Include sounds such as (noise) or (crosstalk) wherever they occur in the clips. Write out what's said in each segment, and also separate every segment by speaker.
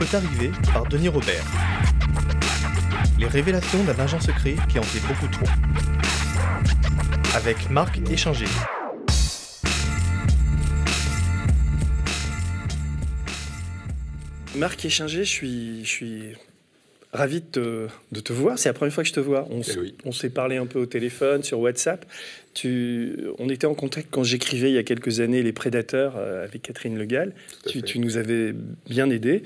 Speaker 1: peut arriver par Denis Robert. Les révélations d'un agent secret qui en fait beaucoup trop. Avec Marc Échanger.
Speaker 2: Marc Échanger, je suis, je suis ravi de te, de te voir. C'est la première fois que je te vois. On,
Speaker 3: Eh oui.
Speaker 2: on s'est parlé un peu au téléphone, sur WhatsApp. Tu, on était en contact quand j'écrivais il y a quelques années Les Prédateurs euh, avec Catherine Le Gall.
Speaker 3: Tout à
Speaker 2: Tu, nous avais bien aidé.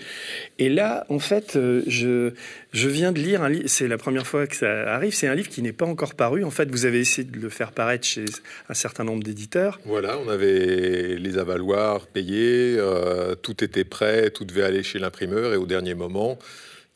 Speaker 2: Et là, en fait, euh, je, je viens de lire un livre. C'est la première fois que ça arrive. C'est un livre qui n'est pas encore paru. En fait, vous avez essayé de le faire paraître chez un certain nombre d'éditeurs.
Speaker 3: Voilà, on avait les avaloirs payés, euh, tout était prêt, tout devait aller chez l'imprimeur et au dernier moment,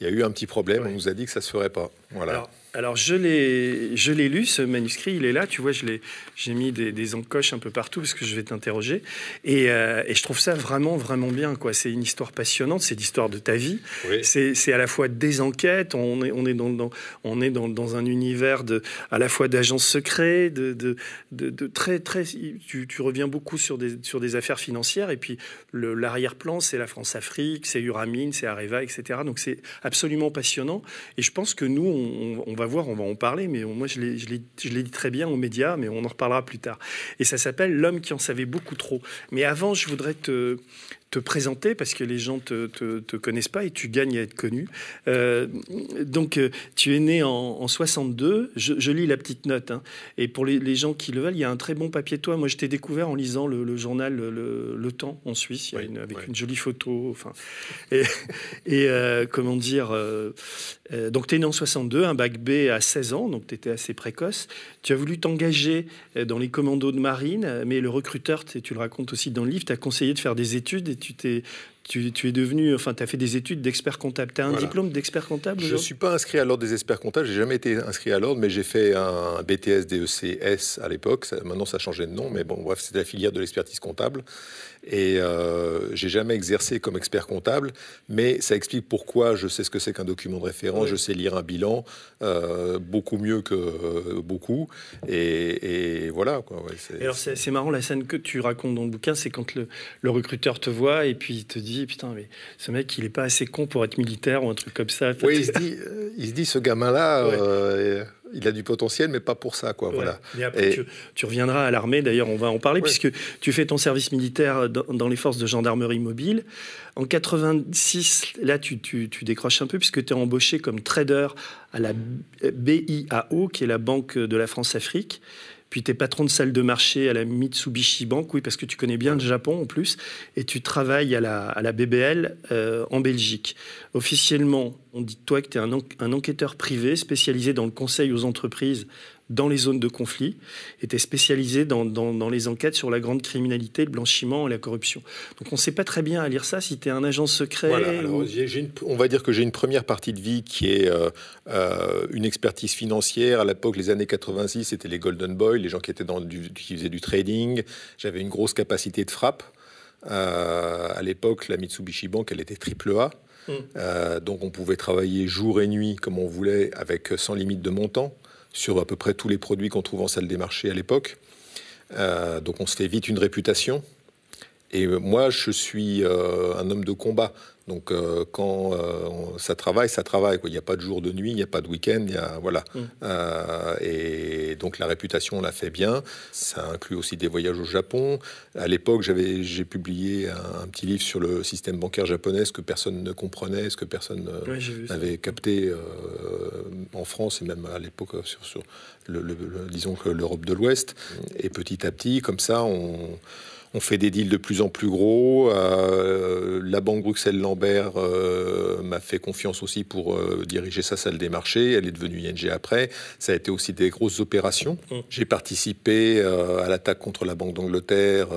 Speaker 3: il y a eu un petit problème.
Speaker 2: Ouais.
Speaker 3: On nous a dit que ça se ferait pas. Voilà.
Speaker 2: Alors, alors, je l'ai, lu, ce manuscrit, il est là, tu vois, je l'ai, j'ai mis des, des encoches un peu partout parce que je vais t'interroger. Et, euh, et je trouve ça vraiment, vraiment bien, quoi. C'est une histoire passionnante, c'est l'histoire de ta vie.
Speaker 3: Oui.
Speaker 2: C'est, à la fois des enquêtes, on est, on est, dans, dans- on est dans, dans un univers de, à la fois d'agents secrets, de, de, de, de très, très. Tu, tu reviens beaucoup sur des, sur des affaires financières, et puis l'arrière-plan, c'est la France-Afrique, c'est Uramine, c'est Areva, etc. Donc c'est absolument passionnant. Et je pense que nous, on, on va on va en parler, mais moi, je l'ai dit très bien aux médias, mais on en reparlera plus tard. Et ça s'appelle L'homme qui en savait beaucoup trop. Mais avant, je voudrais te, te présenter parce que les gens te, te, te connaissent pas et tu gagnes à être connu. Euh, donc, euh, tu es né en, en 62. Je, je lis la petite note. hein. Et pour les, les gens qui le veulent, il y a un très bon papier de toi. Moi, je t'ai découvert en lisant le, le journal le, Le Temps en Suisse, il y a
Speaker 3: Oui,
Speaker 2: une- avec une jolie photo. Enfin, et, (laughs) et, euh, comment dire euh, Donc, tu es né en 62, un bac B à 16 ans, donc tu étais assez précoce. Tu as voulu t'engager dans les commandos de marine, mais le recruteur, tu tu le racontes aussi dans le livre, t'a conseillé de faire des études et tu t'es. Tu, tu es devenu, enfin, tu as fait des études d'expert comptable. Tu as un
Speaker 3: Voilà.
Speaker 2: diplôme d'expert comptable
Speaker 3: Je ne suis pas inscrit à l'ordre des experts comptables, j'ai jamais été inscrit à l'ordre, mais j'ai fait un BTS DECS à l'époque. Maintenant, ça a changé de nom, mais bon, bref, c'était la filière de l'expertise comptable. Et euh, j'ai jamais exercé comme expert comptable, mais ça explique pourquoi je sais ce que c'est qu'un document de référence,
Speaker 2: Oui.
Speaker 3: je sais lire un bilan euh, beaucoup mieux que euh, beaucoup. Et, et voilà. Quoi, ouais, c'est-
Speaker 2: Et alors c'est marrant la scène que tu racontes dans le bouquin, c'est quand le, le recruteur te voit et puis il te dit putain mais ce mec il est pas assez con pour être militaire ou un truc comme ça.
Speaker 3: Oui, il se dit, euh, il se dit ce gamin-là,
Speaker 2: Ouais.
Speaker 3: Il a du potentiel, mais pas pour ça, quoi.
Speaker 2: Ouais.
Speaker 3: Voilà.
Speaker 2: Et après,
Speaker 3: Et-
Speaker 2: tu, tu reviendras à l'armée, d'ailleurs, on va en parler,
Speaker 3: Ouais.
Speaker 2: puisque tu fais ton service militaire dans, dans les forces de gendarmerie mobile. En 86, là, tu, tu- tu décroches un peu, puisque tu es embauché comme trader à la BIAO, qui est la Banque de la France-Afrique. Puis tu es patron de salle de marché à la Mitsubishi Bank, oui, parce que tu connais bien le Japon en plus, et tu travailles à la, BBL euh, en Belgique. Officiellement, on dit toi que tu es un enquêteur privé spécialisé dans le conseil aux entreprises dans les zones de conflit, es spécialisé dans, dans- dans les enquêtes sur la grande criminalité, le blanchiment et la corruption. Donc on ne sait pas très bien à lire ça si tu es un agent secret.
Speaker 3: Voilà, alors,
Speaker 2: ou-
Speaker 3: une- on va dire que j'ai une première partie de vie qui est euh, euh, une expertise financière. À l'époque, les années 86, c'était les Golden Boy, les gens qui, étaient dans du, qui faisaient du trading. J'avais une grosse capacité de frappe. Euh, à l'époque, la Mitsubishi Bank, elle était triple A.
Speaker 2: Mm.
Speaker 3: Euh, donc on pouvait travailler jour et nuit comme on voulait, avec sans limite de montant, sur à peu près tous les produits qu'on trouve en salle des marchés à l'époque. Euh, donc on se fait vite une réputation. Et euh, moi, je suis euh, un homme de combat. Donc, euh, quand euh, on- ça travaille, ça travaille. quoi. Il n'y a pas de jour de nuit, il n'y a pas de week-end. il y a- Voilà.
Speaker 2: Mm.
Speaker 3: Euh, et donc, la réputation, on l'a fait bien. Ça inclut aussi des voyages au Japon. À l'époque, j'avais, j'ai publié un, un petit livre sur le système bancaire japonais, ce que personne ne comprenait, ce que personne euh,
Speaker 2: Ouais, j'ai vu ça.
Speaker 3: avait capté en France et même à l'époque sur, sur le, le- le- disons que l'Europe de l'Ouest. Et petit à petit, comme ça, on, on fait des deals de plus en plus gros. Euh, la banque Bruxelles-Lambert euh, m'a fait confiance aussi pour euh, diriger sa salle des marchés. Elle est devenue ING après. Ça a été aussi des grosses opérations.
Speaker 2: Mm.
Speaker 3: J'ai participé à l'attaque contre la Banque d'Angleterre,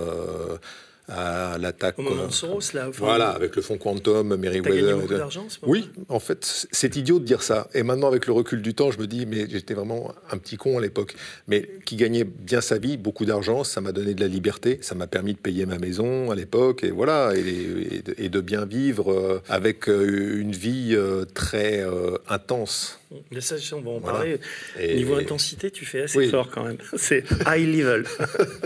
Speaker 3: à l'attaque.
Speaker 2: Au moment
Speaker 3: euh,
Speaker 2: de Soros, là. enfin,
Speaker 3: voilà, avec le fonds Quantum, Meriwether.
Speaker 2: beaucoup d'argent,
Speaker 3: oui, en fait, c'est idiot de dire ça. Et maintenant, avec le recul du temps, je me dis, mais j'étais vraiment un petit con à l'époque. Mais qui gagnait bien sa vie, beaucoup d'argent, ça m'a donné de la liberté, ça m'a permis de payer ma maison à l'époque, et voilà, et, et de, bien vivre euh, avec euh, une vie très intense.
Speaker 2: Mais ça, on va en
Speaker 3: Voilà.
Speaker 2: parler.
Speaker 3: Et-
Speaker 2: Niveau intensité, tu fais assez
Speaker 3: Oui.
Speaker 2: fort quand même. (laughs) C'est high level.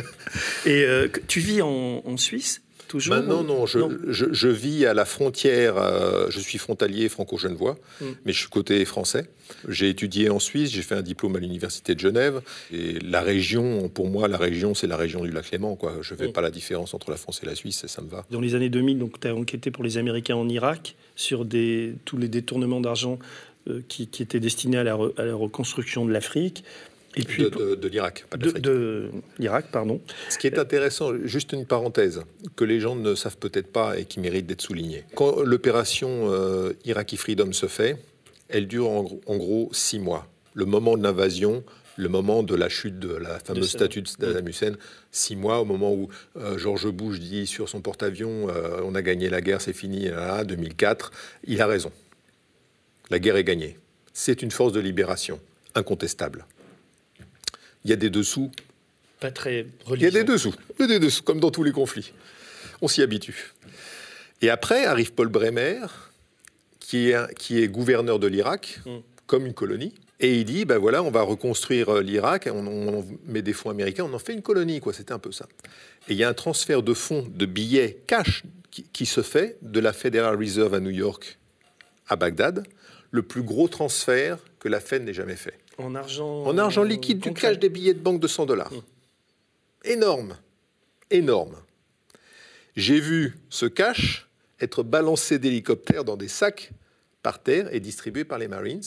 Speaker 2: (laughs) Et euh, tu vis en, en Suisse toujours
Speaker 3: Maintenant, non. Je, Je, je, vis à la frontière. Euh, je suis frontalier franco-genevois, mm. mais je suis côté français. J'ai étudié en Suisse. J'ai fait un diplôme à l'université de Genève. Et la région, pour moi, la région, c'est la région du lac Léman. Quoi. Je ne fais mm. pas la différence entre la France et la Suisse. Et ça me va.
Speaker 2: Dans les années 2000, donc tu as enquêté pour les Américains en Irak sur des, tous les détournements d'argent qui, qui, étaient destinés à la, à la reconstruction de l'Afrique.
Speaker 3: Et puis, de, de, l'Irak,
Speaker 2: pas de, de l'Irak, pardon.
Speaker 3: Ce qui est intéressant, juste une parenthèse, que les gens ne savent peut-être pas et qui mérite d'être souligné. Quand l'opération euh, Iraqi Freedom se fait, elle dure en, en, gros six mois. Le moment de l'invasion, le moment de la chute de la fameuse statue de Saddam Hussein, six mois, au moment où euh, George Bush dit sur son porte-avions euh, On a gagné la guerre, c'est fini, là, 2004, il a raison. La guerre est gagnée. C'est une force de libération, incontestable il y a des dessous.
Speaker 2: Pas très
Speaker 3: religieux. Il y a des dessous. Il y a des dessous, comme dans tous les conflits. On s'y habitue. Et après arrive Paul Bremer, qui est, qui est gouverneur de l'Irak, mm. comme une colonie. Et il dit, ben voilà, on va reconstruire euh, l'Irak, on, on, met des fonds américains, on en fait une colonie, quoi. C'était un peu ça. Et il y a un transfert de fonds, de billets cash, qui, qui, se fait de la Federal Reserve à New York à Bagdad, le plus gros transfert que la Fed n'ait jamais fait.
Speaker 2: En argent
Speaker 3: En argent liquide, du cash des billets de banque de 100 dollars. Mmh. Énorme. Énorme. J'ai vu ce cash être balancé d'hélicoptères dans des sacs par terre et distribué par les Marines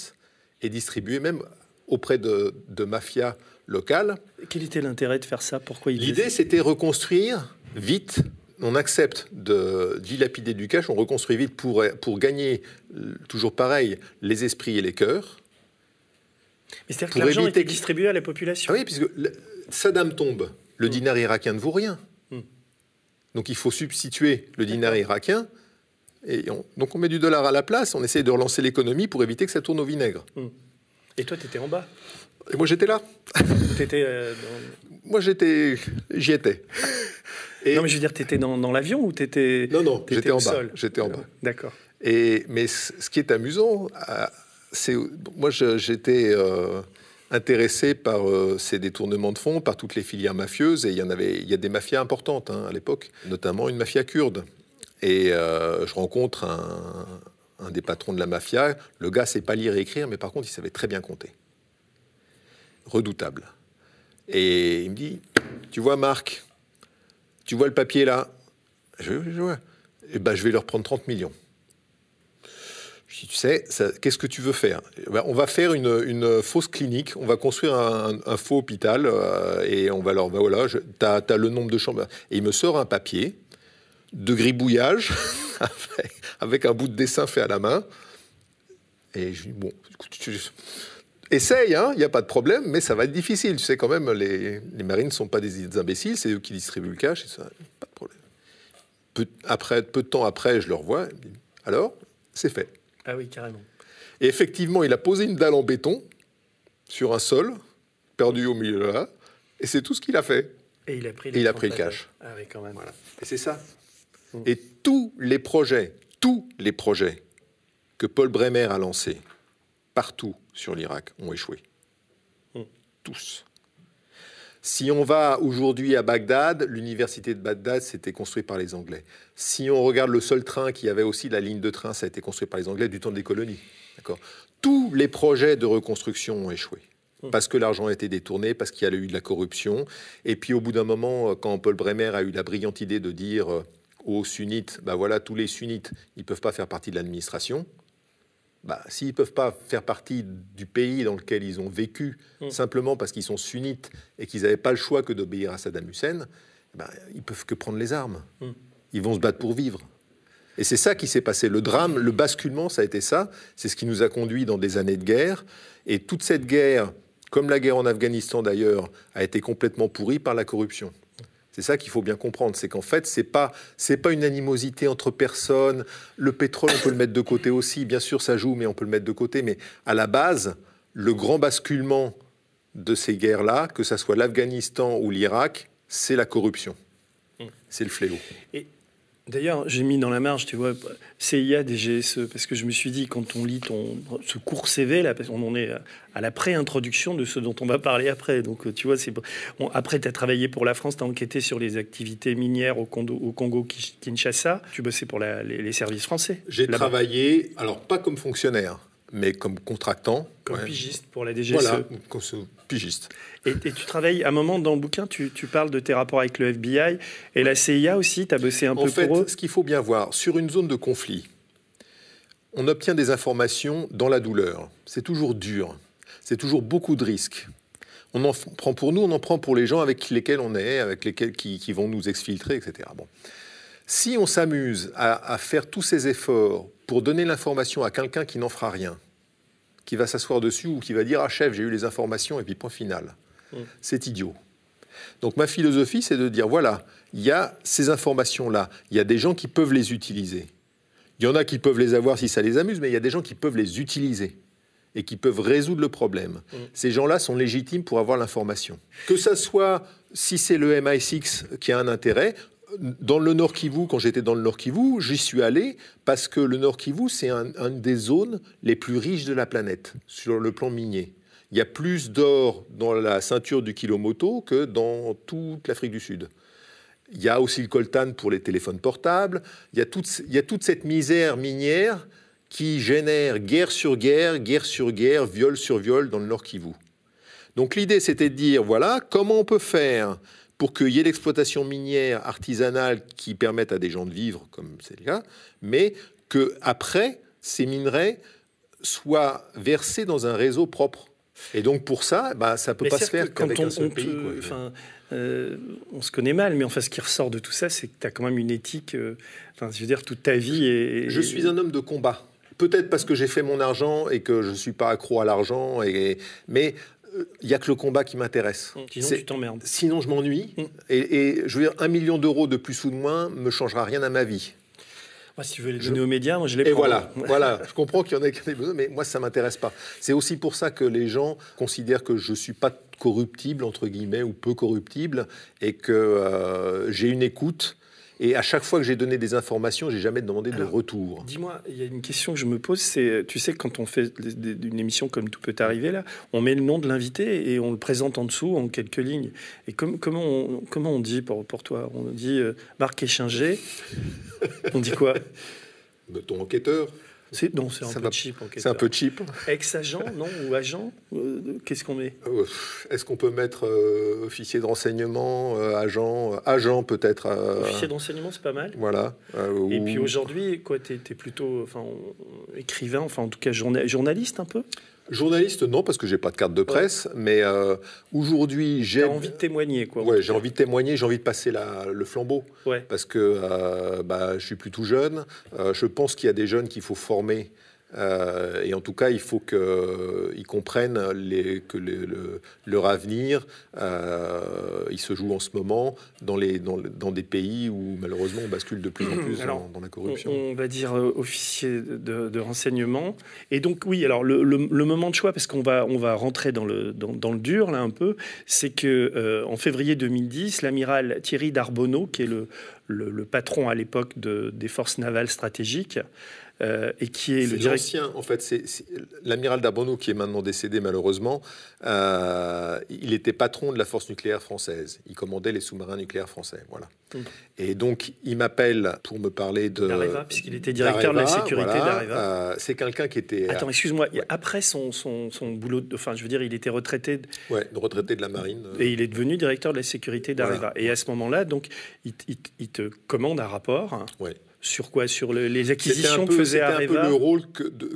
Speaker 3: et distribué même auprès de, de mafias locales.
Speaker 2: Quel était l'intérêt de faire ça? Pourquoi
Speaker 3: L'idée, c'était reconstruire vite. On accepte de dilapider du cash, on reconstruit vite pour, pour gagner, toujours pareil, les esprits et les cœurs
Speaker 2: mais c'est-à-dire que l'argent était distribué à la population.
Speaker 3: Ah oui, puisque Saddam tombe, le mm. dinar irakien ne vaut rien. Mm. Donc il faut substituer le dinar irakien. Et donc on met du dollar à la place, on essaie de relancer l'économie pour éviter que ça tourne au vinaigre. Mm.
Speaker 2: Et toi, tu étais en bas
Speaker 3: Et moi, j'étais là.
Speaker 2: étais euh, dans...
Speaker 3: Moi, j'étais, j'y étais.
Speaker 2: Et... Non, mais je veux dire, tu étais dans, dans l'avion ou tu étais.
Speaker 3: Non, non, j'étais en bas. J'étais en bas.
Speaker 2: D'accord.
Speaker 3: Et mais ce qui est amusant, c'est moi j'étais euh, intéressé par euh, ces détournements de fonds, par toutes les filières mafieuses, et il y en avait, il y a des mafias importantes hein, à l'époque, notamment une mafia kurde. Et euh, je rencontre un, un, des patrons de la mafia. Le gars sait pas lire et écrire, mais par contre il savait très bien compter. Redoutable. Et il me dit, tu vois Marc, tu vois le papier là, je, vois. Eh ben, je vais leur prendre 30 millions. Je dis, tu sais, qu'est-ce que tu veux faire? Eh ben, On va faire une, fausse clinique, on va construire un, faux hôpital euh, et on va leur. Ben voilà, tu as, as, le nombre de chambres. Et il me sort un papier de gribouillage (laughs) avec, avec, un bout de dessin fait à la main. Et je dis, bon, écoute, tu, essaye, il hein, n'y a pas de problème, mais ça va être difficile. Tu sais, quand même, les, les marines ne sont pas des imbéciles, c'est eux qui distribuent le cash, et ça, pas de problème. Peu, après, peu de temps après, je le revois. Alors, c'est fait.
Speaker 2: Ah oui, carrément.
Speaker 3: Et effectivement, il a posé une dalle en béton sur un sol, perdu au milieu de là, et c'est tout ce qu'il a fait.
Speaker 2: Et il a pris,
Speaker 3: il a pris le cash.
Speaker 2: Ah oui, quand même. Voilà.
Speaker 3: Et c'est ça. Mmh. Et tous les projets, tous les projets que Paul Bremer a lancés partout sur l'Irak ont échoué. Mmh. Tous. Si on va aujourd'hui à Bagdad, l'université de Bagdad, c'était construit par les Anglais. Si on regarde le seul train qui avait aussi la ligne de train, ça a été construit par les Anglais du temps des colonies. Tous les projets de reconstruction ont échoué. Hum. Parce que l'argent a été détourné, parce qu'il y a eu de la corruption. Et puis au bout d'un moment, quand Paul Bremer a eu la brillante idée de dire euh, aux sunnites, ben voilà, tous les sunnites, ils ne peuvent pas faire partie de l'administration, bah, s'ils ne peuvent pas faire partie du pays dans lequel ils ont vécu, mmh. simplement parce qu'ils sont sunnites et qu'ils n'avaient pas le choix que d'obéir à Saddam Hussein, bah, ils peuvent que prendre les armes. Mmh. Ils vont se battre pour vivre. Et c'est ça qui s'est passé. Le drame, le basculement, ça a été ça. C'est ce qui nous a conduit dans des années de guerre. Et toute cette guerre, comme la guerre en Afghanistan d'ailleurs, a été complètement pourrie par la corruption. C'est ça qu'il faut bien comprendre, c'est qu'en fait, c'est pas c'est pas une animosité entre personnes. Le pétrole, on peut le mettre de côté aussi, bien sûr, ça joue, mais on peut le mettre de côté. Mais à la base, le grand basculement de ces guerres-là, que ce soit l'Afghanistan ou l'Irak, c'est la corruption. Hmm. C'est le fléau.
Speaker 2: Et D'ailleurs, j'ai mis dans la marge, tu vois, CIA, DGSE, parce que je me suis dit, quand on lit ton, ce court CV, là, parce qu'on en est à la pré-introduction de ce dont on va parler après. Donc, tu vois, c'est après, tu as travaillé pour la France, tu as enquêté sur les activités minières au Congo, au Congo Kinshasa, tu bossais pour les, les, services français.
Speaker 3: J'ai travaillé, alors pas comme fonctionnaire, mais comme contractant.
Speaker 2: Comme pigiste pour la DGSE.
Speaker 3: Voilà, comme pigiste.
Speaker 2: Et, tu travailles, à un moment dans le bouquin, tu, parles de tes rapports avec le FBI et la CIA aussi, tu as bossé un peu
Speaker 3: fait,
Speaker 2: pour eux
Speaker 3: ce qu'il faut bien voir, sur une zone de conflit, on obtient des informations dans la douleur. C'est toujours dur, c'est toujours beaucoup de risques. On en prend pour nous, on en prend pour les gens avec lesquels on est, avec lesquels qui, vont nous exfiltrer, etc. Bon. Si on s'amuse à, à faire tous ces efforts pour donner l'information à quelqu'un qui n'en fera rien, qui va s'asseoir dessus ou qui va dire Ah, chef, j'ai eu les informations, et puis point final. Mm. C'est idiot. Donc ma philosophie, c'est de dire voilà, il y a ces informations-là, il y a des gens qui peuvent les utiliser. Il y en a qui peuvent les avoir si ça les amuse, mais il y a des gens qui peuvent les utiliser et qui peuvent résoudre le problème. Mm. Ces gens-là sont légitimes pour avoir l'information. Que ça soit si c'est le MI6 qui a un intérêt, dans le Nord Kivu, quand j'étais dans le Nord Kivu, j'y suis allé parce que le Nord Kivu, c'est une des zones les plus riches de la planète sur le plan minier. Il y a plus d'or dans la ceinture du Kilomoto que dans toute l'Afrique du Sud. Il y a aussi le coltan pour les téléphones portables. Il y a toute, il y a toute cette misère minière qui génère guerre sur guerre, guerre sur guerre, viol sur viol dans le Nord Kivu. Donc l'idée, c'était de dire, voilà, comment on peut faire pour qu'il y ait l'exploitation minière artisanale qui permette à des gens de vivre, comme c'est le cas, mais que après ces minerais soient versés dans un réseau propre. Et donc pour ça, bah, ça peut pas se faire qu'avec un seul pays.
Speaker 2: Euh, on se connaît mal, mais enfin, ce qui ressort de tout ça, c'est que tu as quand même une éthique. Euh, enfin, je veux dire, toute ta vie.
Speaker 3: Je suis un homme de combat. Peut-être parce que j'ai fait mon argent et que je ne suis pas accro à l'argent, et... mais il n'y a que le combat qui m'intéresse.
Speaker 2: Mmh. Sinon, tu t'emmerdes.
Speaker 3: Sinon, je m'ennuie. Mmh. Et, je veux dire, un million d'euros de plus ou de moins me changera rien à ma vie.
Speaker 2: Moi, si tu veux les donner aux médias, moi, je les
Speaker 3: prends.
Speaker 2: Et
Speaker 3: voilà, voilà. (laughs) Je comprends qu'il y en a qui besoin, mais moi, ça m'intéresse pas. C'est aussi pour ça que les gens considèrent que je suis pas corruptible entre guillemets ou peu corruptible et que euh, j'ai une écoute et à chaque fois que j'ai donné des informations, j'ai jamais demandé de retour.
Speaker 2: Dis-moi, il y a une question que je me pose, c'est, tu sais, quand on fait une émission comme Tout peut arriver là, on met le nom de l'invité et on le présente en dessous en quelques lignes. Et comme, comment, on, comment on dit pour, pour toi? On dit euh, Marc Échinger. on dit quoi?
Speaker 3: Ton enquêteur
Speaker 2: c'est, non, c'est un, peu cheap.
Speaker 3: C'est un peu cheap.
Speaker 2: Ex-agent, non Ou agent euh, Qu'est-ce qu'on met?
Speaker 3: Euh, Est-ce qu'on peut mettre euh, officier de renseignement, agent Agent peut-être.
Speaker 2: officier de renseignement, c'est pas mal.
Speaker 3: Voilà.
Speaker 2: Et puis aujourd'hui, quoi, tu es, plutôt enfin, écrivain, enfin en tout cas journaliste un peu?
Speaker 3: Journaliste, non, parce que j'ai pas de carte de presse, mais euh, aujourd'hui, j'ai
Speaker 2: envie de témoigner, quoi.
Speaker 3: Ouais, j'ai envie de témoigner, j'ai envie de passer la, le flambeau,
Speaker 2: ouais.
Speaker 3: parce que euh, bah, je suis plus tout jeune. Euh, je pense qu'il y a des jeunes qu'il faut former euh, et en tout cas, il faut qu'ils euh, comprennent les, que le, leur avenir, euh, il se joue en ce moment dans, les, dans, dans, des pays où malheureusement on bascule de plus en plus dans, la corruption.
Speaker 2: On, va dire officier de, renseignement. Et donc oui, alors le, le, moment de choix, parce qu'on va, on va rentrer dans le, dans, dans, le dur là un peu, c'est que en février 2010, l'amiral Thierry Darbonneau, qui est le, le patron à l'époque de, des forces navales stratégiques, euh, et qui est, le
Speaker 3: directeur. En fait, c'est l'amiral Darbonneau qui est maintenant décédé malheureusement. Euh, il était patron de la force nucléaire française. Il commandait les sous-marins nucléaires français. Voilà. Et donc, il m'appelle pour me parler de.
Speaker 2: D'Areva, puisqu'il était directeur de la sécurité d'Areva.
Speaker 3: Euh, c'est quelqu'un qui était.
Speaker 2: Attends, excuse-moi. Après son, son, son, boulot, enfin, je veux dire, il était retraité. De...
Speaker 3: Ouais, retraité de la marine.
Speaker 2: Et il est devenu directeur de la sécurité d'Areva. Et à ce moment-là, donc, il, il, te commande un rapport.
Speaker 3: Ouais
Speaker 2: sur quoi? Sur les acquisitions que faisait Areva
Speaker 3: C'était un peu le rôle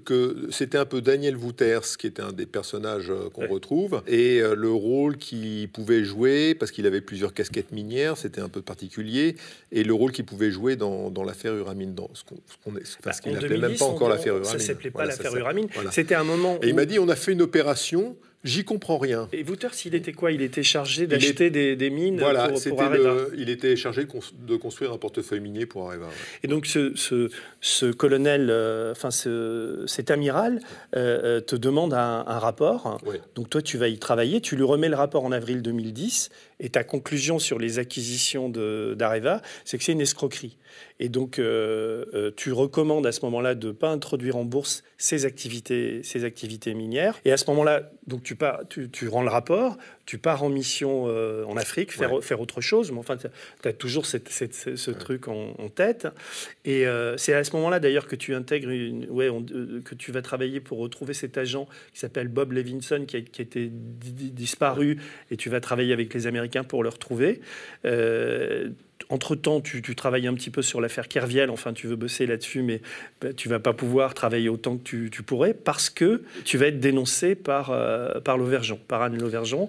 Speaker 3: que, c'était un peu Daniel Wouters qui était un des personnages euh, qu'on retrouve et euh, le rôle qu'il pouvait jouer parce qu'il avait plusieurs casquettes minières, c'était un peu particulier et le rôle qu'il pouvait jouer dans, l'affaire Uramine, dans ce qu'on
Speaker 2: bah, qu'il n'appelait même pas encore l'affaire Uramine. Ça s'appelait pas l'affaire Uramine. C'était un moment.
Speaker 3: Et il m'a dit on a fait une opération J'y comprends rien.
Speaker 2: Et Wouters, il était quoi? Il était chargé d'acheter des, mines
Speaker 3: voilà,
Speaker 2: pour, pour Areva.
Speaker 3: il était chargé de construire un portefeuille minier pour Areva.
Speaker 2: Et donc ce, ce, colonel, euh, enfin cet amiral, euh, euh, te demande un, rapport. Donc toi, tu vas y travailler. Tu lui remets le rapport en avril 2010. Et ta conclusion sur les acquisitions d'Areva, c'est que c'est une escroquerie. Et donc, euh, euh, tu recommandes à ce moment-là de ne pas introduire en bourse ces activités, ces activités minières. Et à ce moment-là, donc tu, rends le rapport, tu pars en mission euh, en Afrique, faire, faire autre chose. Mais enfin, tu as toujours cette, ce truc en, tête. Et c'est à ce moment-là, d'ailleurs, que tu intègres, une, ouais, que tu vas travailler pour retrouver cet agent qui s'appelle Bob Levinson, qui a, qui a été disparu. Et tu vas travailler avec les Américains pour le retrouver entre-temps, tu, travailles un petit peu sur l'affaire Kerviel, enfin tu veux bosser là-dessus, mais bah, tu vas pas pouvoir travailler autant que tu, pourrais parce que tu vas être dénoncé par, euh, par l'Auvergeon, par Anne Lauvergeon,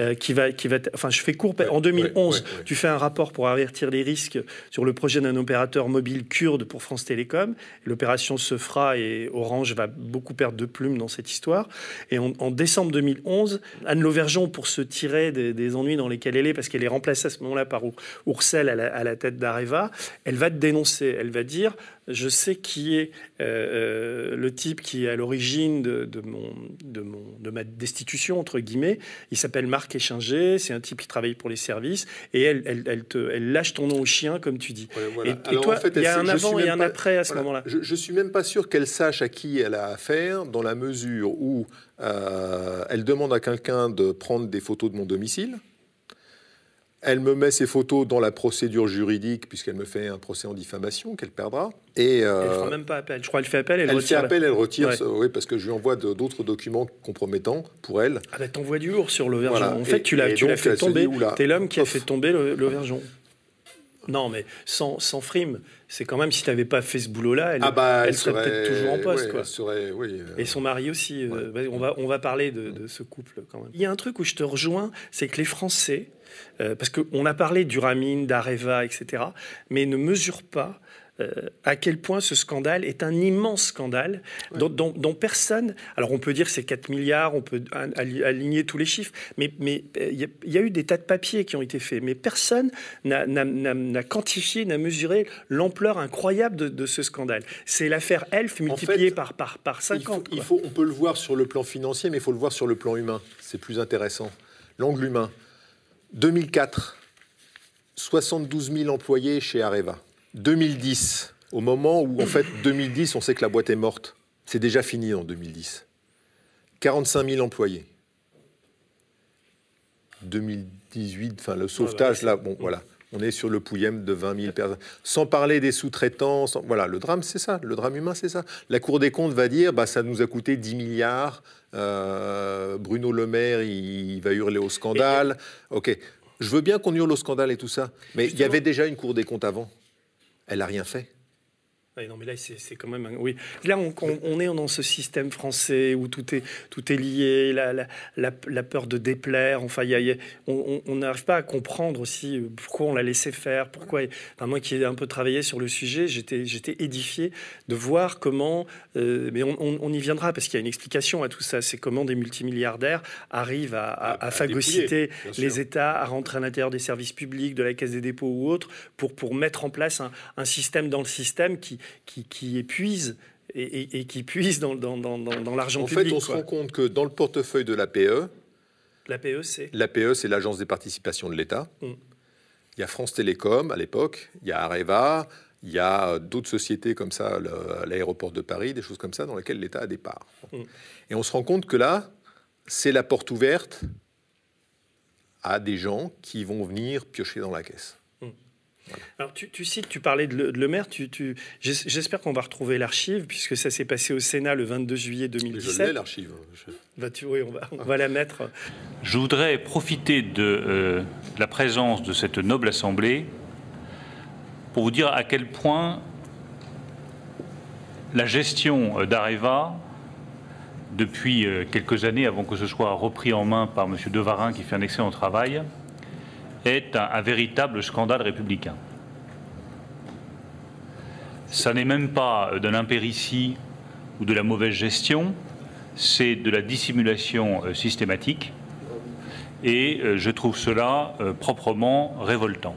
Speaker 2: euh, qui va, qui va enfin, je fais court. en 2011, tu fais un rapport pour avertir les risques sur le projet d'un opérateur mobile kurde pour France Télécom. L'opération se fera et Orange va beaucoup perdre de plumes dans cette histoire. Et en, décembre 2011, Anne Lauvergeon, pour se tirer des, ennuis dans lesquels elle est, parce qu'elle est remplacée à ce moment-là par Oursel à la, à la tête d'Areva, elle va te dénoncer. Elle va dire je sais qui est euh, euh, le type qui est à l'origine de, mon, de, mon, de ma destitution, entre guillemets. Il s'appelle Marc Échinger, c'est un type qui travaille pour les services, et elle, elle, elle, te, elle lâche ton nom au chien, comme tu dis. Et, toi, il y a un avant et un après à ce moment-là.
Speaker 3: Je ne suis même pas sûr qu'elle sache à qui elle a affaire, dans la mesure où euh, elle demande à quelqu'un de prendre des photos de mon domicile. Elle me met ses photos dans la procédure juridique, puisqu'elle me fait un procès en diffamation qu'elle perdra.
Speaker 2: Et euh, elle ne fera même pas appel. Je crois qu'elle fait appel. Elle,
Speaker 3: elle
Speaker 2: retire
Speaker 3: fait appel, elle retire. Oui, parce que je lui envoie d'autres documents compromettants pour elle.
Speaker 2: Ah, bah, t'envoies du lourd sur l'Auvergeon. En fait, tu l'as fait tomber. T'es l'homme qui a fait tomber l'Auvergeon. Non, mais sans, sans frime, c'est quand même si tu n'avais pas fait ce boulot-là, elle, ah bah, elle, serait, peut-être toujours en poste. quoi.
Speaker 3: Serait, oui,
Speaker 2: euh, Et son mari aussi. Euh, on, va, on va parler de, de, ce couple quand même. Il y a un truc où je te rejoins, c'est que les Français, euh, parce qu'on a parlé du Ramine, d'Areva, etc., mais ne mesurent pas euh, à quel point ce scandale est un immense scandale dont, personne. Alors on peut dire c'est 4 milliards, on peut aligner tous les chiffres, mais il y, a eu des tas de papiers qui ont été faits, mais personne n'a quantifié, n'a mesuré l'ampleur incroyable de, ce scandale. C'est l'affaire Elf multipliée par, par, par 50.
Speaker 3: Il faut, on peut le voir sur le plan financier, mais il faut le voir sur le plan humain. C'est plus intéressant. L'angle humain. 2004, 72 000 employés chez Areva. 2010, au moment où, en fait, 2010, on sait que la boîte est morte. C'est déjà fini en 2010. 45 000 employés. 2018, enfin, le sauvetage, là, bon, voilà. On est sur le pouillem de 20 000 personnes. Sans parler des sous-traitants. Voilà, le drame, c'est ça. Le drame humain, c'est ça. La Cour des comptes va dire bah, ça nous a coûté 10 milliards. Euh, Bruno Le Maire, il, va hurler au scandale. OK. Je veux bien qu'on hurle au scandale et tout ça. Mais il y avait déjà une Cour des comptes avant. Elle n'a rien fait
Speaker 2: non, mais là, c'est quand même. Oui. Là, on, on, est dans ce système français où tout est, tout est lié, la, la, la, peur de déplaire. Enfin, y a, on n'arrive pas à comprendre aussi pourquoi on l'a laissé faire. Pourquoi. Enfin, moi qui ai un peu travaillé sur le sujet, j'étais édifié de voir comment. Euh, mais on, y viendra parce qu'il y a une explication à tout ça. C'est comment des multimilliardaires arrivent à, à, phagocyter les États, à rentrer à l'intérieur des services publics, de la Caisse des dépôts ou autres, pour, pour mettre en place un, un système dans le système qui, qui, qui épuisent et, qui puise dans, dans, dans, dans l'argent public.
Speaker 3: En fait, on se rend compte que dans le portefeuille de l'APE,
Speaker 2: l'APE, c'est
Speaker 3: L'APE, c'est l'Agence des participations de l'État. Mm. Il y a France Télécom à l'époque, il y a Areva, il y a d'autres sociétés comme ça, l'aéroport de Paris, des choses comme ça, dans lesquelles l'État a des parts. Mm. Et on se rend compte que là, c'est la porte ouverte à des gens qui vont venir piocher dans la caisse.
Speaker 2: Alors, tu, tu, cites, tu parlais de Le, Maire. Tu, tu J'espère qu'on va retrouver l'archive, puisque ça s'est passé au Sénat le 22 juillet 2017. Je
Speaker 3: l'ai, l'archive.
Speaker 2: Bah, oui, on va, on va la mettre.
Speaker 4: Je voudrais profiter de euh, la présence de cette noble assemblée pour vous dire à quel point la gestion d'Areva, depuis euh, quelques années, avant que ce soit repris en main par M. Devarin, qui fait un excellent travail, est un, véritable scandale républicain. Ça n'est même pas de l'impéritie ou de la mauvaise gestion, c'est de la dissimulation euh, systématique. Et euh, je trouve cela euh, proprement révoltant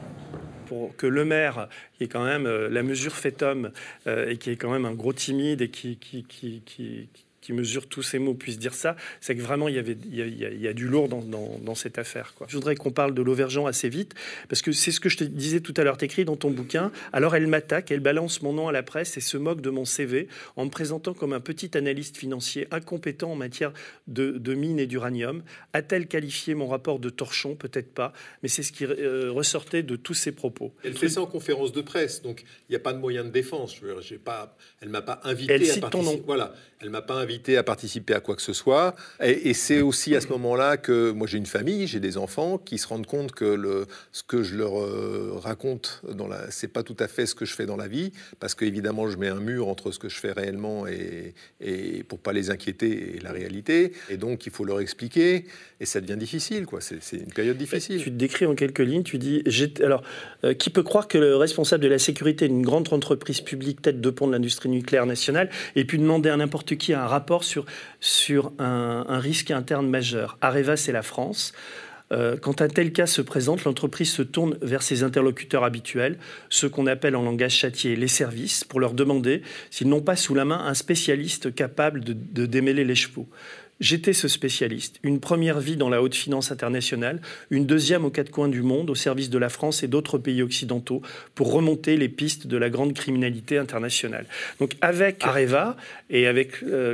Speaker 2: pour que le maire, qui est quand même la mesure fait homme et qui est quand même un gros timide et qui, qui, qui mesure tous ces mots puisse dire ça, c'est que vraiment il y, avait, il y a, du lourd dans, cette affaire. Quoi. Je voudrais qu'on parle de l'Auvergent assez vite, parce que c'est ce que je te disais tout à l'heure, tu écrit dans ton bouquin, alors elle m'attaque, elle balance mon nom à la presse et se moque de mon CV en me présentant comme un petit analyste financier incompétent en matière de, de mines et d'uranium. A-t-elle qualifié mon rapport de torchon? Peut-être pas, mais c'est ce qui euh, ressortait de tous ses propos.
Speaker 3: Elle fait ça en conférence de presse, donc il n'y a pas de moyen de défense. Je, pas, elle m'a pas invité
Speaker 2: elle cite ton nom.
Speaker 3: Voilà, elle m'a pas invité à participer à quoi que ce soit. Et, c'est aussi à ce moment-là que moi j'ai une famille, j'ai des enfants qui se rendent compte que le, ce que je leur euh, raconte dans la, c'est pas tout à fait ce que je fais dans la vie, parce qu'évidemment je mets un mur entre ce que je fais réellement et, et pour pas les inquiéter et la réalité. Et donc il faut leur expliquer, et ça devient difficile, quoi. C'est, une période difficile.
Speaker 2: Tu te décris en quelques lignes. Tu dis, alors, euh, qui peut croire que le responsable de la sécurité d'une grande entreprise publique, tête de pont de l'industrie nucléaire nationale, ait pu demander à n'importe qui un rapport sur, un, risque interne majeur Areva, c'est la France. Euh, quand un tel cas se présente, l'entreprise se tourne vers ses interlocuteurs habituels, ceux qu'on appelle en langage châtier les services, pour leur demander s'ils n'ont pas sous la main un spécialiste capable de, de démêler les chevaux. J'étais ce spécialiste. Une première vie dans la haute finance internationale, une deuxième aux quatre coins du monde, au service de la France et d'autres pays occidentaux, pour remonter les pistes de la grande criminalité internationale. Donc avec Areva et avec euh,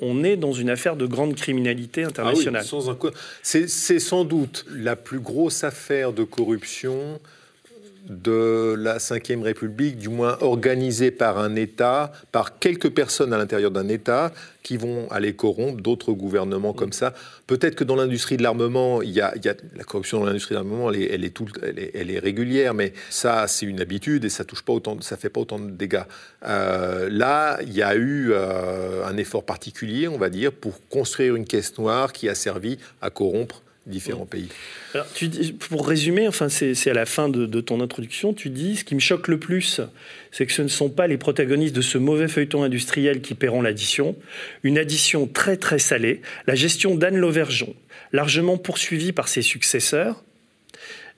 Speaker 2: on est dans une affaire de grande criminalité internationale.
Speaker 3: Ah c'est sans doute la plus grosse affaire de corruption de la Ve République, du moins organisée par un État, par quelques personnes à l'intérieur d'un État qui vont aller corrompre d'autres gouvernements comme ça. Peut-être que dans l'industrie de l'armement, il y, a, la corruption dans l'industrie de l'armement, elle, est, régulière, mais ça, c'est une habitude et ça touche pas autant, ça fait pas autant de dégâts. Euh, là, il y a eu euh, un effort particulier, on va dire, pour construire une caisse noire qui a servi à corrompre différents pays.
Speaker 2: Alors, tu dis, pour résumer, enfin, c'est à la fin de, ton introduction, tu dis ce qui me choque le plus, c'est que ce ne sont pas les protagonistes de ce mauvais feuilleton industriel qui paieront l'addition. Une addition très très salée, la gestion d'Anne Lauvergeon, largement poursuivie par ses successeurs,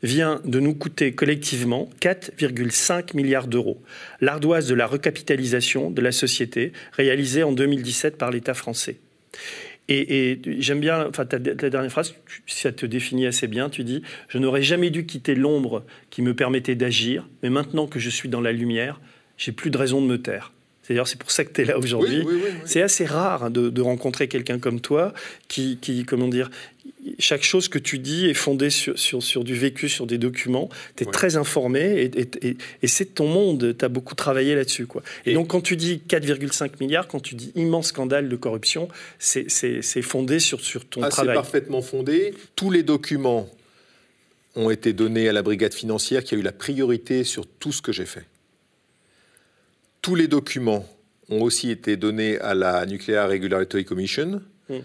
Speaker 2: vient de nous coûter collectivement 4,5 milliards d'euros. L'ardoise de la recapitalisation de la société réalisée en 2017 par l'État français. Et, j'aime bien, enfin, ta, dernière phrase, ça te définit assez bien. Tu dis Je n'aurais jamais dû quitter l'ombre qui me permettait d'agir, mais maintenant que je suis dans la lumière, j'ai plus de raison de me taire. C'est-à-dire, c'est pour ça que tu es là aujourd'hui. c'est assez rare hein, de, rencontrer quelqu'un comme toi qui, qui, comment dire, chaque chose que tu dis est fondée sur, sur, du vécu, sur des documents. Tu es très informé et, et, c'est ton monde. Tu as beaucoup travaillé là-dessus. Quoi. Et, donc, quand tu dis 4,5 milliards, quand tu dis immense scandale de corruption, c'est fondé sur, sur ton ah, travail.
Speaker 3: C'est parfaitement fondé. Tous les documents ont été donnés à la brigade financière qui a eu la priorité sur tout ce que j'ai fait. Tous les documents ont aussi été donnés à la Nuclear Regulatory Commission. Hmm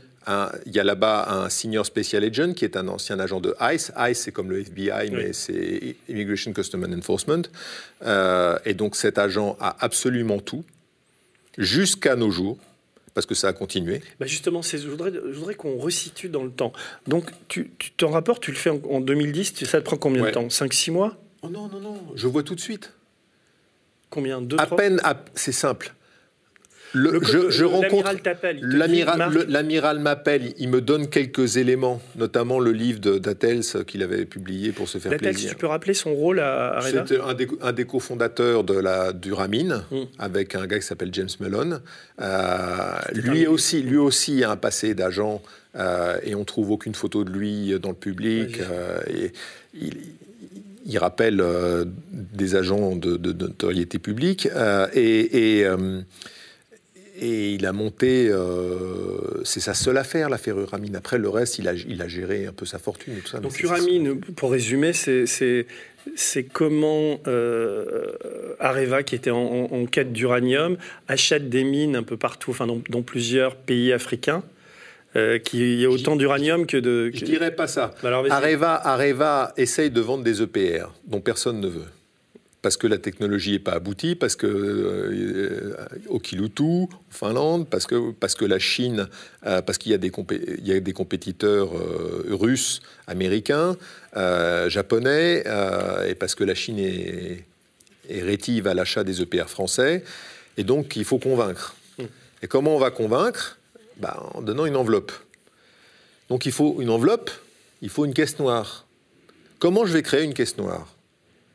Speaker 3: il y a là-bas un senior special agent qui est un ancien agent de ICE. ICE, c'est comme le FBI, mais c'est Immigration Custom and Enforcement. Euh, et donc cet agent a absolument tout, jusqu'à nos jours, parce que ça a continué.
Speaker 2: Bah justement, je voudrais, je voudrais qu'on resitue dans le temps. Donc, tu, ton rapport, tu le fais en, 2010, ça te prend combien de temps? 5-6 mois?
Speaker 3: Oh non, non, non, je vois tout de suite.
Speaker 2: Combien? Deux,
Speaker 3: À peine, c'est simple je, rencontre l'amiral m'appelle, il me donne quelques éléments, notamment le livre d'Attels qu'il avait publié pour se faire plaisir.
Speaker 2: Tu peux rappeler son rôle à, à
Speaker 3: C'était un des, cofondateurs de la Duramine, hmm. avec un gars qui s'appelle James Mellon. Euh, lui aussi, lui aussi a un passé d'agent euh, et on trouve aucune photo de lui dans le public. Euh, et il, rappelle des agents de, notoriété publique et, et et il a monté, euh, c'est sa seule affaire, l'affaire Uramine. Après, le reste, il a, il a géré un peu sa fortune et tout ça.
Speaker 2: Donc Uramine, pour résumer, c'est comment euh, Areva, qui était en, quête d'uranium, achète des mines un peu partout, enfin dans, plusieurs pays africains. Euh, qu'il y a autant d'uranium que de.
Speaker 3: Je dirais pas ça. Bah Areva, Areva essaye de vendre des EPR dont personne ne veut parce que la technologie n'est pas aboutie, parce que euh, au Kilutu, en Finlande, parce que, parce que la Chine, euh, parce qu'il y, a des y a des compétiteurs euh, russes, américains, japonais, et parce que la Chine est, est rétive à l'achat des EPR français. Et donc, il faut convaincre. Hmm. Et comment on va convaincre? Bah, En donnant une enveloppe. Donc il faut une enveloppe, il faut une caisse noire. Comment je vais créer une caisse noire?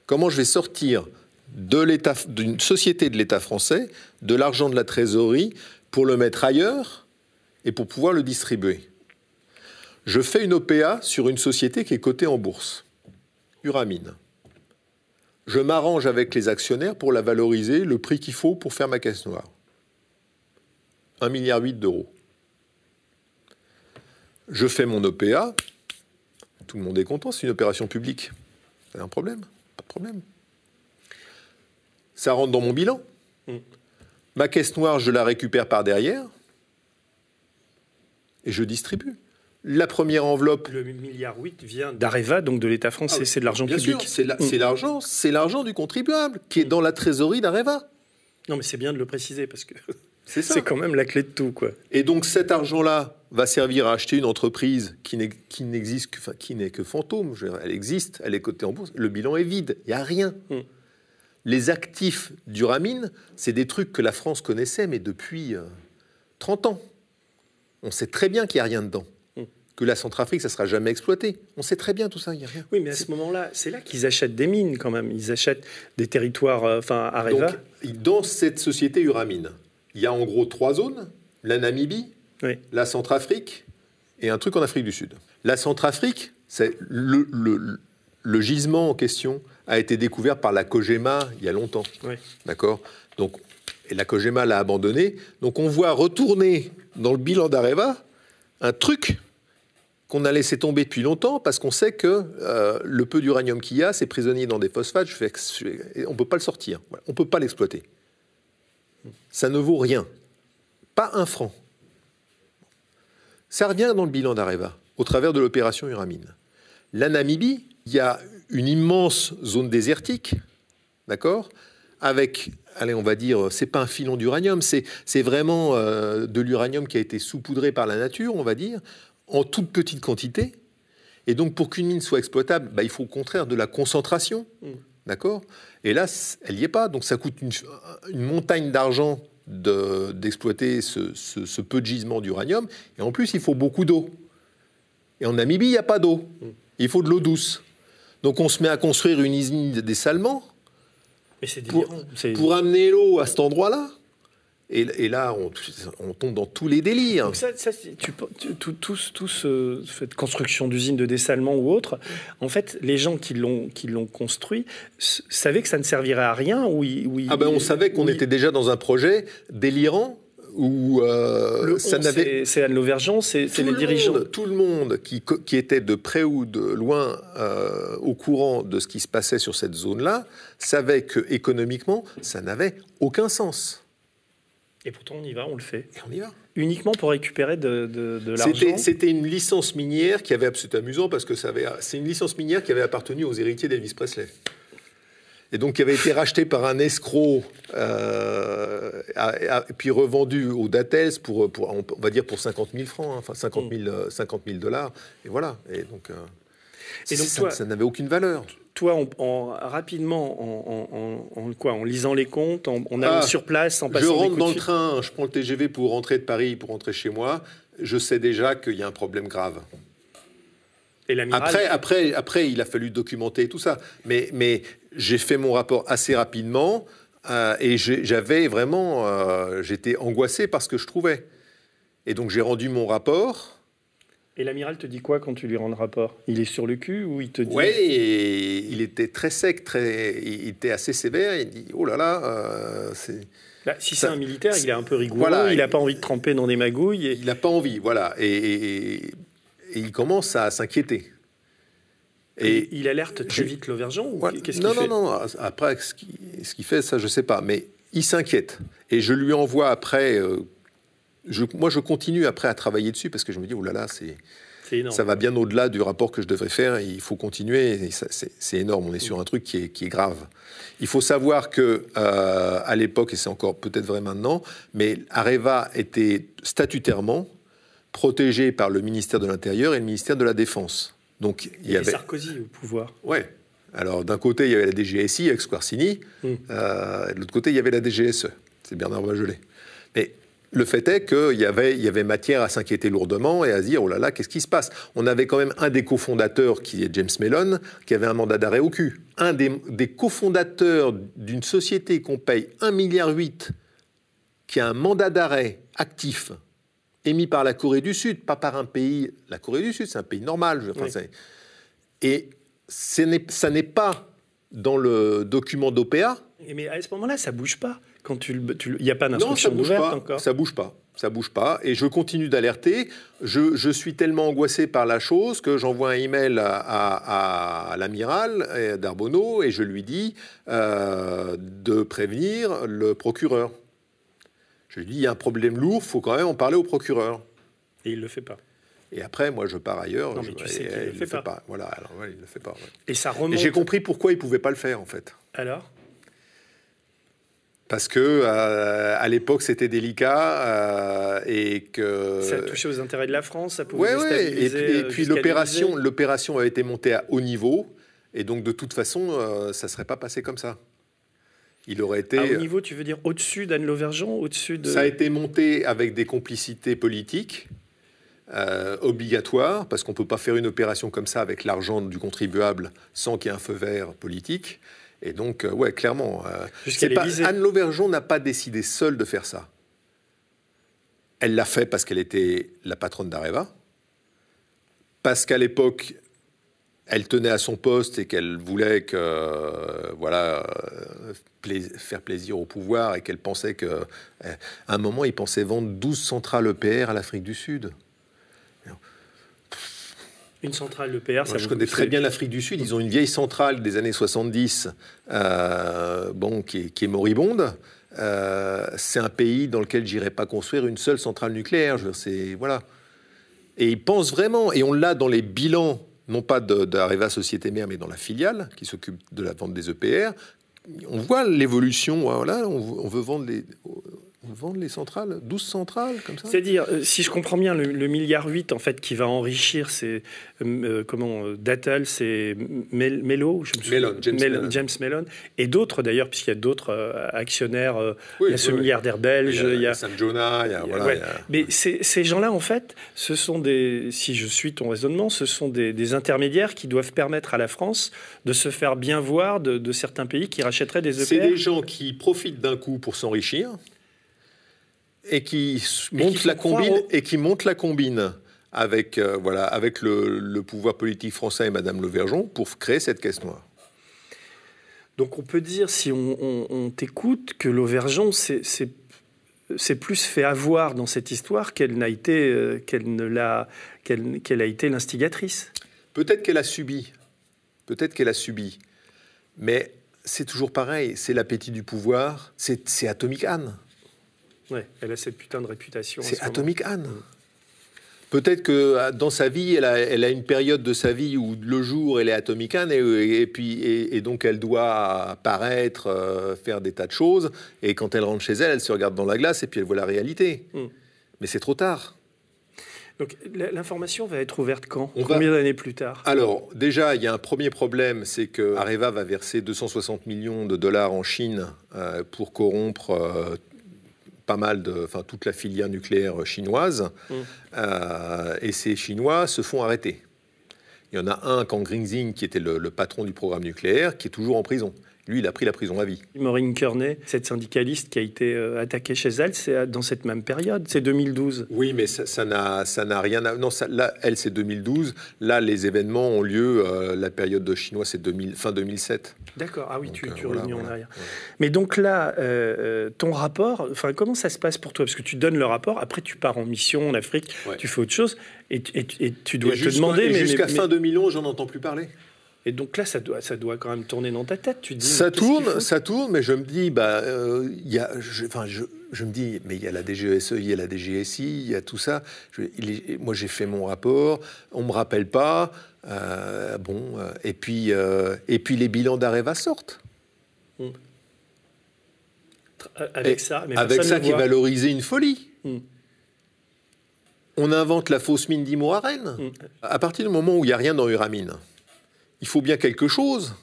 Speaker 3: Comment je vais sortir d'une société de l'État français de l'argent de la trésorerie pour le mettre ailleurs et pour pouvoir le distribuer? Je fais une OPA sur une société qui est cotée en bourse, Uramine. Je m'arrange avec les actionnaires pour la valoriser le prix qu'il faut pour faire ma caisse noire. 1,8 milliard d'euros. Je fais mon OPA, tout le monde est content, c'est une opération publique. C'est un problème Pas de problème. Ça rentre dans mon bilan. Mm. Ma caisse noire, je la récupère par derrière et je distribue. La première enveloppe.
Speaker 2: Le milliard 8 vient d'Areva, donc de l'État français. Ah c'est de l'argent public.
Speaker 3: C'est mm. l'argent, c'est l'argent du contribuable qui est dans la trésorerie d'Areva.
Speaker 2: Non, mais c'est bien de le préciser parce que (laughs) c'est quand même la clé de tout, quoi.
Speaker 3: Et donc cet argent-là va servir à acheter une entreprise qui n'existe que, enfin, qui n'est que fantôme. elle existe, elle est cotée en bourse. Le bilan est vide, il y a rien. Hmm. Les actifs d'Uramine, c'est des trucs que la France connaissait, mais depuis 30 euh, ans. On sait très bien qu'il n'y a rien dedans. Hmm. Que la Centrafrique, ça ne sera jamais exploité. On sait très bien tout ça, il n'y a rien.
Speaker 2: Oui, mais à ce moment-là, c'est là qu'ils achètent des mines quand même. Ils achètent des territoires, euh, enfin, Areva.
Speaker 3: Donc, dans cette société Uramine, il y a en gros trois zones la Namibie, la Centrafrique et un truc en Afrique du Sud. La Centrafrique, c'est le, le, gisement en question a été découvert par la Kogema il y a longtemps. D'accord? Donc, et la Kogema l'a abandonné. Donc, on voit retourner dans le bilan d'Areva un truc qu'on a laissé tomber depuis longtemps parce qu'on sait que euh, le peu d'uranium qu'il y a, c'est prisonnier dans des phosphates. Je fais, on ne peut pas le sortir. On ne peut pas l'exploiter ça ne vaut rien. Pas un franc. Ça revient dans le bilan d'Areva, au travers de l'opération Uramine. La Namibie, il y a une immense zone désertique, d'accord Avec, allez, on va dire, c'est pas un filon d'uranium, c'est vraiment euh, de l'uranium qui a été saupoudré par la nature, on va dire, en toute petite quantité. Et donc, pour qu'une mine soit exploitable, bah, il faut au contraire de la concentration. D'accord? Et là, elle n'y est pas. Donc ça coûte une, montagne d'argent d'exploiter ce, peu de gisement d'uranium. Et en plus, il faut beaucoup d'eau. Et en Namibie, il n'y a pas d'eau. Il faut de l'eau douce. Donc on se met à construire une usine de dessalement pour, pour amener l'eau à cet endroit-là. Et, là, on, tombe dans tous les délires.
Speaker 2: Donc ça, tu, tout, tout, ce, cette construction d'usines de dessalement ou autre, en fait, les gens qui l'ont qui l'ont construit savaient que ça ne servirait à rien. Ou,
Speaker 3: ah ben, on savait qu'on était déjà dans un projet délirant où
Speaker 2: euh, ça n'avait. C'est Anne Lauvergeon, c'est les dirigeants.
Speaker 3: tout le monde qui, qui, était de près ou de loin euh, au courant de ce qui se passait sur cette zone-là savait que économiquement, ça n'avait aucun sens.
Speaker 2: Et pourtant, on y va, on le fait.
Speaker 3: Et on y va.
Speaker 2: Uniquement pour récupérer de, de, l'argent.
Speaker 3: C'était une licence minière qui avait. C'est amusant parce que c'est une licence minière qui avait appartenu aux héritiers d'Elvis Presley. Et donc qui avait été rachetée par un escroc, euh, puis revendue au Datels pour, pour, on va dire pour 50 000 francs, hein, enfin 50 000, 50 000 dollars. Et voilà. Et donc. Euh, et donc, ça, n'avait aucune valeur.
Speaker 2: Toi, en, rapidement, en, quoi, en lisant les comptes, en, allant ah, sur place, en passant
Speaker 3: Je rentre dans le train, je prends le TGV pour rentrer de Paris, pour rentrer chez moi. Je sais déjà qu'il y a un problème grave. Et après, après, après, il a fallu documenter tout ça. Mais, mais j'ai fait mon rapport assez rapidement euh, et j'avais vraiment, euh, j'étais angoissé par ce que je trouvais. Et donc j'ai rendu mon rapport.
Speaker 2: Et l'amiral te dit quoi quand tu lui rends le rapport? Il est sur le cul ou il te dit
Speaker 3: Oui, il était très sec, très, il était assez sévère. Il dit Oh là là, euh, c'est.
Speaker 2: Bah, si c'est un militaire, il est un peu rigoureux, il n'a pas envie de tremper dans des magouilles.
Speaker 3: Il n'a pas envie, voilà. Et, il commence à s'inquiéter.
Speaker 2: Et, il alerte très vite l'Auvergeon ou qu'est-ce
Speaker 3: Non,
Speaker 2: non.
Speaker 3: Après, ce qu'il fait, ça, je ne sais pas. Mais il s'inquiète. Et je lui envoie après euh, moi, je continue après à travailler dessus parce que je me dis, oh là là, c'est. Ça va bien au-delà du rapport que je devrais faire. Il faut continuer. C'est énorme. On est sur un truc qui est, qui est grave. Il faut savoir que euh, à l'époque, et c'est encore peut-être vrai maintenant, mais Areva était statutairement protégé par le ministère de l'Intérieur et le ministère de la Défense.
Speaker 2: Donc il y, avait Sarkozy au pouvoir.
Speaker 3: Ouais. Alors d'un côté, il y avait la DGSI avec Squarcini. Hmm. Euh, de l'autre côté, il y avait la DGSE. C'est Bernard Bachelet. Mais le fait est qu'il y avait, il y avait matière à s'inquiéter lourdement et à se dire oh là là, qu'est-ce qui se passe? On avait quand même un des cofondateurs, qui est James Mellon, qui avait un mandat d'arrêt au cul. Un des, des cofondateurs d'une société qu'on paye 1,8 milliard, qui a un mandat d'arrêt actif, émis par la Corée du Sud, pas par un pays. La Corée du Sud, c'est un pays normal. je- enfin,
Speaker 2: Oui.
Speaker 3: Et ça n'est pas dans le document d'OPA.
Speaker 2: Mais à ce moment-là, ça bouge pas. Quand tu, il n'y a pas d'instruction ouverte
Speaker 3: pas.
Speaker 2: encore.
Speaker 3: Ça bouge pas. Ça bouge pas. Et je continue d'alerter. Je, je suis tellement angoissé par la chose que j'envoie un email à, à- à l'amiral euh, d'Arbonneau et je lui dis euh, de prévenir le procureur. Je lui dis il y a un problème lourd, faut quand même en parler au procureur.
Speaker 2: Et il le fait pas.
Speaker 3: Et après, moi, je pars ailleurs.
Speaker 2: Non, mais
Speaker 3: je-
Speaker 2: tu sais
Speaker 3: et-
Speaker 2: qu'il le
Speaker 3: il
Speaker 2: fait pas.
Speaker 3: Voilà, alors ouais, il le fait pas. ouais.
Speaker 2: Et ça
Speaker 3: Et
Speaker 2: remonte.
Speaker 3: j'ai compris pourquoi il pouvait pas le faire en fait.
Speaker 2: Alors?
Speaker 3: Parce que euh, à l'époque c'était délicat euh, et que
Speaker 2: Ça touchait aux intérêts de la France, ça pouvait
Speaker 3: Ouais, ouais. Et puis, et
Speaker 2: euh,
Speaker 3: puis
Speaker 2: jusqu'à
Speaker 3: l'opération, l'opération avait été montée à haut niveau, et donc de toute façon, euh, ça serait pas passé comme ça. Il aurait été.
Speaker 2: À haut niveau, tu veux dire au-dessus d'Anne Lauvergeon, au-dessus de.
Speaker 3: Ça a été monté avec des complicités politiques euh, obligatoires, parce qu'on peut pas faire une opération comme ça avec l'argent du contribuable sans qu'il y ait un feu vert politique. Et donc, euh, ouais, clairement, euh, pas-. Anne Lauvergeon n'a pas décidé seule de faire ça. Elle l'a fait parce qu'elle était la patronne d'Areva, parce qu'à l'époque, elle tenait à son poste et qu'elle voulait que, euh, voilà, plais- faire plaisir au pouvoir et qu'elle pensait que, euh, à un moment, il pensait vendre 12 centrales EPR à l'Afrique du Sud.
Speaker 2: Une centrale EPR, ça
Speaker 3: Moi, je connais très bien l'Afrique du Sud. Ils ont une vieille centrale des années 70, euh, bon, qui, est, qui est moribonde. Euh, c'est un pays dans lequel j'irai pas construire une seule centrale nucléaire. C'est voilà. Et ils pensent vraiment, et on l'a dans les bilans, non pas de- d'Areva Société Mère, mais dans la filiale qui s'occupe de la vente des EPR. On voit l'évolution. Voilà, on, on veut vendre les, on veut vendre les centrales, 12 centrales comme ça.
Speaker 2: C'est-à-dire, euh, si je comprends bien, le, le milliard 8, en fait, qui va enrichir, c'est euh, euh, comment euh, Dattel, c'est Mel- Mello, je me souviens-
Speaker 3: Mellon, James
Speaker 2: Mel-
Speaker 3: Mellon.
Speaker 2: James Mellon, et d'autres d'ailleurs, puisqu'il y a d'autres euh, actionnaires. euh,
Speaker 3: Oui,
Speaker 2: il y a ce
Speaker 3: oui, oui.
Speaker 2: milliardaire belge, il y a.
Speaker 3: Sam Jonah, il y a, voilà,
Speaker 2: Ouais.
Speaker 3: il y a-
Speaker 2: Mais ces, ces gens-là, en fait, ce sont des, si je suis ton raisonnement, ce sont des, des intermédiaires qui doivent permettre à la France de se faire bien voir de, de certains pays qui rachèteraient des
Speaker 3: C'est
Speaker 2: EPR.
Speaker 3: des gens qui profitent d'un coup pour s'enrichir et qui
Speaker 2: qui
Speaker 3: la combine
Speaker 2: au-
Speaker 3: et qui montent la combine avec euh, voilà avec le, le pouvoir politique français et Madame Levergeon pour créer cette caisse noire.
Speaker 2: Donc on peut dire, si on, on- on t'écoute, que l'Auvergeon c'est plus fait avoir dans cette histoire qu'elle n'a été, euh, qu'elle ne l'a, qu'elle, qu'elle a été l'instigatrice.
Speaker 3: Peut-être qu'elle a subi, peut-être qu'elle a subi, mais c'est toujours pareil. C'est l'appétit du pouvoir. C'est c'est Atomic Anne.
Speaker 2: Ouais, elle a cette putain de réputation.
Speaker 3: C'est
Speaker 2: ce moment.
Speaker 3: Atomic Anne. Peut-être que euh, dans sa vie, elle a, elle a une période de sa vie où le jour, elle est Atomic Anne et, et puis et, et donc elle doit paraître, euh, faire des tas de choses. Et quand elle rentre chez elle, elle se regarde dans la glace et puis elle voit la réalité.
Speaker 2: Mm.
Speaker 3: Mais c'est trop tard.
Speaker 2: Donc l'information va être ouverte quand?
Speaker 3: On va-
Speaker 2: Combien d'années plus tard?
Speaker 3: Alors, déjà, il y a un premier problème, c'est que Areva va verser 260 millions de dollars en Chine euh, pour corrompre euh, pas mal de, enfin, toute la filière nucléaire chinoise.
Speaker 2: Mm.
Speaker 3: Euh, et ces Chinois se font arrêter. Il y en a un, Kang Ringzing, qui était le, le patron du programme nucléaire, qui est toujours en prison. Lui, il a pris la prison à vie.
Speaker 2: Maureen Kearney, cette syndicaliste qui a été euh, attaquée chez elle, c'est dans cette même période, c'est 2012.
Speaker 3: Oui, mais ça n'a ça n'a rien à... Non, ça, là, elle, c'est 2012. Là, les événements ont lieu, euh, la période de Chinois, c'est 2000 fin 2007.
Speaker 2: D'accord, ah oui,
Speaker 3: Donc,
Speaker 2: tu,
Speaker 3: euh,
Speaker 2: tu
Speaker 3: voilà,
Speaker 2: reviens en
Speaker 3: voilà.
Speaker 2: arrière. Mais donc là, euh, ton rapport, enfin, comment ça se passe pour toi? Parce que tu donnes le rapport, après tu pars en mission en Afrique,
Speaker 3: Ouais.
Speaker 2: tu fais autre chose, et, et- et tu dois
Speaker 3: Et
Speaker 2: te demander. mais-
Speaker 3: jusqu'à
Speaker 2: mais-
Speaker 3: fin 2011, j'en entends plus parler.
Speaker 2: Et donc là, ça doit, ça doit quand même tourner dans ta tête. Tu te dis,
Speaker 3: Ça tourne, ça tourne, mais je me dis, bah, euh, il y a, je, enfin, je, je me dis, mais il y a la DGSE, il y a la DGSI, il y a tout ça. Je- il est- moi, j'ai fait mon rapport, on me rappelle pas, euh, bon, euh, et puis, euh, et puis les bilans d'Areva sortent.
Speaker 2: Avec
Speaker 3: Et
Speaker 2: ça, mais
Speaker 3: avec ça
Speaker 2: ne
Speaker 3: qui est valorisé une folie.
Speaker 2: Mm.
Speaker 3: On invente la fausse mine d'Imo à Rennes.
Speaker 2: Mm.
Speaker 3: À partir du moment où il n'y a rien dans Uramine, il faut bien quelque chose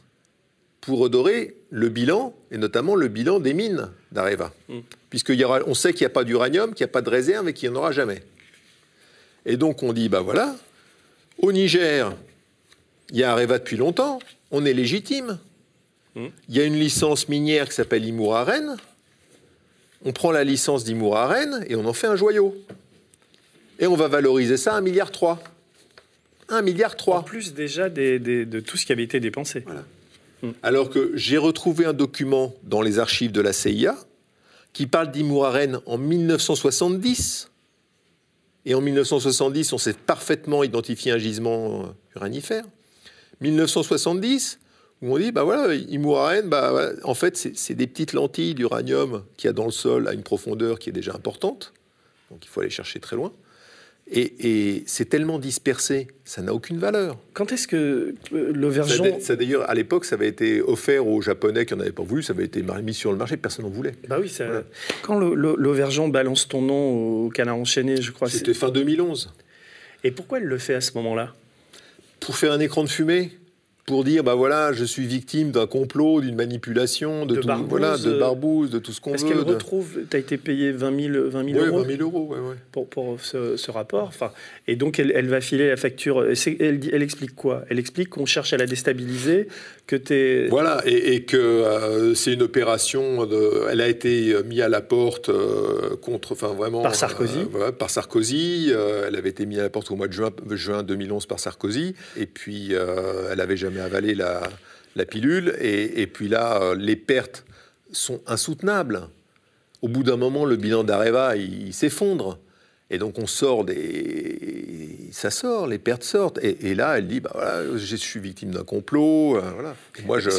Speaker 3: pour redorer le bilan, et notamment le bilan des mines d'Areva.
Speaker 2: Mm.
Speaker 3: puisqu'on sait qu'il n'y a pas d'uranium, qu'il n'y a pas de réserve et qu'il n'y en aura jamais. Et donc on dit, bah voilà, au Niger, il y a Areva depuis longtemps, on est légitime. Hmm. Il y a une licence minière qui s'appelle Imouraren. On prend la licence d'Imouraren et on en fait un joyau. Et on va valoriser ça à 1,3 milliard. 1 milliard 3.
Speaker 2: En plus déjà de tout ce qui avait été dépensé.
Speaker 3: Hmm. Alors que j'ai retrouvé un document dans les archives de la CIA qui parle d'Imouraren en 1970. Et en 1970, on s'est parfaitement identifié un gisement uranifère. 1970, où on dit, bah voilà, Imouraren, bah, en fait, c'est des petites lentilles d'uranium qu'il y a dans le sol à une profondeur qui est déjà importante. Donc il faut aller chercher très loin. Et, c'est tellement dispersé, ça n'a aucune valeur.
Speaker 2: Quand est-ce que euh, l'Auvergeon...
Speaker 3: Ça, d'ailleurs, à l'époque, ça avait été offert aux Japonais qui n'en avaient pas voulu, ça avait été mis sur le marché, personne n'en voulait.
Speaker 2: Bah oui, ça... quand l'Auvergeon balance ton nom au canard enchaîné, je crois...
Speaker 3: C'était fin 2011.
Speaker 2: Et pourquoi elle le fait à ce moment-là?
Speaker 3: Pour faire un écran de fumée pour dire bah voilà je suis victime d'un complot d'une manipulation de, tout, voilà de barbouze de tout ce qu'on veut
Speaker 2: est-ce qu'elle retrouve tu as été payé 20 000, 20 000 euros
Speaker 3: 20 000 euros ouais, ouais.
Speaker 2: pour, pour ce, rapport enfin et donc elle, elle, va filer la facture elle, elle explique quoi? Elle explique qu'on cherche à la déstabiliser que tu
Speaker 3: voilà et, et que euh, c'est une opération de, elle a été mise à la porte euh, contre enfin vraiment
Speaker 2: par Sarkozy
Speaker 3: euh, par Sarkozy elle avait été mise à la porte au mois de juin, juin 2011 par Sarkozy et puis elle avait jamais avaler la, pilule. Et, puis là, euh, les pertes sont insoutenables. Au bout d'un moment, le bilan d'Areva, il, s'effondre. Et donc on sort des... Ça sort, les pertes sortent. Et, là, elle dit, bah voilà, je suis victime d'un complot. Euh, voilà. moi, je,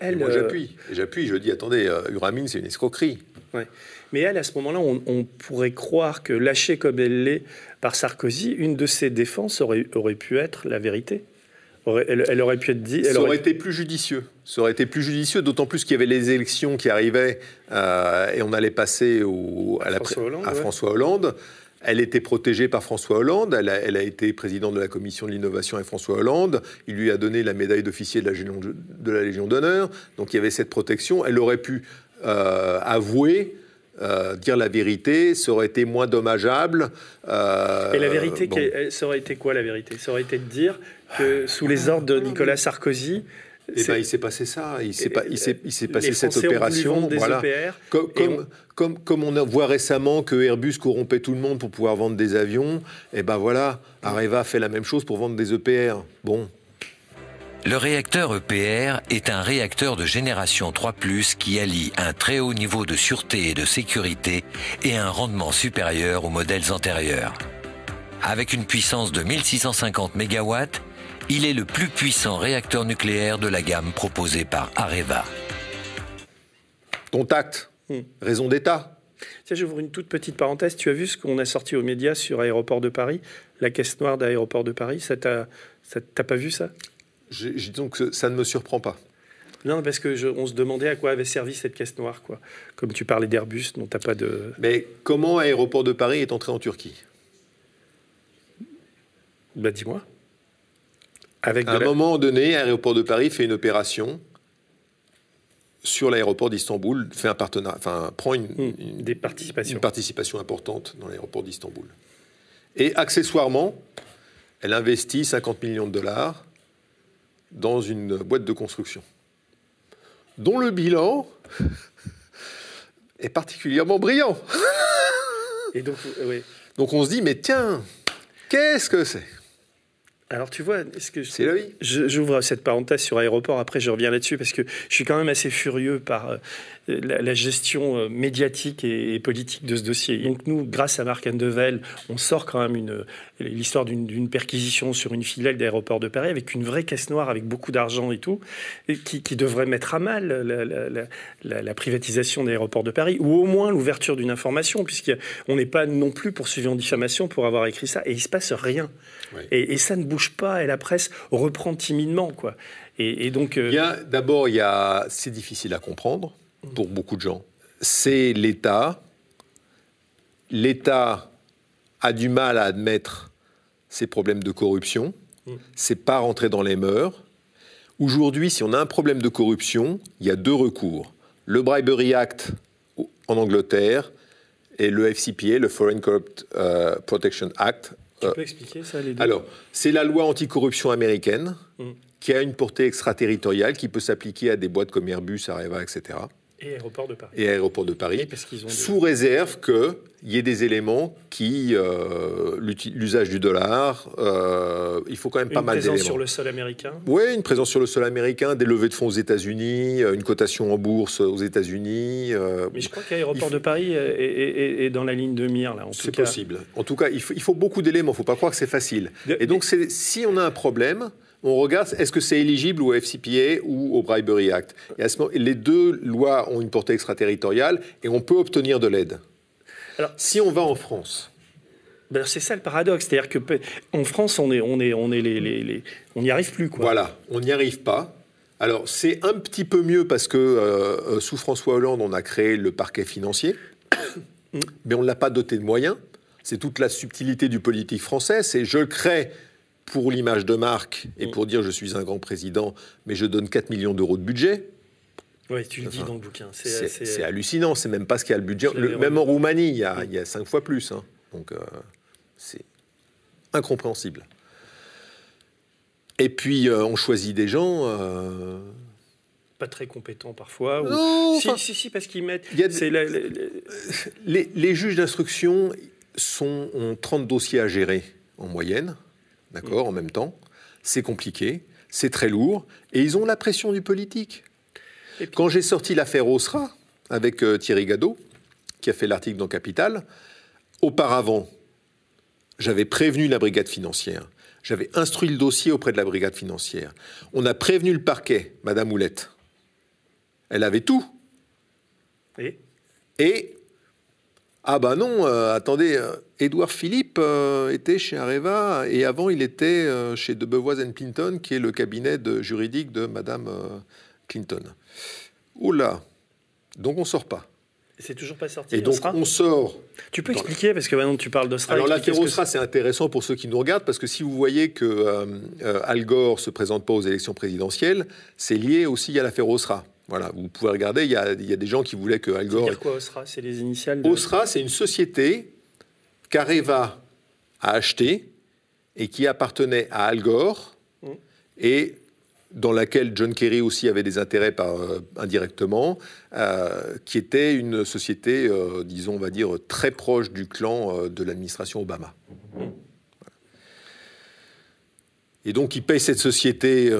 Speaker 2: elle,
Speaker 3: moi, j'appuie. J'appuie, je dis, attendez, euh, Uramine, c'est une escroquerie.
Speaker 2: Ouais. Mais elle, à ce moment-là, on, pourrait croire que lâchée comme elle l'est par Sarkozy, une de ses défenses aurait, aurait pu être la vérité elle, aurait pu être dit.
Speaker 3: ça aurait... été plus judicieux. Ça aurait été plus judicieux, d'autant plus qu'il y avait les élections qui arrivaient euh, et on allait passer au, à, François Hollande, à François Hollande. Elle était protégée par François Hollande. Elle a, été présidente de la commission de l'innovation avec François Hollande. Il lui a donné la médaille d'officier de la Légion d'honneur. Donc il y avait cette protection. Elle aurait pu euh, avouer euh, dire la vérité, ça aurait été moins dommageable.
Speaker 2: Euh, et la vérité, ça aurait été quoi la vérité? Ça aurait été de dire que sous les ordres de Nicolas Sarkozy,
Speaker 3: eh ben, il s'est passé ça, il s'est, il s'est, il s'est passé cette opération. Voilà. Comme, comme, on... comme, on voit récemment que Airbus corrompait tout le monde pour pouvoir vendre des avions, et eh ben voilà, Areva fait la même chose pour vendre des EPR. Bon,
Speaker 5: le réacteur EPR est un réacteur de génération 3 +, qui allie un très haut niveau de sûreté et de sécurité et un rendement supérieur aux modèles antérieurs. Avec une puissance de 1650 MW, il est le plus puissant réacteur nucléaire de la gamme proposée par Areva.
Speaker 3: Contact, hmm. raison d'État.
Speaker 2: Tiens, j'ouvre une toute petite parenthèse. Tu as vu ce qu'on a sorti aux médias sur Aéroport de Paris, la caisse noire d'Aéroport de Paris? Ça t'a, t'as pas vu ça?
Speaker 3: Donc ça ne me surprend pas.
Speaker 2: Non, parce que on se demandait à quoi avait servi cette caisse noire, quoi. Comme tu parlais d'Airbus, dont t'as pas de.
Speaker 3: Mais comment Aéroport de Paris est entré en Turquie?
Speaker 2: Bah dis-moi.
Speaker 3: Avec à un moment donné, Aéroport de Paris fait une opération sur l'aéroport d'Istanbul, fait un partenariat, enfin prend une,
Speaker 2: hmm, des participations.
Speaker 3: une participation importante dans l'aéroport d'Istanbul. Et accessoirement, elle investit 50 millions de dollars dans une boîte de construction, dont le bilan (laughs) est particulièrement brillant.
Speaker 2: Et donc, euh,
Speaker 3: donc on se dit, mais tiens, qu'est-ce que c'est?
Speaker 2: Alors tu vois, est-ce que
Speaker 3: c'est la
Speaker 2: J'ouvre cette parenthèse sur aéroport. Après, je reviens là-dessus parce que je suis quand même assez furieux par euh, la, gestion euh, médiatique et, politique de ce dossier. Donc nous, grâce à Marc Andevel, on sort quand même une l'histoire d'une perquisition sur une filiale d'aéroport de Paris avec une vraie caisse noire avec beaucoup d'argent et tout, et qui, qui, devrait mettre à mal la, la privatisation d'aéroport de Paris ou au moins l'ouverture d'une information, puisqu'on n'est pas non plus poursuivi en diffamation pour avoir écrit ça et il se passe rien. Et, et ça ne bouge pas et la presse reprend timidement. Quoi. Et, donc.
Speaker 3: Euh, d'abord, il y a, c'est difficile à comprendre pour beaucoup de gens. C'est l'État. L'État a du mal à admettre ses problèmes de corruption. Mm. C'est pas rentrer dans les mœurs. Aujourd'hui, si on a un problème de corruption, il y a deux recours. Le Bribery Act en Angleterre et le FCPA, le Foreign Corrupt euh, Protection Act.
Speaker 2: Tu
Speaker 3: euh,
Speaker 2: peux expliquer ça, les deux
Speaker 3: alors, c'est la loi anticorruption américaine
Speaker 2: Mm.
Speaker 3: qui a une portée extraterritoriale qui peut s'appliquer à des boîtes comme Airbus, Areva, etc.
Speaker 2: Et aéroport de Paris.
Speaker 3: et aéroports de Paris,
Speaker 2: Oui, parce qu'ils ont des-
Speaker 3: sous réserve qu'il y ait des éléments qui, euh, l'usage du dollar, euh, il faut quand même pas
Speaker 2: Une
Speaker 3: mal
Speaker 2: présence
Speaker 3: d'éléments.
Speaker 2: sur le sol américain.
Speaker 3: Oui, une présence sur le sol américain, des levées de fonds aux États-Unis, euh, une cotation en bourse aux États-Unis. euh,
Speaker 2: Mais je crois qu'aéroport
Speaker 3: faut-
Speaker 2: de Paris est, est- est- est dans la ligne de mire, là, en tout
Speaker 3: c'est possible. En tout cas, il faut, il faut beaucoup d'éléments. Il ne faut pas croire que c'est facile.
Speaker 2: De-
Speaker 3: Et donc, si on a un problème, on regarde est-ce que c'est éligible au FCPA ou au Bribery Act? Et à ce moment, les deux lois ont une portée extraterritoriale et on peut obtenir de l'aide.
Speaker 2: Alors-
Speaker 3: si on va en France,
Speaker 2: Ben, c'est ça le paradoxe, c'est-à-dire que en France, on est, on est, on est les, les- les- on n'y arrive plus, quoi.
Speaker 3: Voilà, on n'y arrive pas. Alors, c'est un petit peu mieux parce que euh, euh, sous François Hollande, on a créé le parquet financier, mais on ne l'a pas doté de moyens. C'est toute la subtilité du politique français. C'est je crée pour l'image de marque et pour dire je suis un grand président, mais je donne 4 millions d'euros de budget.
Speaker 2: Oui, tu le dis dans le bouquin. C'est,
Speaker 3: hallucinant, c'est même pas ce qu'il y a le budget. Le- même en Roumanie, il y a, il y a cinq fois plus. hein. Donc, euh, c'est incompréhensible. Et puis, euh, on choisit des gens. euh,
Speaker 2: pas très compétent parfois. ou-
Speaker 3: Non,
Speaker 2: si,
Speaker 3: enfin,
Speaker 2: si, si, parce qu'ils mettent.
Speaker 3: il y a des-
Speaker 2: c'est la- la- la-
Speaker 3: les, les juges d'instruction ont 30 dossiers à gérer en moyenne, d'accord, en même temps. C'est compliqué, c'est très lourd, et ils ont la pression du politique.
Speaker 2: Et puis-
Speaker 3: Quand j'ai sorti l'affaire Osra avec euh, Thierry Gadot, qui a fait l'article dans Capital, auparavant, j'avais prévenu la brigade financière. J'avais instruit le dossier auprès de la brigade financière. On a prévenu le parquet, Madame Houlette. Elle avait tout.
Speaker 2: Et
Speaker 3: Et ah bah non, euh, attendez, euh, Édouard Philippe euh, était chez Areva et avant il était euh, chez De Bevoise Clinton, qui est le cabinet de, juridique de Madame Clinton. Oula, donc on sort pas.
Speaker 2: c'est toujours pas sorti.
Speaker 3: Et donc
Speaker 2: Osra
Speaker 3: on sort.
Speaker 2: tu peux expliquer, parce que maintenant tu parles d'Osra.
Speaker 3: Alors l'affaire
Speaker 2: ce
Speaker 3: Osra, c'est intéressant pour ceux qui nous regardent parce que si vous voyez que Al Gore se présente pas aux élections présidentielles, c'est lié aussi à l'affaire Osra. Voilà, vous pouvez regarder, il y a, il y a des gens qui voulaient que Al
Speaker 2: c'est.
Speaker 3: Gore
Speaker 2: C'est-à-dire quoi, Osra? C'est les initiales de...
Speaker 3: Osra, c'est une société qu'Areva a achetée et qui appartenait à Al Gore
Speaker 2: Mm.
Speaker 3: et dans laquelle John Kerry aussi avait des intérêts par, euh, indirectement, euh, qui était une société, euh, disons, on va dire, très proche du clan de l'administration Obama. Voilà. Et donc, il paye cette société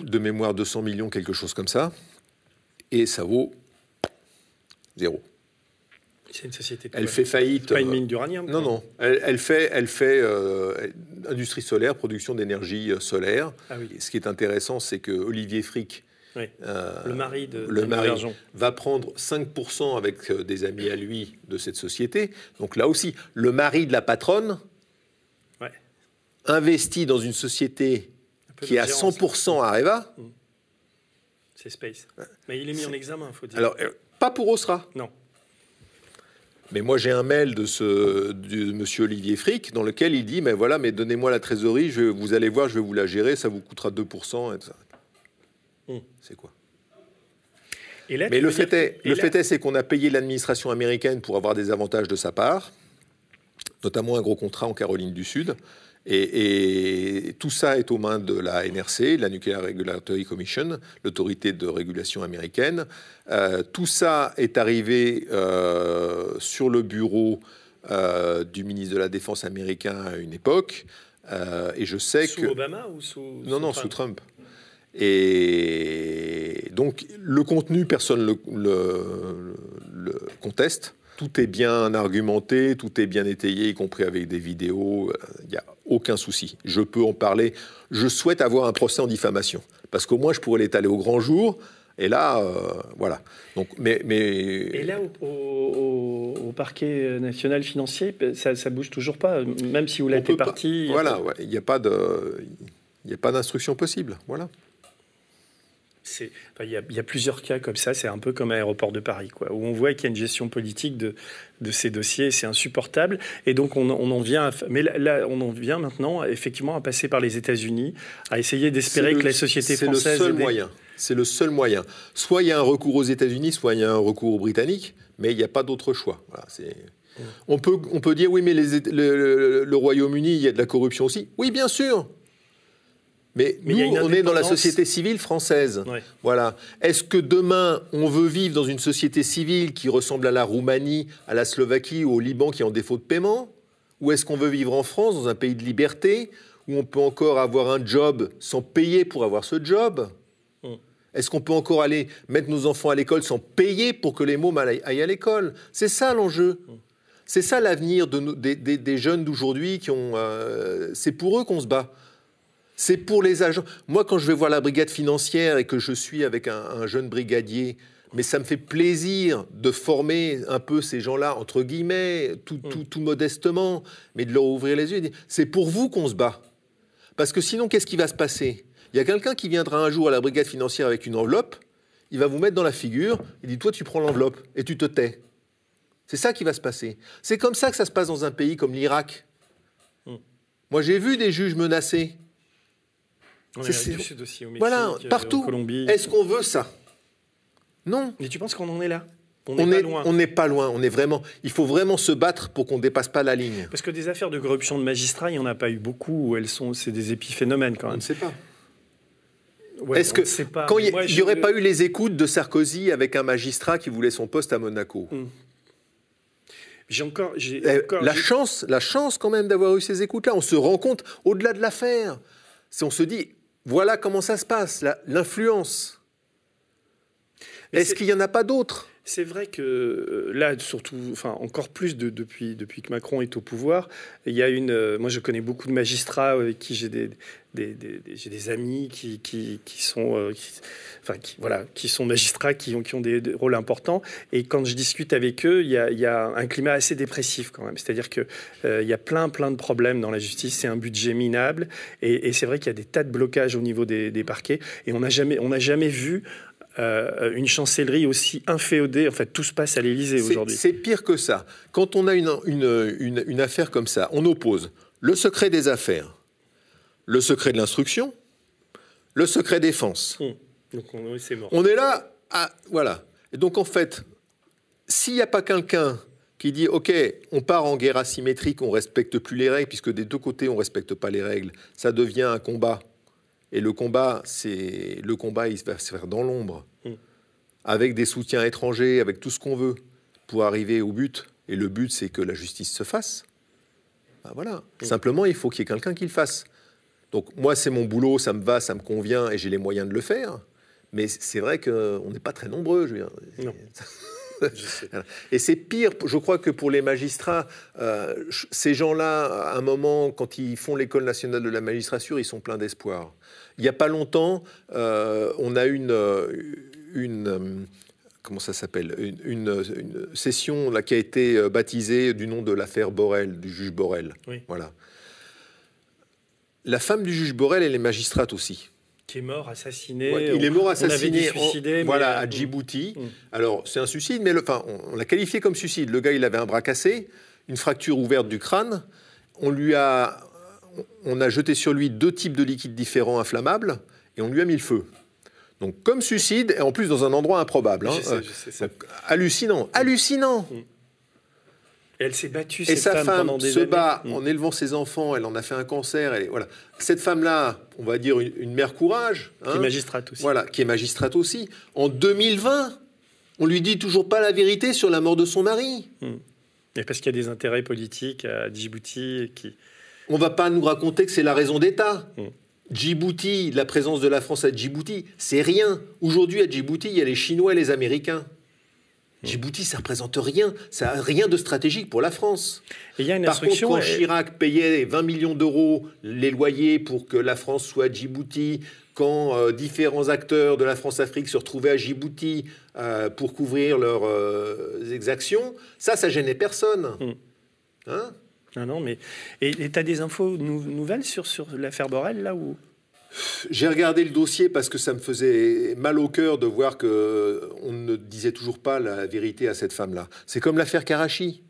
Speaker 3: de mémoire 200 millions, quelque chose comme ça, et ça vaut zéro.
Speaker 2: C'est une société.
Speaker 3: Elle fait faillite.
Speaker 2: Pas une
Speaker 3: euh,
Speaker 2: mine d'uranium.
Speaker 3: non, non. Elle, elle fait, elle fait euh, industrie solaire, production d'énergie euh, solaire.
Speaker 2: Ah oui.
Speaker 3: Ce qui est intéressant, c'est que Olivier Frick,
Speaker 2: Oui.
Speaker 3: euh,
Speaker 2: Le mari de
Speaker 3: le mari, va prendre 5% avec des amis à lui de cette société. Donc là aussi, le mari de la patronne
Speaker 2: Ouais.
Speaker 3: investit dans une société qui est à
Speaker 2: gérance.
Speaker 3: 100% à Areva.
Speaker 2: C'est Space. Mais il est mis en examen, faut dire.
Speaker 3: Alors, euh, pas pour Osra.
Speaker 2: non.
Speaker 3: Mais moi, j'ai un mail de ce de monsieur Olivier Frick dans lequel il dit Mais voilà, mais donnez-moi la trésorerie, je, vous allez voir, je vais vous la gérer, ça vous coûtera 2%. Et tout ça.
Speaker 2: Hmm.
Speaker 3: C'est quoi?
Speaker 2: Et là,
Speaker 3: Mais le fait est, le
Speaker 2: là-
Speaker 3: fait est, c'est qu'on a payé l'administration américaine pour avoir des avantages de sa part, notamment un gros contrat en Caroline du Sud. Et, et tout ça est aux mains de la NRC, la Nuclear Regulatory Commission, l'autorité de régulation américaine. Euh, tout ça est arrivé euh, sur le bureau euh, du ministre de la Défense américain à une époque. Et je sais
Speaker 2: sous
Speaker 3: que...
Speaker 2: Obama ou sous.
Speaker 3: Non, non,
Speaker 2: Trump
Speaker 3: sous Trump. Et donc, le contenu, personne ne le, le- le conteste. Tout est bien argumenté, tout est bien étayé, y compris avec des vidéos. Il n'y a aucun souci. Je peux en parler. Je souhaite avoir un procès en diffamation. Parce qu'au moins, je pourrais l'étaler au grand jour. Et là, euh, voilà. Donc, mais, mais
Speaker 2: Et là, au, au- au parquet national financier, ça, ça bouge toujours pas, même si vous l'êtes parti.
Speaker 3: Voilà, ouais, il n'y a pas de, il n'y a pas d'instruction possible. Voilà.
Speaker 2: Enfin, il, y a, il y a plusieurs cas comme ça, c'est un peu comme à l'aéroport de Paris, quoi, où on voit qu'il y a une gestion politique de, de ces dossiers, c'est insupportable. Et donc, on, on en vient, à, mais là, là, on en vient maintenant, effectivement, à passer par les États-Unis, à essayer d'espérer que la société française.
Speaker 3: C'est le seul moyen. C'est le seul moyen. Soit il y a un recours aux États-Unis, soit il y a un recours aux Britanniques, mais il n'y a pas d'autre choix. on, peut, on peut dire, oui, mais le, Royaume-Uni, il y a de la corruption aussi. Oui, bien sûr. Mais, nous, on est dans la société civile française. Voilà. Est-ce que demain, on veut vivre dans une société civile qui ressemble à la Roumanie, à la Slovaquie ou au Liban qui est en défaut de paiement? Ou est-ce qu'on veut vivre en France, dans un pays de liberté, où on peut encore avoir un job sans payer pour avoir ce job? Mm. Est-ce qu'on peut encore aller mettre nos enfants à l'école sans payer pour que les mômes aillent à l'école? C'est ça l'enjeu. Mm. C'est ça l'avenir de des, jeunes d'aujourd'hui qui ont. Euh, c'est pour eux qu'on se bat. C'est pour les agents. Moi, quand je vais voir la brigade financière et que je suis avec un, jeune brigadier, mais ça me fait plaisir de former un peu ces gens-là, entre guillemets, tout, mm. tout, modestement, mais de leur ouvrir les yeux. C'est pour vous qu'on se bat. Parce que sinon, qu'est-ce qui va se passer? Il y a quelqu'un qui viendra un jour à la brigade financière avec une enveloppe, il va vous mettre dans la figure, il dit Toi, tu prends l'enveloppe et tu te tais. C'est ça qui va se passer. C'est comme ça que ça se passe dans un pays comme l'Irak. Mm. Moi, j'ai vu des juges menacés voilà, euh, partout. Est-ce qu'on veut ça? Non.
Speaker 2: Mais tu penses qu'on en est là?
Speaker 3: On n'est pas loin. On n'est pas loin. On est vraiment. Il faut vraiment se battre pour qu'on dépasse pas la ligne.
Speaker 2: Parce que des affaires de corruption de magistrats, il n'y en a pas eu beaucoup. Elles sont, c'est des épiphénomènes quand même.
Speaker 3: On ne sait pas. Est-ce que quand il n'y aurait pas eu les écoutes de Sarkozy avec un magistrat qui voulait son poste à Monaco? Hmm.
Speaker 2: J'ai encore, j'ai
Speaker 3: eh, la chance, la chance quand même d'avoir eu ces écoutes-là. On se rend compte au-delà de l'affaire. Si on se dit, voilà comment ça se passe, l'influence. Est-ce qu'il n'y en a pas d'autres?
Speaker 2: C'est vrai que euh, là, surtout, enfin encore plus depuis, que Macron est au pouvoir, il y a une. Euh, moi, je connais beaucoup de magistrats avec qui j'ai des, amis qui, sont, euh, enfin, qui, voilà, qui sont magistrats, qui ont, des, rôles importants. Et quand je discute avec eux, il y a, un climat assez dépressif quand même. C'est-à-dire il y a plein, plein de problèmes dans la justice. C'est un budget minable. Et, c'est vrai qu'il y a des tas de blocages au niveau des, des parquets. Et on n'a jamais, on n'a jamais vu euh, une chancellerie aussi inféodée. En fait, tout se passe à l'Élysée aujourd'hui.
Speaker 3: C'est pire que ça. Quand on a une, une, une, affaire comme ça, on oppose le secret des affaires, le secret de l'instruction, le secret défense. Hum. Donc on, est mort. on est là, à, voilà. Et donc en fait, s'il n'y a pas quelqu'un qui dit OK, on part en guerre asymétrique, on respecte plus les règles, puisque des deux côtés on respecte pas les règles, ça devient un combat et le combat, c'est le combat, il va se faire dans l'ombre, mm. avec des soutiens étrangers, avec tout ce qu'on veut, pour arriver au but. Et le but, c'est que la justice se fasse. Ben voilà. Mm. Simplement, il faut qu'il y ait quelqu'un qui le fasse. Donc moi, c'est mon boulot, ça me va, ça me convient, et j'ai les moyens de le faire. Mais c'est vrai qu'on n'est pas très nombreux. Je veux dire. (laughs) Et c'est pire, je crois que pour les magistrats, euh, ces gens-là, à un moment, quand ils font l'école nationale de la magistrature, ils sont pleins d'espoir. Il n'y a pas longtemps, euh, on a une, euh, une comment ça s'appelle une, session là, qui a été baptisée du nom de l'affaire Borel, du juge Borel. Voilà. La femme du juge Borel, elle est magistrate aussi
Speaker 2: qui est mort assassiné.
Speaker 3: il est mort assassiné voilà, à Djibouti. Mm. Alors, c'est un suicide, mais enfin, on, l'a qualifié comme suicide. Le gars, il avait un bras cassé, une fracture ouverte du crâne. On lui a, on a jeté sur lui deux types de liquides différents inflammables et on lui a mis le feu. Donc, comme suicide, et en plus dans un endroit improbable. Hein. hallucinant, hallucinant. Mm.
Speaker 2: Elle s'est battue.
Speaker 3: Et sa femme, se bat mm. en élevant ses enfants. Elle en a fait un cancer. Elle voilà. Cette femme-là, on va dire une, mère courage.
Speaker 2: qui est hein. magistrate aussi.
Speaker 3: Voilà, qui est magistrate aussi. En 2020, on lui dit toujours pas la vérité sur la mort de son mari. Mm.
Speaker 2: Et parce qu'il y a des intérêts politiques à Djibouti qui.
Speaker 3: On va pas nous raconter que c'est la raison d'État. Mm. Djibouti, la présence de la France à Djibouti, c'est rien. Aujourd'hui, à Djibouti, il y a les Chinois et les Américains. Djibouti, ça représente rien, ça n'a rien de stratégique pour la France.
Speaker 2: il y a une
Speaker 3: Par contre, quand Chirac payait 20 millions d'euros les loyers pour que la France soit à Djibouti, quand euh, différents acteurs de la France-Afrique se retrouvaient à Djibouti euh, pour couvrir leurs euh, exactions, ça, ça gênait personne. Hmm.
Speaker 2: Hein? Non, non, mais et tu as des infos nouvelles sur, sur l'affaire Borel là où
Speaker 3: j'ai regardé le dossier parce que ça me faisait mal au cœur de voir que on ne disait toujours pas la vérité à cette femme-là. C'est comme l'affaire Karachi.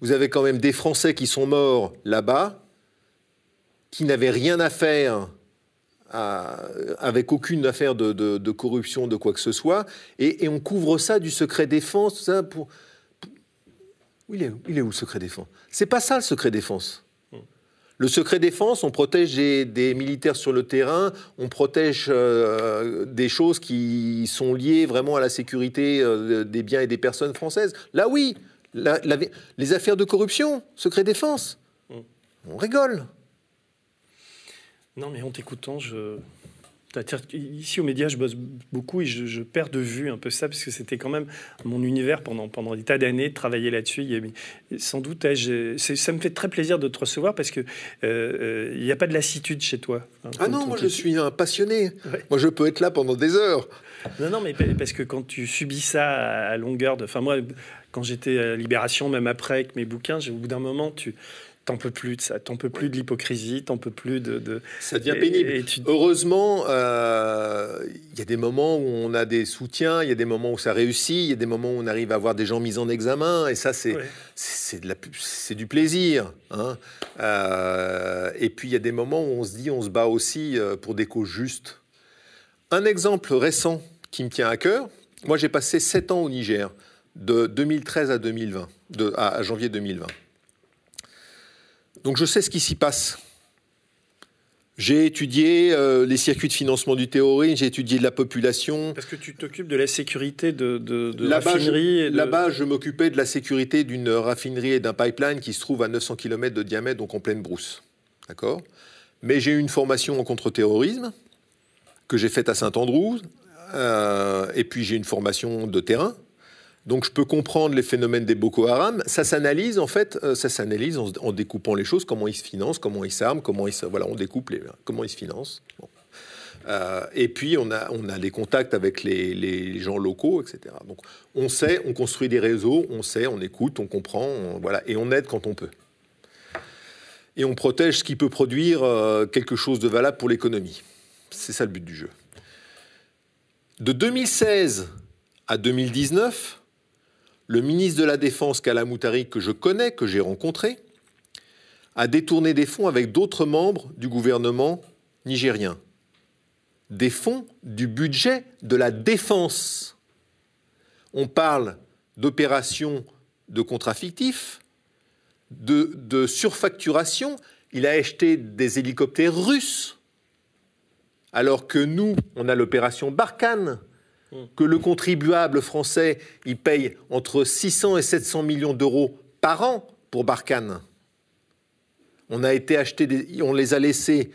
Speaker 3: Vous avez quand même des Français qui sont morts là-bas, qui n'avaient rien à faire avec aucune affaire de, corruption, de quoi que ce soit, et, on couvre ça du secret défense, ça pour, il, est, il est où le secret défense? C'est pas ça le secret défense. Le secret défense, on protège des, militaires sur le terrain, on protège euh, des choses qui sont liées vraiment à la sécurité euh, des biens et des personnes françaises. Là, oui, les affaires de corruption, secret défense, mm. on rigole.
Speaker 2: Non, mais en t'écoutant, je, Ici, aux médias, je bosse beaucoup et je, perds de vue un peu ça, parce que c'était quand même mon univers pendant, pendant des tas d'années de travailler là-dessus. Sans doute, ça me fait très plaisir de te recevoir parce qu'il euh, n'y a pas de lassitude chez toi.
Speaker 3: Hein, ah non, moi je suis un passionné. Moi je peux être là pendant des heures.
Speaker 2: Non, non, mais parce que quand tu subis ça à longueur de. Enfin, moi, quand j'étais à Libération, même après avec mes bouquins, au bout d'un moment, tu t'en peux plus de ça, t'en peux plus de l'hypocrisie, t'en peux plus de,
Speaker 3: Ça devient pénible. Heureusement, euh, il y a des moments où on a des soutiens, il y a des moments où ça réussit, il y a des moments où on arrive à avoir des gens mis en examen, et ça, c'est c'est du plaisir. Hein. Euh, et puis, il y a des moments où on se dit, on se bat aussi euh, pour des causes justes. Un exemple récent qui me tient à cœur, moi j'ai passé 7 ans au Niger, de 2013 à 2020, de, à janvier 2020. Donc je sais ce qui s'y passe. J'ai étudié euh, les circuits de financement du terrorisme, j'ai étudié de la population.
Speaker 2: Parce que tu t'occupes de la sécurité de, de, de
Speaker 3: là-bas, je, Là-bas, je m'occupais de la sécurité d'une raffinerie et d'un pipeline qui se trouve à 900 km de diamètre, donc en pleine brousse. D'accord? Mais j'ai eu une formation en contre-terrorisme que j'ai faite à Saint-Andrew. Euh, et puis j'ai une formation de terrain donc je peux comprendre les phénomènes des Boko Haram. Ça s'analyse en fait, euh, ça s'analyse en, découpant les choses, comment ils se financent, comment ils s'arment, comment ils se, voilà, on découpe les, comment ils se financent. Euh, et puis on a, on a des contacts avec les, gens locaux, etc. Donc on sait, on construit des réseaux, on sait, on écoute, on comprend, voilà, et on aide quand on peut. Et on protège ce qui peut produire euh, quelque chose de valable pour l'économie. C'est ça le but du jeu. De 2016 à 2019, le ministre de la Défense, Kalamoutari, que je connais, que j'ai rencontré, a détourné des fonds avec d'autres membres du gouvernement nigérien. Des fonds du budget de la défense. On parle d'opérations de contrats fictifs, de, de surfacturation. Il a acheté des hélicoptères russes, alors que nous, on a l'opération Barkhane que le contribuable français il paye entre 600 et 700 millions d'euros par an pour Barkhane. On a été acheté, on les a laissés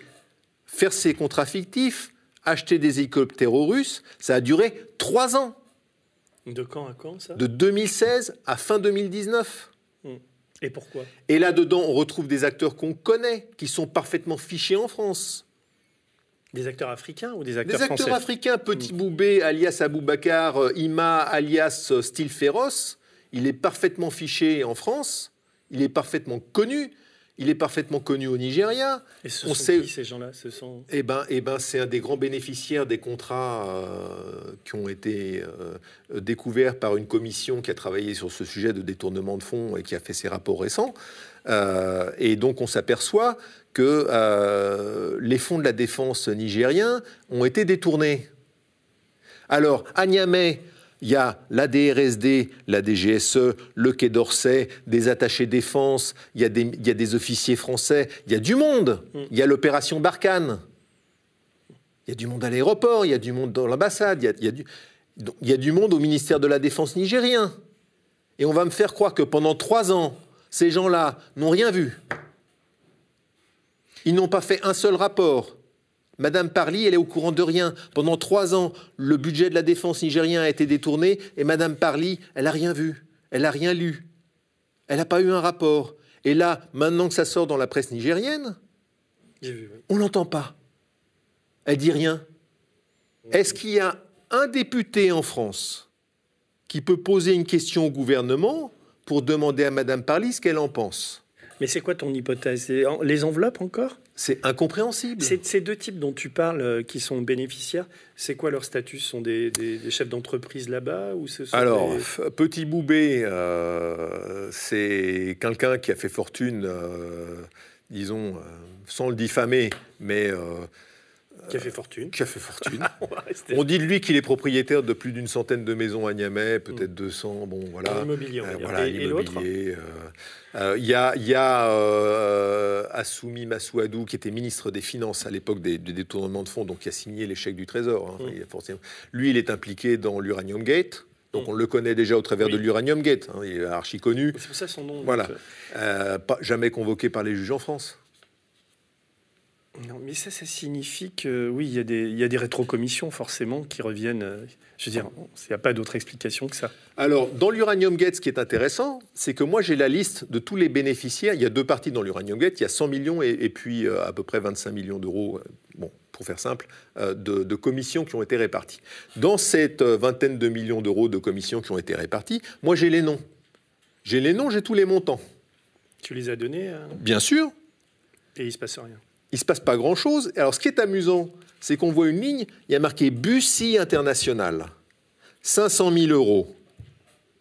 Speaker 3: faire ces contrats fictifs, acheter des hélicoptères russes. Ça a duré trois ans.
Speaker 2: De quand à quand ça?
Speaker 3: De 2016 à fin 2019. Hmm.
Speaker 2: Et pourquoi?
Speaker 3: Et là-dedans, on retrouve des acteurs qu'on connaît, qui sont parfaitement fichés en France.
Speaker 2: Des acteurs africains ou des acteurs
Speaker 3: français Des acteurs africains, Petit mm. Boubé, alias Aboubacar, euh, Ima, alias euh, Style Féroce. Il est parfaitement fiché en France, il est parfaitement connu, il est parfaitement connu au Nigeria.
Speaker 2: Et ce On sont sait... qui ces gens-là? Ce sont...
Speaker 3: Eh ben, eh ben, c'est un des grands bénéficiaires des contrats euh, qui ont été découverts par une commission qui a travaillé sur ce sujet de détournement de fonds et qui a fait ses rapports récents. Et donc on s'aperçoit que euh, les fonds de la défense nigériens ont été détournés. Alors, à Niamey, il y a la DRSD, la DGSE, le Quai d'Orsay, des attachés défense, il y, a des, officiers français, il y a du monde. Il y a l'opération Barkhane. Il y a du monde à l'aéroport, il y a du monde dans l'ambassade, il, il y a du monde au ministère de la Défense nigérien. Et on va me faire croire que pendant trois ans, ces gens-là n'ont rien vu. Ils n'ont pas fait un seul rapport. Madame Parly, elle est au courant de rien. Pendant trois ans, le budget de la défense nigérien a été détourné et Madame Parly, elle n'a rien vu, elle n'a rien lu, elle n'a pas eu un rapport. Et là, maintenant que ça sort dans la presse nigérienne, on n'entend pas. Elle dit rien. Est-ce qu'il y a un député en France qui peut poser une question au gouvernement pour demander à Madame Parly ce qu'elle en pense.
Speaker 2: Mais c'est quoi ton hypothèse? Les enveloppes encore?
Speaker 3: C'est incompréhensible.
Speaker 2: Ces deux types dont tu parles, euh, qui sont bénéficiaires, c'est quoi leur statut? Ce sont des, chefs d'entreprise là-bas ou ce
Speaker 3: Alors, Petit Boubé, euh, c'est quelqu'un qui a fait fortune, euh, disons, sans le diffamer, mais
Speaker 2: Qui a fait fortune.
Speaker 3: qui a fait fortune. (laughs)
Speaker 2: On
Speaker 3: dit de lui qu'il est propriétaire de plus d'une centaine de maisons à Niamey, peut-être 200. Bon, voilà.
Speaker 2: l'immobilier,
Speaker 3: Euh, voilà,
Speaker 2: Et- et l'autre
Speaker 3: l'immobilier. euh, euh, Il y a, y a euh, Assoumi Massouadou, qui était ministre des Finances à l'époque des, des détournements de fonds, donc qui a signé les chèques du Trésor. hein.
Speaker 2: Mm.
Speaker 3: Il a forcément- Lui, il est impliqué dans l'Uranium Gate. Donc
Speaker 2: Mm.
Speaker 3: on le connaît déjà au travers
Speaker 2: Oui.
Speaker 3: de l'Uranium Gate. hein. Il est archi connu.
Speaker 2: C'est pour ça son nom.
Speaker 3: Voilà. Euh, pas, jamais convoqué par les juges en France.
Speaker 2: Non, mais ça, ça signifie que oui, il y a des, il y a des rétrocommissions forcément qui reviennent. euh, Je veux dire, il n'y a pas d'autre explication que ça.
Speaker 3: Alors, dans l'Uranium Gate, ce qui est intéressant, c'est que moi, j'ai la liste de tous les bénéficiaires. Il y a deux parties dans l'Uranium Gate. Il y a 100 millions et, et puis euh, à peu près 25 millions d'euros, euh, bon, pour faire simple, euh, de, de commissions qui ont été réparties. Dans cette euh, vingtaine de millions d'euros de commissions qui ont été réparties, moi, j'ai les noms. J'ai les noms, j'ai tous les montants.
Speaker 2: Tu les as donnés
Speaker 3: Bien sûr,
Speaker 2: et il se passe rien.
Speaker 3: Il se passe pas grand-chose. Alors, ce qui est amusant, c'est qu'on voit une ligne, il y a marqué Bussy International, 500 000 euros.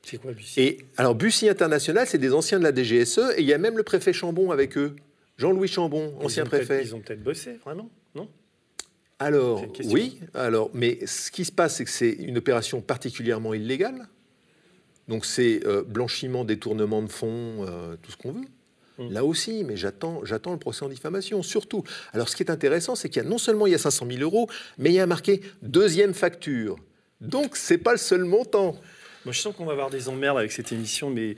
Speaker 2: C'est quoi Bussy?
Speaker 3: Et alors, Bussy International, c'est des anciens de la DGSE, et il y a même le préfet Chambon avec eux. Jean-Louis Chambon, ancien préfet.
Speaker 2: Ils ont peut-être bossé, vraiment Non?
Speaker 3: Alors, oui, alors, mais ce qui se passe, c'est que c'est une opération particulièrement illégale. Donc, c'est euh, blanchiment, détournement de fonds, euh, tout ce qu'on veut.
Speaker 2: Mm.
Speaker 3: Là aussi, mais j'attends, j'attends le procès en diffamation, surtout. Alors, ce qui est intéressant, c'est qu'il y a non seulement il y a 500 000 euros, mais il y a marqué deuxième facture. Donc, c'est pas le seul montant.
Speaker 2: Moi, je sens qu'on va avoir des emmerdes avec cette émission, mais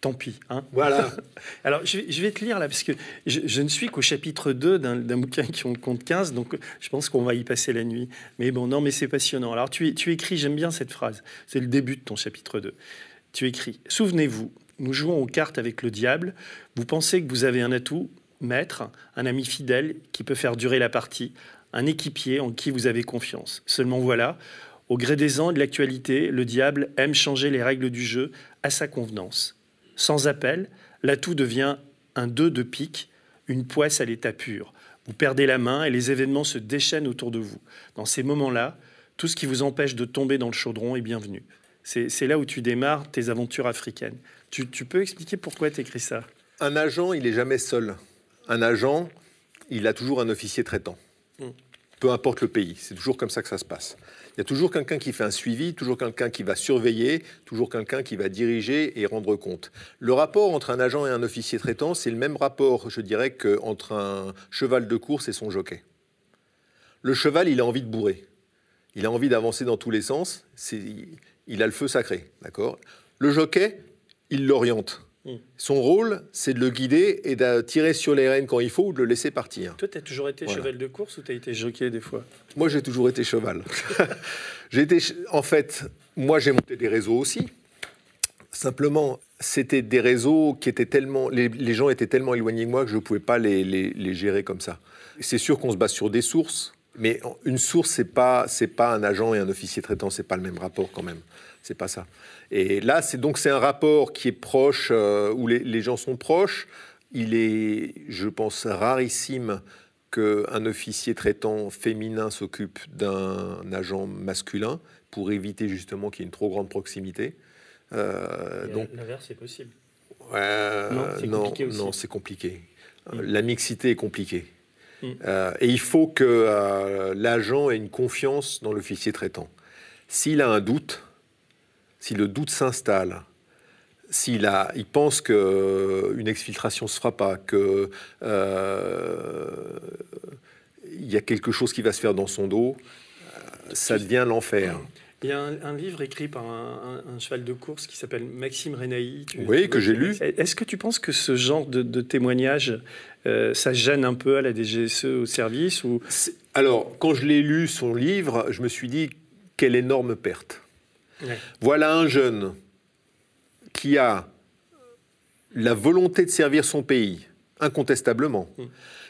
Speaker 2: tant pis. Hein
Speaker 3: Voilà. (laughs)
Speaker 2: Alors, je vais, je vais te lire là, parce que je, je ne suis qu'au chapitre 2 d'un d'un bouquin qui en compte 15, donc je pense qu'on va y passer la nuit. Mais bon, non, mais c'est passionnant. Alors, tu, tu écris, j'aime bien cette phrase, c'est le début de ton chapitre 2. Tu écris Souvenez-vous, nous jouons aux cartes avec le diable. Vous pensez que vous avez un atout, maître, un ami fidèle qui peut faire durer la partie, un équipier en qui vous avez confiance. Seulement voilà, au gré des ans et de l'actualité, le diable aime changer les règles du jeu à sa convenance. Sans appel, l'atout devient un 2 de pique, une poisse à l'état pur. Vous perdez la main et les événements se déchaînent autour de vous. Dans ces moments-là, tout ce qui vous empêche de tomber dans le chaudron est bienvenu. C'est là où tu démarres tes aventures africaines. Tu, tu peux expliquer pourquoi tu écris ça?
Speaker 3: Un agent, il est jamais seul. Un agent, il a toujours un officier traitant.
Speaker 2: Mm.
Speaker 3: Peu importe le pays, c'est toujours comme ça que ça se passe. Il y a toujours quelqu'un qui fait un suivi, toujours quelqu'un qui va surveiller, toujours quelqu'un qui va diriger et rendre compte. Le rapport entre un agent et un officier traitant, c'est le même rapport, je dirais, qu'entre un cheval de course et son jockey. Le cheval, il a envie de bourrer. Il a envie d'avancer dans tous les sens. Il a le feu sacré, d'accord? Le jockey, il l'oriente.
Speaker 2: Mm.
Speaker 3: Son rôle, c'est de le guider et de tirer sur les rênes quand il faut ou de le laisser partir.
Speaker 2: Toi, tu as toujours été
Speaker 3: Voilà.
Speaker 2: cheval de course ou tu as été jockey des fois?
Speaker 3: Moi, j'ai toujours été cheval. (laughs) j'ai été, en fait, moi, j'ai monté des réseaux aussi. Simplement, c'était des réseaux qui étaient tellement, les, les gens étaient tellement éloignés de moi que je ne pouvais pas les, les- les gérer comme ça. C'est sûr qu'on se base sur des sources, mais une source, c'est pas, c'est pas un agent et un officier traitant, c'est pas le même rapport quand même. C'est pas ça. Et là, c'est donc c'est un rapport qui est proche, euh, où les, les gens sont proches. Il est, je pense, rarissime qu'un officier traitant féminin s'occupe d'un agent masculin pour éviter justement qu'il y ait une trop grande proximité. Euh, donc,
Speaker 2: L'inverse, c'est possible. Non, c'est
Speaker 3: non,
Speaker 2: compliqué aussi.
Speaker 3: non, c'est compliqué.
Speaker 2: Mm.
Speaker 3: La mixité est compliquée.
Speaker 2: Mm.
Speaker 3: Euh, et il faut que euh, l'agent ait une confiance dans l'officier traitant. S'il a un doute, si le doute s'installe, s'il a, il pense qu'une exfiltration ne se fera pas, que euh, il y a quelque chose qui va se faire dans son dos, euh, ça devient l'enfer.
Speaker 2: Il y a un, un livre écrit par un, un- un cheval de course qui s'appelle Maxime Renaï.
Speaker 3: Oui, que j'ai lu.
Speaker 2: Est-ce que tu penses que ce genre de, de témoignage, euh, ça gêne un peu à la DGSE au service ou
Speaker 3: Alors, quand je l'ai lu, son livre, je me suis dit, quelle énorme perte.
Speaker 2: Ouais.
Speaker 3: Voilà un jeune qui a la volonté de servir son pays, incontestablement,
Speaker 2: Mm.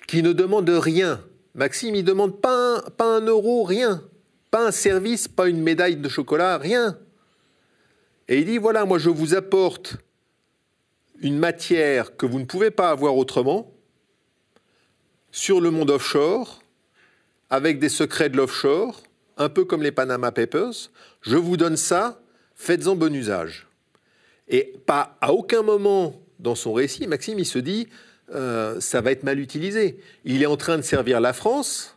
Speaker 3: qui ne demande rien. Maxime, il demande pas un, pas un euro, rien. Pas un service, pas une médaille de chocolat, rien. Et il dit, voilà, moi je vous apporte une matière que vous ne pouvez pas avoir autrement sur le monde offshore, avec des secrets de l'offshore, un peu comme les Panama Papers. Je vous donne ça, faites-en bon usage. Et pas à aucun moment dans son récit, Maxime, il se dit, euh, ça va être mal utilisé. Il est en train de servir la France,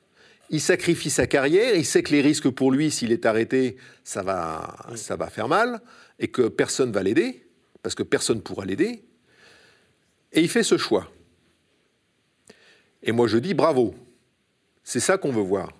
Speaker 3: il sacrifie sa carrière, il sait que les risques pour lui, s'il est arrêté, ça va, ça va faire mal, et que personne va l'aider, parce que personne pourra l'aider. Et il fait ce choix. Et moi je dis bravo. C'est ça qu'on veut voir.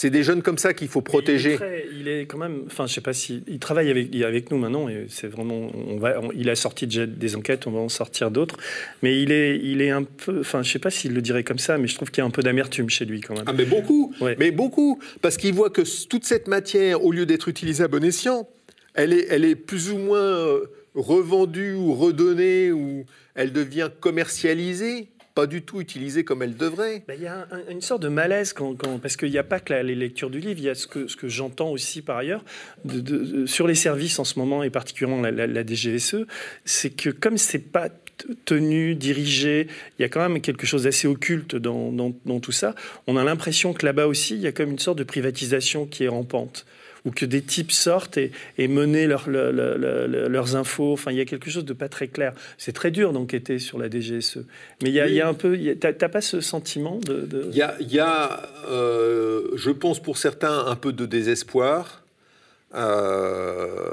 Speaker 3: C'est des jeunes comme ça qu'il faut protéger.
Speaker 2: Il est, très- il est quand même, enfin, je sais pas si il travaille avec, nous maintenant et c'est vraiment, on va, on- il a sorti déjà des enquêtes, on va en sortir d'autres, mais il est, il est un peu, enfin, je sais pas s'il le dirait comme ça, mais je trouve qu'il y a un peu d'amertume chez lui quand même.
Speaker 3: Ah mais beaucoup,
Speaker 2: Ouais.
Speaker 3: mais beaucoup, parce qu'il voit que toute cette matière, au lieu d'être utilisée à bon escient, elle est, elle est plus ou moins euh, revendue ou redonnée ou elle devient commercialisée, pas du tout utilisée comme elle devrait.
Speaker 2: Ben, Il y a un- un- une sorte de malaise quand, parce qu'il n'y a pas que les lectures du livre, il y a ce que, j'entends aussi par ailleurs sur les services en ce moment et particulièrement la, DGSE, c'est que comme c'est pas tenu, dirigé, il y a quand même quelque chose d'assez occulte dans, dans- dans tout ça. On a l'impression que là-bas aussi, il y a comme une sorte de privatisation qui est rampante ou que des types sortent et, et menaient leur- le- le- le- leurs infos. Enfin, il y a quelque chose de pas très clair. C'est très dur d'enquêter sur la DGSE. Mais il y a,
Speaker 3: Oui.
Speaker 2: il y a un peu... T'as pas ce sentiment de... de-
Speaker 3: Il y a, il y a, euh, je pense pour certains, un peu de désespoir. Euh,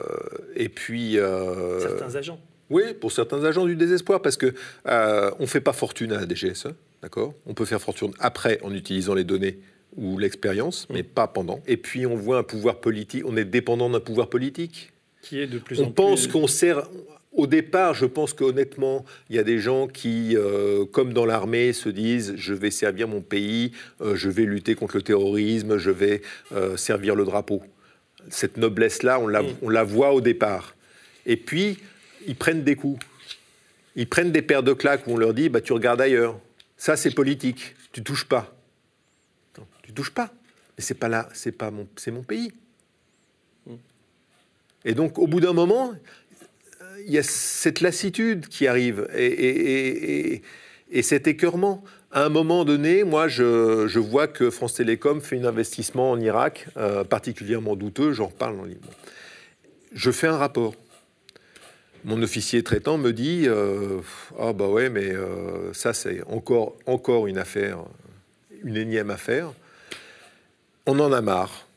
Speaker 3: et puis... euh,
Speaker 2: certains agents.
Speaker 3: Oui, pour certains agents du désespoir, parce que euh, on fait pas fortune à la DGSE, d'accord? On peut faire fortune après en utilisant les données ou l'expérience, mais pas pendant. Et puis on voit un pouvoir politique, on est dépendant d'un pouvoir politique.
Speaker 2: qui est de plus en
Speaker 3: On
Speaker 2: plus.
Speaker 3: pense qu'on sert. Au départ, je pense qu'honnêtement, il y a des gens qui, euh, comme dans l'armée, se disent je vais servir mon pays, euh, je vais lutter contre le terrorisme, je vais euh, servir le drapeau. Cette noblesse-là, on la,
Speaker 2: Mm.
Speaker 3: on la voit au départ. Et puis, ils prennent des coups. Ils prennent des paires de claques où on leur dit bah, tu regardes ailleurs. Ça, c'est politique. Tu touches pas. Touches pas. Mais c'est pas là, c'est pas mon, c'est mon pays. Et donc, au bout d'un moment, il y a cette lassitude qui arrive et, et- et- et- et cet écœurement. À un moment donné, moi, je, je vois que France Télécom fait un investissement en Irak euh, particulièrement douteux. J'en reparle dans le livre. Je fais un rapport. Mon officier traitant me dit euh, Ah, bah ouais, mais euh, ça, c'est encore, encore une affaire, une énième affaire. On en a marre,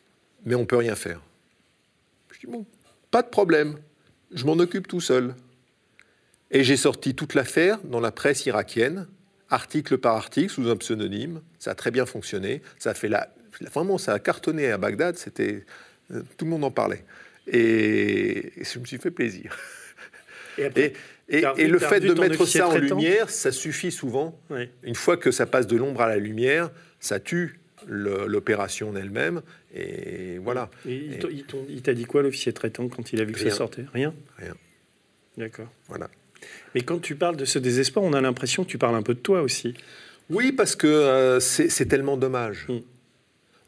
Speaker 3: mais on peut rien faire. Je dis Bon, pas de problème, je m'en occupe tout seul. Et j'ai sorti toute l'affaire dans la presse irakienne, article par article, sous un pseudonyme. Ça a très bien fonctionné. Ça a fait la, vraiment, ça a cartonné à Bagdad. C'était, euh, tout le monde en parlait. Et je me suis fait plaisir.
Speaker 2: Et après,
Speaker 3: le fait de mettre ça en
Speaker 2: traitant?
Speaker 3: lumière, ça suffit souvent. Une fois que ça passe de l'ombre à la lumière, ça tue l'opération en elle-même. Et voilà.
Speaker 2: Et il t'a dit quoi l'officier traitant quand il a vu que
Speaker 3: Rien.
Speaker 2: ça sortait? Rien?
Speaker 3: Rien.
Speaker 2: D'accord.
Speaker 3: voilà.
Speaker 2: Mais quand tu parles de ce désespoir, on a l'impression que tu parles un peu de toi aussi.
Speaker 3: Oui, parce que euh, c'est c'est tellement dommage.
Speaker 2: Mm.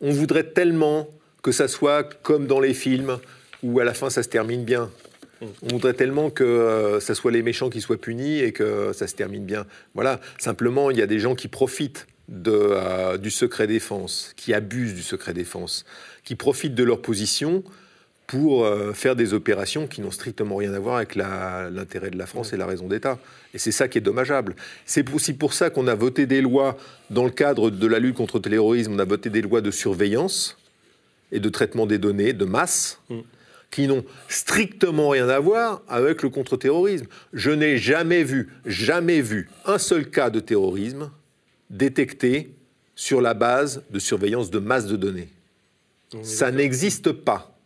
Speaker 3: On voudrait tellement que ça soit comme dans les films où à la fin ça se termine bien.
Speaker 2: Mm.
Speaker 3: On voudrait tellement que euh, ça soit les méchants qui soient punis et que ça se termine bien. Voilà. Simplement, il y a des gens qui profitent euh, du secret défense, qui abusent du secret défense, qui profitent de leur position pour euh, faire des opérations qui n'ont strictement rien à voir avec l'intérêt de la France et la raison d'État. Et c'est ça qui est dommageable. C'est aussi pour ça qu'on a voté des lois dans le cadre de la lutte contre le terrorisme, on a voté des lois de surveillance et de traitement des données de masse qui n'ont strictement rien à voir avec le contre-terrorisme. Je n'ai jamais vu, jamais vu un seul cas de terrorisme détecté sur la base de surveillance de masse de données.
Speaker 2: On
Speaker 3: Ça n'existe pas.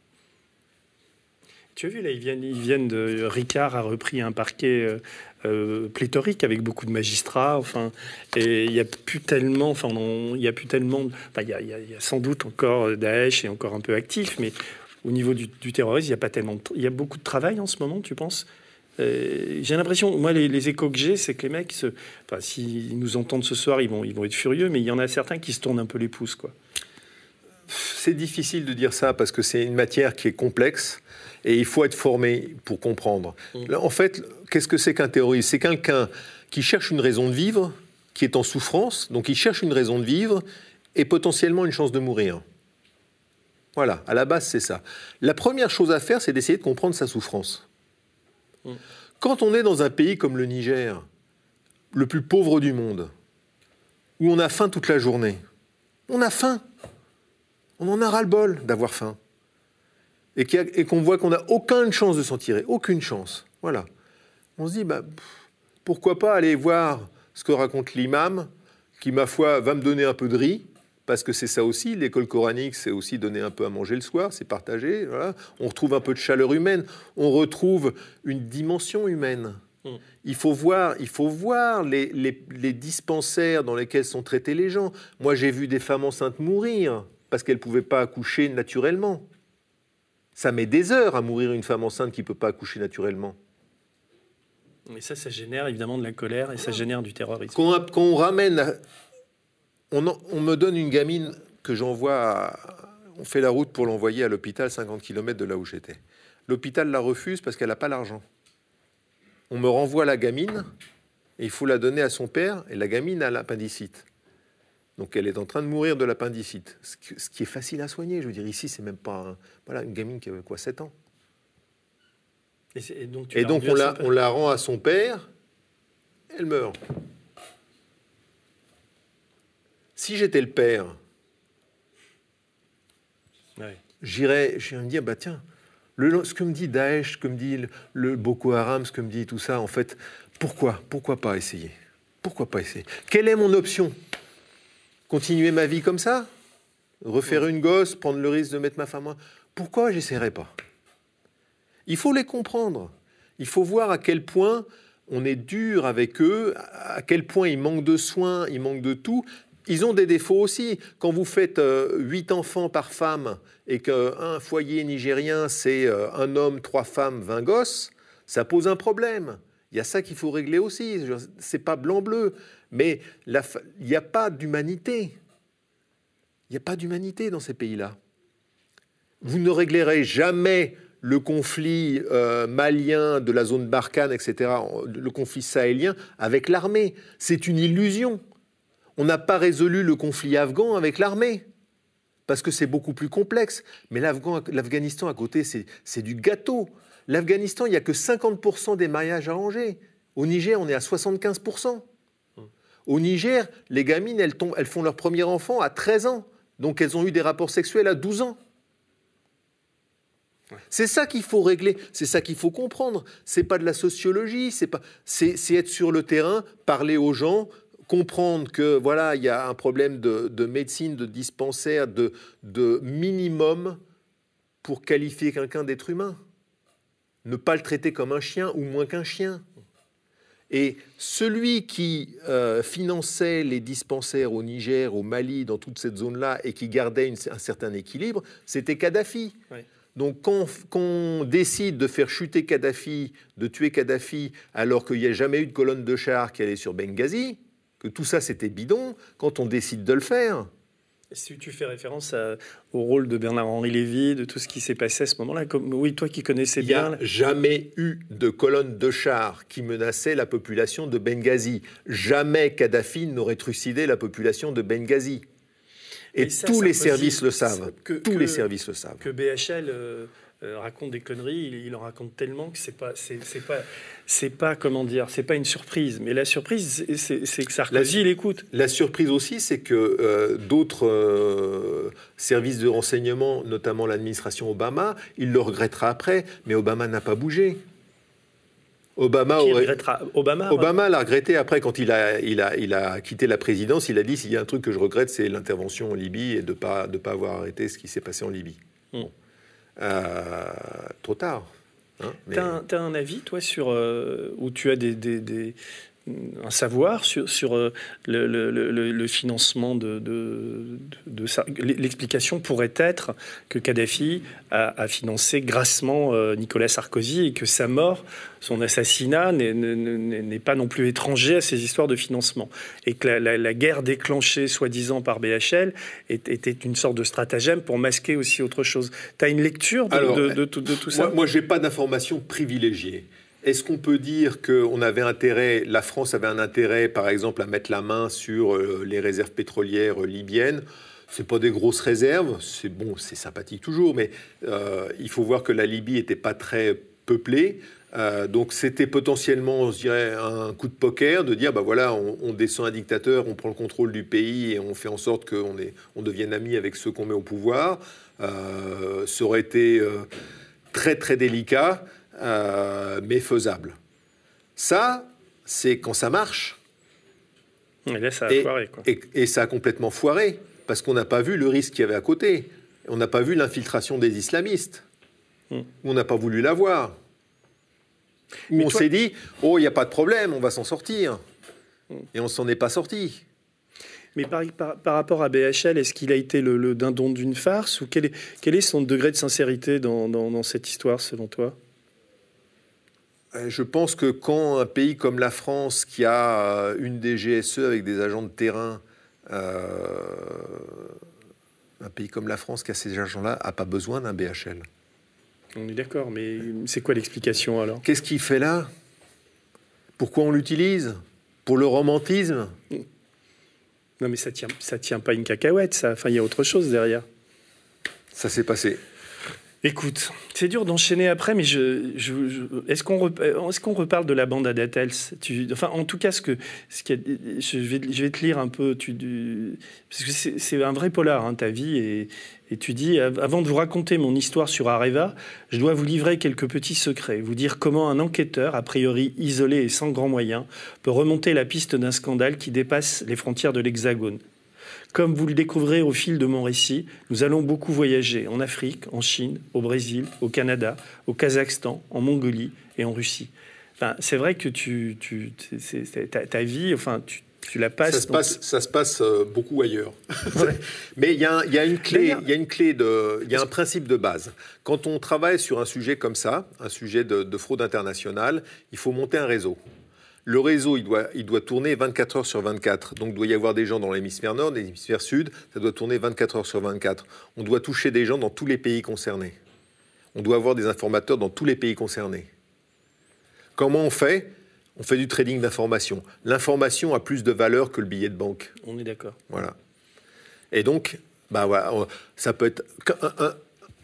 Speaker 2: Tu as vu, là, ils viennent, ils viennent de. Ricard a repris un parquet euh, euh, pléthorique avec beaucoup de magistrats. Enfin, et il n'y a plus tellement. Enfin, il y a plus tellement. Enfin, il y a, y y sans doute encore euh, Daesh est encore un peu actif, mais au niveau du, du terrorisme, il y a pas tellement. Il y a beaucoup de travail en ce moment, tu penses? Euh, J'ai l'impression, moi, les, les échos que j'ai, c'est que les mecs, se, enfin, s'ils nous entendent ce soir, ils vont, ils vont être furieux, mais il y en a certains qui se tournent un peu les pouces, quoi.
Speaker 3: C'est difficile de dire ça parce que c'est une matière qui est complexe et il faut être formé pour comprendre.
Speaker 2: Mm.
Speaker 3: Là, en fait, qu'est-ce que c'est qu'un terroriste? C'est quelqu'un qui cherche une raison de vivre, qui est en souffrance, donc il cherche une raison de vivre et potentiellement une chance de mourir. Voilà, à la base, c'est ça. La première chose à faire, c'est d'essayer de comprendre sa souffrance.
Speaker 2: Mm.
Speaker 3: Quand on est dans un pays comme le Niger, le plus pauvre du monde, où on a faim toute la journée, On a faim. On en a ras-le-bol d'avoir faim. Et qu'on voit qu'on n'a aucune chance de s'en tirer. Aucune chance. Voilà. On se dit, bah, pourquoi pas aller voir ce que raconte l'imam, qui, ma foi, va me donner un peu de riz, parce que c'est ça aussi, l'école coranique, c'est aussi donner un peu à manger le soir, c'est partager. On retrouve un peu de chaleur humaine, on retrouve une dimension humaine. Mm. Il faut voir, il faut voir les, les, dispensaires dans lesquels sont traités les gens. Moi, j'ai vu des femmes enceintes mourir parce qu'elles ne pouvaient pas accoucher naturellement. Ça met des heures à mourir une femme enceinte qui ne peut pas accoucher naturellement.
Speaker 2: Et ça, ça génère évidemment de la colère et ça génère du terrorisme.
Speaker 3: Quand, on ramène, on, on, me donne une gamine que j'envoie, on fait la route pour l'envoyer à l'hôpital 50 km de là où j'étais. L'hôpital la refuse parce qu'elle n'a pas l'argent on me renvoie la gamine, et il faut la donner à son père, et la gamine a l'appendicite. Donc elle est en train de mourir de l'appendicite, ce qui est facile à soigner. Je veux dire, ici, c'est même pas voilà, une gamine qui a quoi, 7 ans. Et, donc, on, la, on la rend à son père, elle meurt. Si j'étais le père, j'irais, j'irais me dire, bah tiens, ce que me dit Daesh, ce que me dit le, Boko Haram, ce que me dit tout ça, en fait, pourquoi Pourquoi pas essayer? Pourquoi pas essayer? Quelle est mon option? Continuer ma vie comme ça? Refaire une gosse Prendre le risque de mettre ma femme Pourquoi j'essaierai pas? Il faut les comprendre. Il faut voir à quel point on est dur avec eux, à quel point ils manquent de soins, ils manquent de tout, ils ont des défauts aussi. Quand vous faites euh, enfants par femme et qu'un foyer nigérien, c'est euh, un homme, trois femmes, vingt gosses, ça pose un problème. Il y a ça qu'il faut régler aussi. C'est pas blanc-bleu, mais il n'y a pas d'humanité. Il n'y a pas d'humanité dans ces pays-là. Vous ne réglerez jamais le conflit euh, malien de la zone Barkhane, etc., le conflit sahélien, avec l'armée. C'est une illusion on n'a pas résolu le conflit afghan avec l'armée, parce que c'est beaucoup plus complexe. Mais l'Afghanistan à côté, c'est du gâteau. L'Afghanistan, il n'y a que 50% des mariages arrangés. Au Niger, on est à 75%. Au Niger, les gamines, elles, elles font leur premier enfant à 13 ans. Donc elles ont eu des rapports sexuels à 12 ans. C'est ça qu'il faut régler, c'est ça qu'il faut comprendre. C'est pas de la sociologie, c'est pas, c'est être sur le terrain, parler aux gens, comprendre que voilà, il y a un problème de, médecine, de dispensaire, de, de minimum pour qualifier quelqu'un d'être humain. Ne pas le traiter comme un chien ou moins qu'un chien. Et celui qui euh, finançait les dispensaires au Niger, au Mali, dans toute cette zone-là, et qui gardait un certain équilibre, c'était Kadhafi. Donc quand, quand, on décide de faire chuter Kadhafi, de tuer Kadhafi, alors qu'il n'y a jamais eu de colonne de chars qui allait sur Benghazi, que tout ça c'était bidon, quand on décide de le faire.
Speaker 2: Si tu fais référence au rôle de Bernard-Henri Lévy, de tout ce qui s'est passé à ce moment-là, comme, oui, toi qui connaissais bien.
Speaker 3: Il n'y a jamais eu de colonne de chars qui menaçait la population de Benghazi. Jamais Kadhafi n'aurait trucidé la population de Benghazi. Et, tous les services le savent. Que, tous les services le savent.
Speaker 2: Que BHL euh, euh, raconte des conneries, il, en raconte tellement que c'est pas, c'est, pas, c'est pas comment dire, c'est pas une surprise. Mais la surprise, c'est, que Sarkozy, il écoute.
Speaker 3: La surprise aussi, c'est que euh, d'autres euh, services de renseignement, notamment l'administration Obama, il le regrettera après. Mais Obama n'a pas bougé.
Speaker 2: Obama, Obama,
Speaker 3: Obama l'a regretté après quand il a, il, a, il a quitté la présidence. Il a dit s'il y a un truc que je regrette, c'est l'intervention en Libye et de ne pas, de pas avoir arrêté ce qui s'est passé en Libye. Euh, trop tard.
Speaker 2: Hein, tu as, un avis, toi, sur euh, où tu as des, un savoir sur, sur euh, le, le, le, financement de, de, de. L'explication pourrait être que Kadhafi a, a financé grassement euh, Nicolas Sarkozy et que sa mort, son assassinat, n'est pas non plus étranger à ces histoires de financement. Et que la, la, guerre déclenchée, soi-disant, par BHL était une sorte de stratagème pour masquer aussi autre chose. Tu as une lecture de, tout ça
Speaker 3: Moi, moi je n'ai pas d'informations privilégiées. Est-ce qu'on peut dire qu'on avait intérêt, la France avait un intérêt, par exemple, à mettre la main sur euh, les réserves pétrolières libyennes? C'est pas des grosses réserves, c'est bon, c'est sympathique toujours, mais euh, il faut voir que la Libye n'était pas très peuplée. Euh, donc c'était potentiellement, je dirais, un coup de poker de dire, bah voilà, on, descend un dictateur, on prend le contrôle du pays et on fait en sorte qu'on on devienne amis avec ceux qu'on met au pouvoir. Euh, ça aurait été très très délicat, mais faisable. Ça, c'est quand ça marche.
Speaker 2: Et là, ça a foiré. Quoi.
Speaker 3: Et, ça a complètement foiré, parce qu'on n'a pas vu le risque qu'il y avait à côté. On n'a pas vu l'infiltration des islamistes. Hmm. On n'a pas voulu la voir on s'est dit, oh, il n'y a pas de problème, on va s'en sortir. Et on s'en est pas sorti.
Speaker 2: Mais par, par, rapport à BHL, est-ce qu'il a été le, dindon d'une farce ou quel est, quel est, son degré de sincérité dans, dans, cette histoire, selon toi?
Speaker 3: euh, je pense que quand un pays comme la France, qui a euh, une DGSE avec des agents de terrain, euh, un pays comme la France qui a ces agents-là, n'a pas besoin d'un BHL.
Speaker 2: On est d'accord, mais c'est quoi l'explication alors?
Speaker 3: Qu'est-ce qu'il fait là? Pourquoi on l'utilise? Pour le romantisme?
Speaker 2: Non, mais ça tient, ça tient pas une cacahuète, ça. Enfin, il y a autre chose derrière.
Speaker 3: Ça s'est passé.
Speaker 2: Écoute, c'est dur d'enchaîner après, mais je, est-ce qu'on reparle de la bande à tu, Enfin, en tout cas, ce que, je, vais, te lire un peu, parce que c'est un vrai polar, hein, ta vie, et, et tu dis, avant de vous raconter mon histoire sur Areva, je dois vous livrer quelques petits secrets, vous dire comment un enquêteur, a priori isolé et sans grands moyens, peut remonter la piste d'un scandale qui dépasse les frontières de l'Hexagone. Comme vous le découvrez au fil de mon récit, nous allons beaucoup voyager en Afrique, en Chine, au Brésil, au Canada, au Kazakhstan, en Mongolie et en Russie. Enfin, c'est vrai que tu, tu ta, vie, enfin, tu, la passes.
Speaker 3: Ça se passe, ça se passe euh, beaucoup ailleurs. (laughs) Mais il y, a, une clé, il y a une clé de, il y a un principe de base. Quand on travaille sur un sujet comme ça, un sujet de fraude internationale, il faut monter un réseau. Le réseau, il doit, il doit tourner 24 heures sur 24. Donc, il doit y avoir des gens dans l'hémisphère nord, l'hémisphère sud. Ça doit tourner 24 heures sur 24. On doit toucher des gens dans tous les pays concernés. On doit avoir des informateurs dans tous les pays concernés. Comment on fait? On fait du trading d'information. L'information a plus de valeur que le billet de banque.
Speaker 2: On est d'accord.
Speaker 3: Voilà. Et donc, bah voilà, ça peut être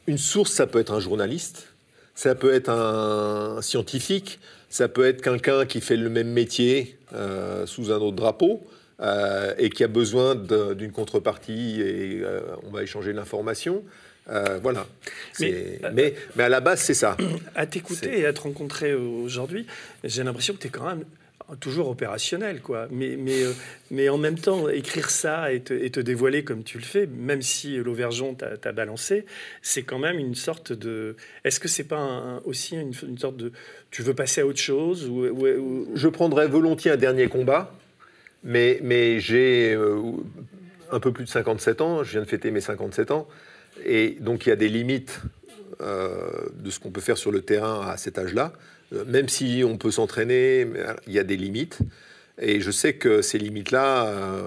Speaker 3: une source, ça peut être un journaliste, ça peut être un scientifique, ça peut être quelqu'un qui fait le même métier euh, sous un autre drapeau euh, et qui a besoin d'une contrepartie et euh, on va échanger l'information. voilà. Mais, mais, mais, à la base, c'est ça. (clears throat)
Speaker 2: À t'écouter et à te rencontrer aujourd'hui, j'ai l'impression que tu es quand même toujours opérationnel, quoi. Mais, mais, euh, mais en même temps, écrire ça et te, dévoiler comme tu le fais, même si l'Auvergeon t'a balancé, c'est quand même une sorte de. Est-ce que c'est pas aussi une, sorte de. Tu veux passer à autre chose
Speaker 3: Je prendrais volontiers un dernier combat, mais, mais j'ai euh, un peu plus de 57 ans, je viens de fêter mes 57 ans, et donc il y a des limites euh, de ce qu'on peut faire sur le terrain à cet âge-là. Euh, même si on peut s'entraîner, il y a des limites. Et je sais que ces limites-là, euh,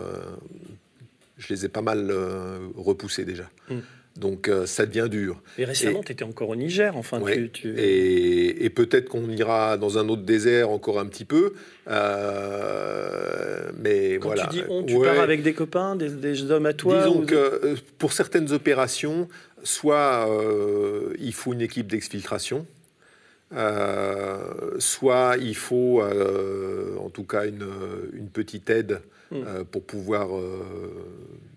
Speaker 3: je les ai pas mal euh, repoussées déjà. Mm. Donc ça devient dur.
Speaker 2: Et récemment, tu étais encore au Niger, enfin. Tu,
Speaker 3: Et, peut-être qu'on ira dans un autre désert encore un petit peu. mais
Speaker 2: Quand
Speaker 3: voilà.
Speaker 2: Tu dis on, tu pars avec des copains, des, hommes à toi
Speaker 3: Disons que pour certaines opérations, soit il faut une équipe d'exfiltration. Euh, soit il faut euh, en tout cas une, une petite aide hmm. euh, pour pouvoir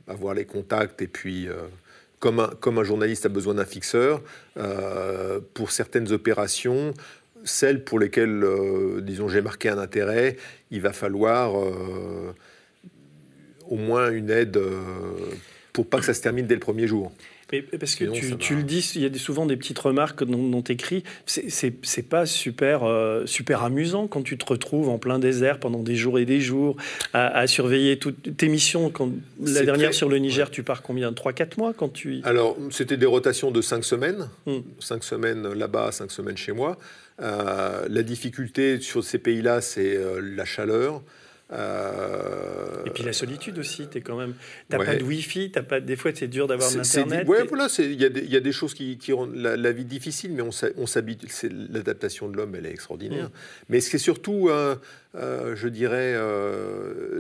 Speaker 3: avoir les contacts et puis comme un, comme un, journaliste a besoin d'un fixeur, pour certaines opérations, celles pour lesquelles, disons, j'ai marqué un intérêt, il va falloir au moins une aide pour pas que ça se termine dès le premier jour.
Speaker 2: Mais parce que tu, le dis, il y a souvent des petites remarques dont, dont tu écris. C'est pas super, euh, super amusant quand tu te retrouves en plein désert pendant des jours et des jours à, surveiller toutes tes missions. Quand, la dernière sur le Niger, tu pars combien? 3-4 mois quand tu.
Speaker 3: Alors, c'était des rotations de 5 semaines. 5 hmm. semaines là-bas, 5 semaines chez moi. Euh, la difficulté sur ces pays-là, c'est euh, la chaleur.
Speaker 2: Euh, et puis la solitude aussi, tu quand même. T'as pas de Wi-Fi, as pas, des fois c'est dur d'avoir l'internet.
Speaker 3: Ouais, voilà, il y, y, a des choses qui, qui rendent la, vie difficile, mais on s'habitue. L'adaptation de l'homme, elle est extraordinaire. Mm. Mais c'est surtout, euh, euh, je dirais,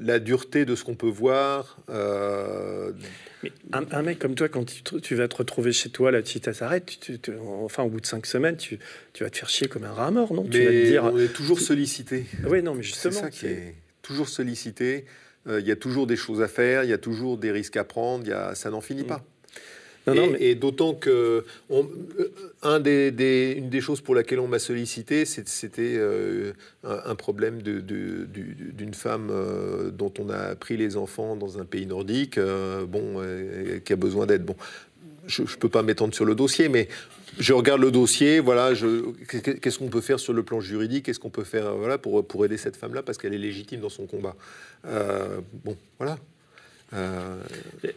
Speaker 3: la dureté de ce qu'on peut voir.
Speaker 2: un, mec comme toi, quand tu, vas te retrouver chez toi, là, si tu s'arrête, enfin, au bout de cinq semaines, tu, vas te faire chier comme un rat mort, non?
Speaker 3: Tu
Speaker 2: vas
Speaker 3: te dire, on est toujours sollicité.
Speaker 2: Oui, non, mais justement.
Speaker 3: C'est ça qui est toujours sollicité. Euh, il y a toujours des choses à faire, il y a toujours des risques à prendre, y a, ça n'en finit mm. pas. et, d'autant que on, euh, un des, une des choses pour laquelle on m'a sollicité, c'était euh, un, problème d'une de, femme dont on a pris les enfants dans un pays nordique, bon, qui a besoin d'aide. Bon, je ne peux pas m'étendre sur le dossier, mais je regarde le dossier, voilà, qu'est-ce qu'on peut faire sur le plan juridique, qu'est-ce qu'on peut faire voilà, pour, pour aider cette femme-là, parce qu'elle est légitime dans son combat. Euh, bon, voilà.
Speaker 2: Euh,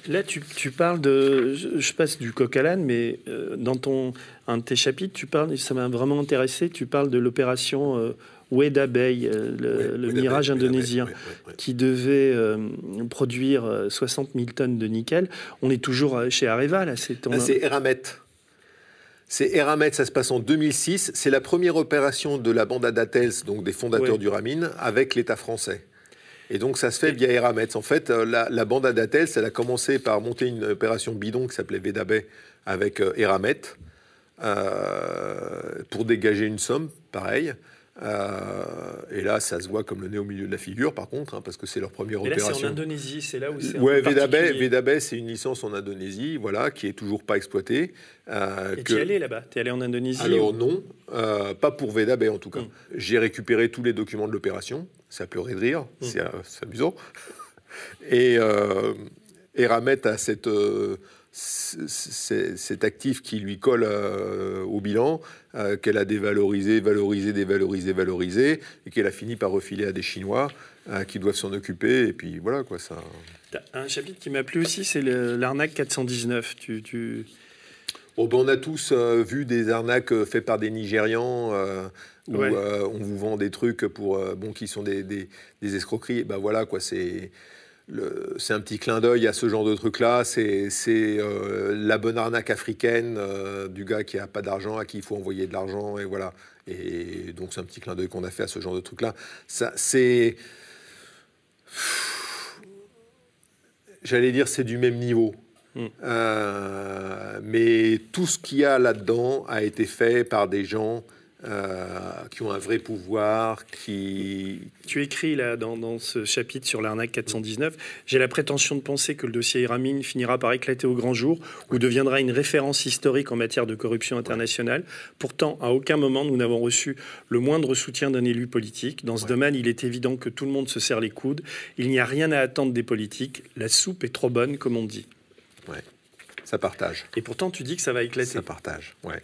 Speaker 2: Là, tu, tu, parles de. Je, passe du coq à l'âne, mais euh, dans ton, un de tes chapitres, tu parles, ça m'a vraiment intéressé, tu parles de l'opération Bay, le, mirage indonésien, qui devait produire 60 000 tonnes de nickel. On est toujours chez Areva, là.
Speaker 3: C'est ton... C'est Eramet. C'est Eramet, ça se passe en 2006. C'est la première opération de la bande Adatels, donc des fondateurs du Ramin, avec l'État français. Et donc ça se fait via Eramet. En fait, euh, la, la bande Adatels, elle a commencé par monter une opération bidon qui s'appelait Vedabé avec euh, Eramet euh, pour dégager une somme, pareil. Euh, et là, ça se voit comme le nez au milieu de la figure, par contre, hein, parce que c'est leur première et là, opération.
Speaker 2: C'est en Indonésie, c'est là où c'est.
Speaker 3: Ouais, Vedabé, c'est une licence en Indonésie, voilà, qui est toujours pas exploitée.
Speaker 2: Euh, et tu es allé là-bas? Tu es allé en Indonésie
Speaker 3: Alors non, euh, pas pour Vedabé en tout cas. Hmm. J'ai récupéré tous les documents de l'opération. Ça pleurait de rire, c'est amusant. (laughs) Et, et Ramet a cette cet actif qui lui colle euh, au bilan, euh, qu'elle a dévalorisé, valorisé, dévalorisé, valorisé, et qu'elle a fini par refiler à des Chinois euh, qui doivent s'en occuper. Et puis voilà quoi, ça.
Speaker 2: Un chapitre qui m'a plu aussi, c'est l'arnaque 419. Tu, tu...
Speaker 3: Oh, ben, on a tous vu des arnaques faites par des Nigérians où on vous vend des trucs pour bon qui sont des, des, des escroqueries. Ben voilà quoi, c'est c'est un petit clin d'œil à ce genre de truc-là. C'est euh, la bonne arnaque africaine euh, du gars qui a pas d'argent, à qui il faut envoyer de l'argent, et voilà. Et donc c'est un petit clin d'œil qu'on a fait à ce genre de truc-là. Ça, c'est, j'allais dire, c'est du même niveau. Hmm. Euh, mais tout ce qu'il y a là-dedans a été fait par des gens euh, qui ont un vrai pouvoir, qui...
Speaker 2: Tu écris là dans, ce chapitre sur l'arnaque 419, j'ai la prétention de penser que le dossier Iramine finira par éclater au grand jour ou deviendra une référence historique en matière de corruption internationale. Pourtant, à aucun moment nous n'avons reçu le moindre soutien d'un élu politique. Dans ce domaine, il est évident que tout le monde se serre les coudes. Il n'y a rien à attendre des politiques. La soupe est trop bonne, comme on dit.
Speaker 3: Ouais, ça partage.
Speaker 2: Et pourtant, tu dis que ça va éclater.
Speaker 3: Ça partage, ouais.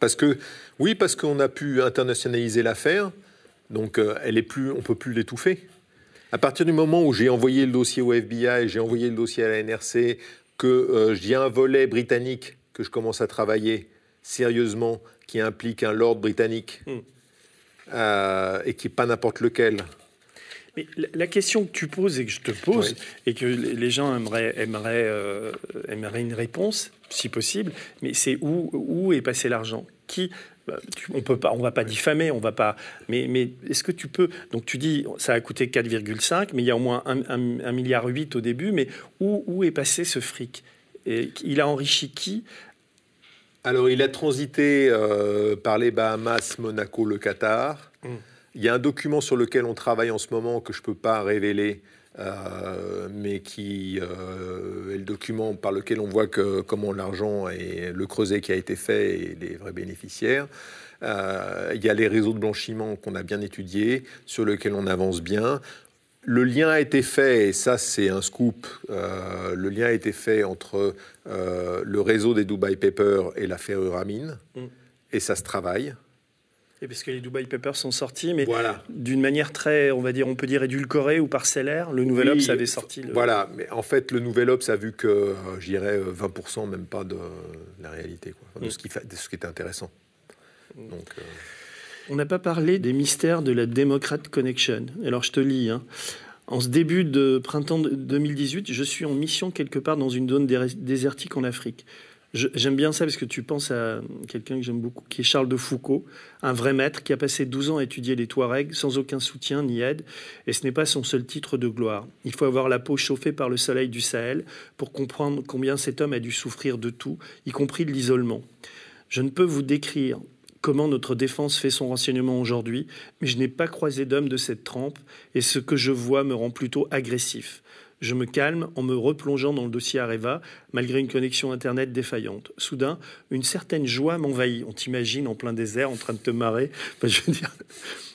Speaker 3: Parce que, oui, parce qu'on a pu internationaliser l'affaire, donc euh, elle est plus, on peut plus l'étouffer. À partir du moment où j'ai envoyé le dossier au FBI, j'ai envoyé le dossier à la NRC, que euh, j'ai un volet britannique que je commence à travailler sérieusement, qui implique un lord britannique, hmm. euh, et qui n'est pas n'importe lequel,
Speaker 2: mais la question que tu poses et que je te pose, et que les gens aimeraient, aimeraient, aimeraient une réponse, si possible, mais c'est où, où est passé l'argent? Qui bah, on peut pas, on va pas diffamer, on va pas. Mais, mais est-ce que tu peux Donc tu dis, ça a coûté 4,5, mais il y a au moins 1,8 milliard au début. Mais où, où est passé ce fric? Et Il a enrichi qui?
Speaker 3: Alors il a transité euh, par les Bahamas, Monaco, le Qatar. Hum. Il y a un document sur lequel on travaille en ce moment que je peux pas révéler euh, mais qui euh, est le document par lequel on voit que, comment l'argent et le creuset qui a été fait et les vrais bénéficiaires. Euh, il y a les réseaux de blanchiment qu'on a bien étudiés, sur lesquels on avance bien. Le lien a été fait, et ça c'est un scoop, le lien a été fait entre le réseau des Dubai Papers et l'affaire Uramine, mm. et ça se travaille.
Speaker 2: Et parce que les Dubai Papers sont sortis, mais d'une manière très, on va dire, on peut dire édulcorée ou parcellaire. Le Nouvel Obs avait sorti.
Speaker 3: Voilà, mais en fait, le Nouvel Obs a vu que, je dirais, 20%, même pas de la réalité, quoi, de, mm. ce qui fait, ce qui était intéressant.
Speaker 2: Mm. Donc. Euh, on n'a pas parlé des mystères de la Democrat Connection. Alors je te lis. Hein. En ce début de printemps 2018, je suis en mission quelque part dans une zone désertique en Afrique. J'aime bien ça parce que tu penses à quelqu'un que j'aime beaucoup, qui est Charles de Foucault, un vrai maître qui a passé 12 ans à étudier les Touaregs sans aucun soutien ni aide, et ce n'est pas son seul titre de gloire. Il faut avoir la peau chauffée par le soleil du Sahel pour comprendre combien cet homme a dû souffrir de tout, y compris de l'isolement. Je ne peux vous décrire comment notre défense fait son renseignement aujourd'hui, mais je n'ai pas croisé d'homme de cette trempe, et ce que je vois me rend plutôt agressif. Je me calme en me replongeant dans le dossier Areva, malgré une connexion Internet défaillante. Soudain, une certaine joie m'envahit. On t'imagine en plein désert, en train de te marrer. (laughs) je veux dire,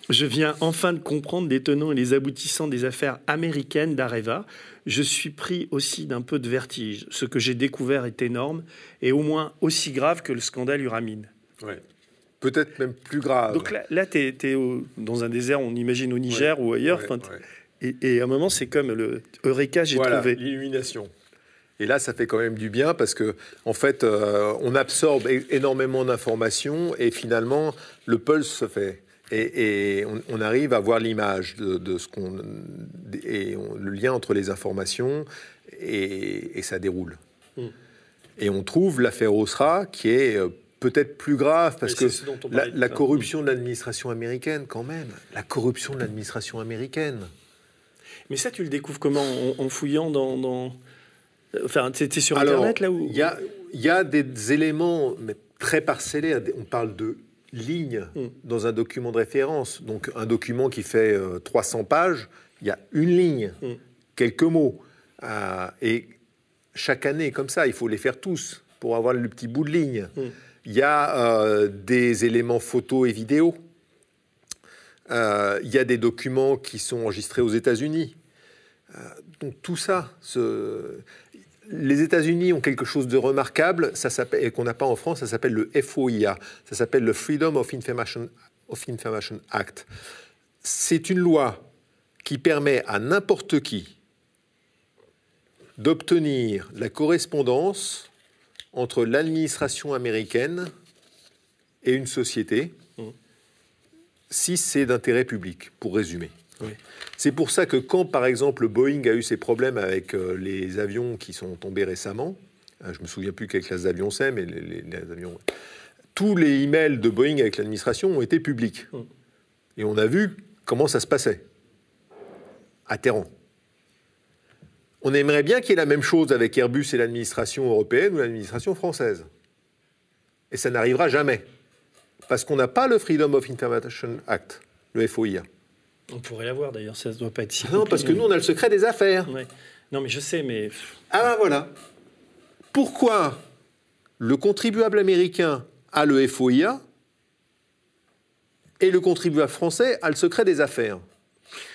Speaker 2: je viens enfin de comprendre les tenants et les aboutissants des affaires américaines d'Areva. Je suis pris aussi d'un peu de vertige. Ce que j'ai découvert est énorme et au moins aussi grave que le scandale Uramine.
Speaker 3: Ouais. Peut-être même plus grave.
Speaker 2: Donc là, là tu es, dans un désert, on imagine au Niger ou ailleurs. Et, à un moment, c'est comme le Eureka, j'ai
Speaker 3: voilà,
Speaker 2: trouvé.
Speaker 3: L'illumination. Et là, ça fait quand même du bien parce que, en fait, euh, on absorbe énormément d'informations et finalement, le pulse se fait. Et, on, arrive à voir l'image de, ce qu'on. et le lien entre les informations et, ça déroule. Hmm. Et on trouve l'affaire Osra qui est euh, peut-être plus grave parce que la, la corruption de l'administration américaine, quand même, la corruption de l'administration américaine.
Speaker 2: Mais ça, tu le découvres comment en, fouillant dans, Enfin, c'était sur Internet là où
Speaker 3: Il y a, y a des éléments mais très parcellés. On parle de lignes hmm. dans un document de référence. Donc, un document qui fait 300 euh, pages, il y a une ligne, hmm. quelques mots. Euh, et chaque année, comme ça, il faut les faire tous pour avoir le petit bout de ligne. Hmm. Il y a euh, des éléments photos et vidéos. il y a des documents qui sont enregistrés aux États-Unis. Euh, donc tout ça, les États-Unis ont quelque chose de remarquable, ça et qu'on n'a pas en France, ça s'appelle le FOIA, ça s'appelle le Freedom of Information, of Information Act. C'est une loi qui permet à n'importe qui d'obtenir la correspondance entre l'administration américaine et une société, mmh. si c'est d'intérêt public, pour résumer. C'est pour ça que quand, par exemple, Boeing a eu ses problèmes avec euh, les avions qui sont tombés récemment, euh, je me souviens plus quelle classe d'avion c'est, mais les, avions, tous les emails de Boeing avec l'administration ont été publics. Mm. Et on a vu comment ça se passait à Téhéran. On aimerait bien qu'il y ait la même chose avec Airbus et l'administration européenne ou l'administration française. Et ça n'arrivera jamais. Parce qu'on n'a pas le Freedom of Information Act, le FOIA.
Speaker 2: On pourrait l'avoir d'ailleurs, ça ne doit pas être si.
Speaker 3: Non, parce que nous, on a le secret des affaires.
Speaker 2: Non, mais je sais, mais.
Speaker 3: Ah ben voilà. Pourquoi le contribuable américain a le FOIA et le contribuable français a le secret des affaires?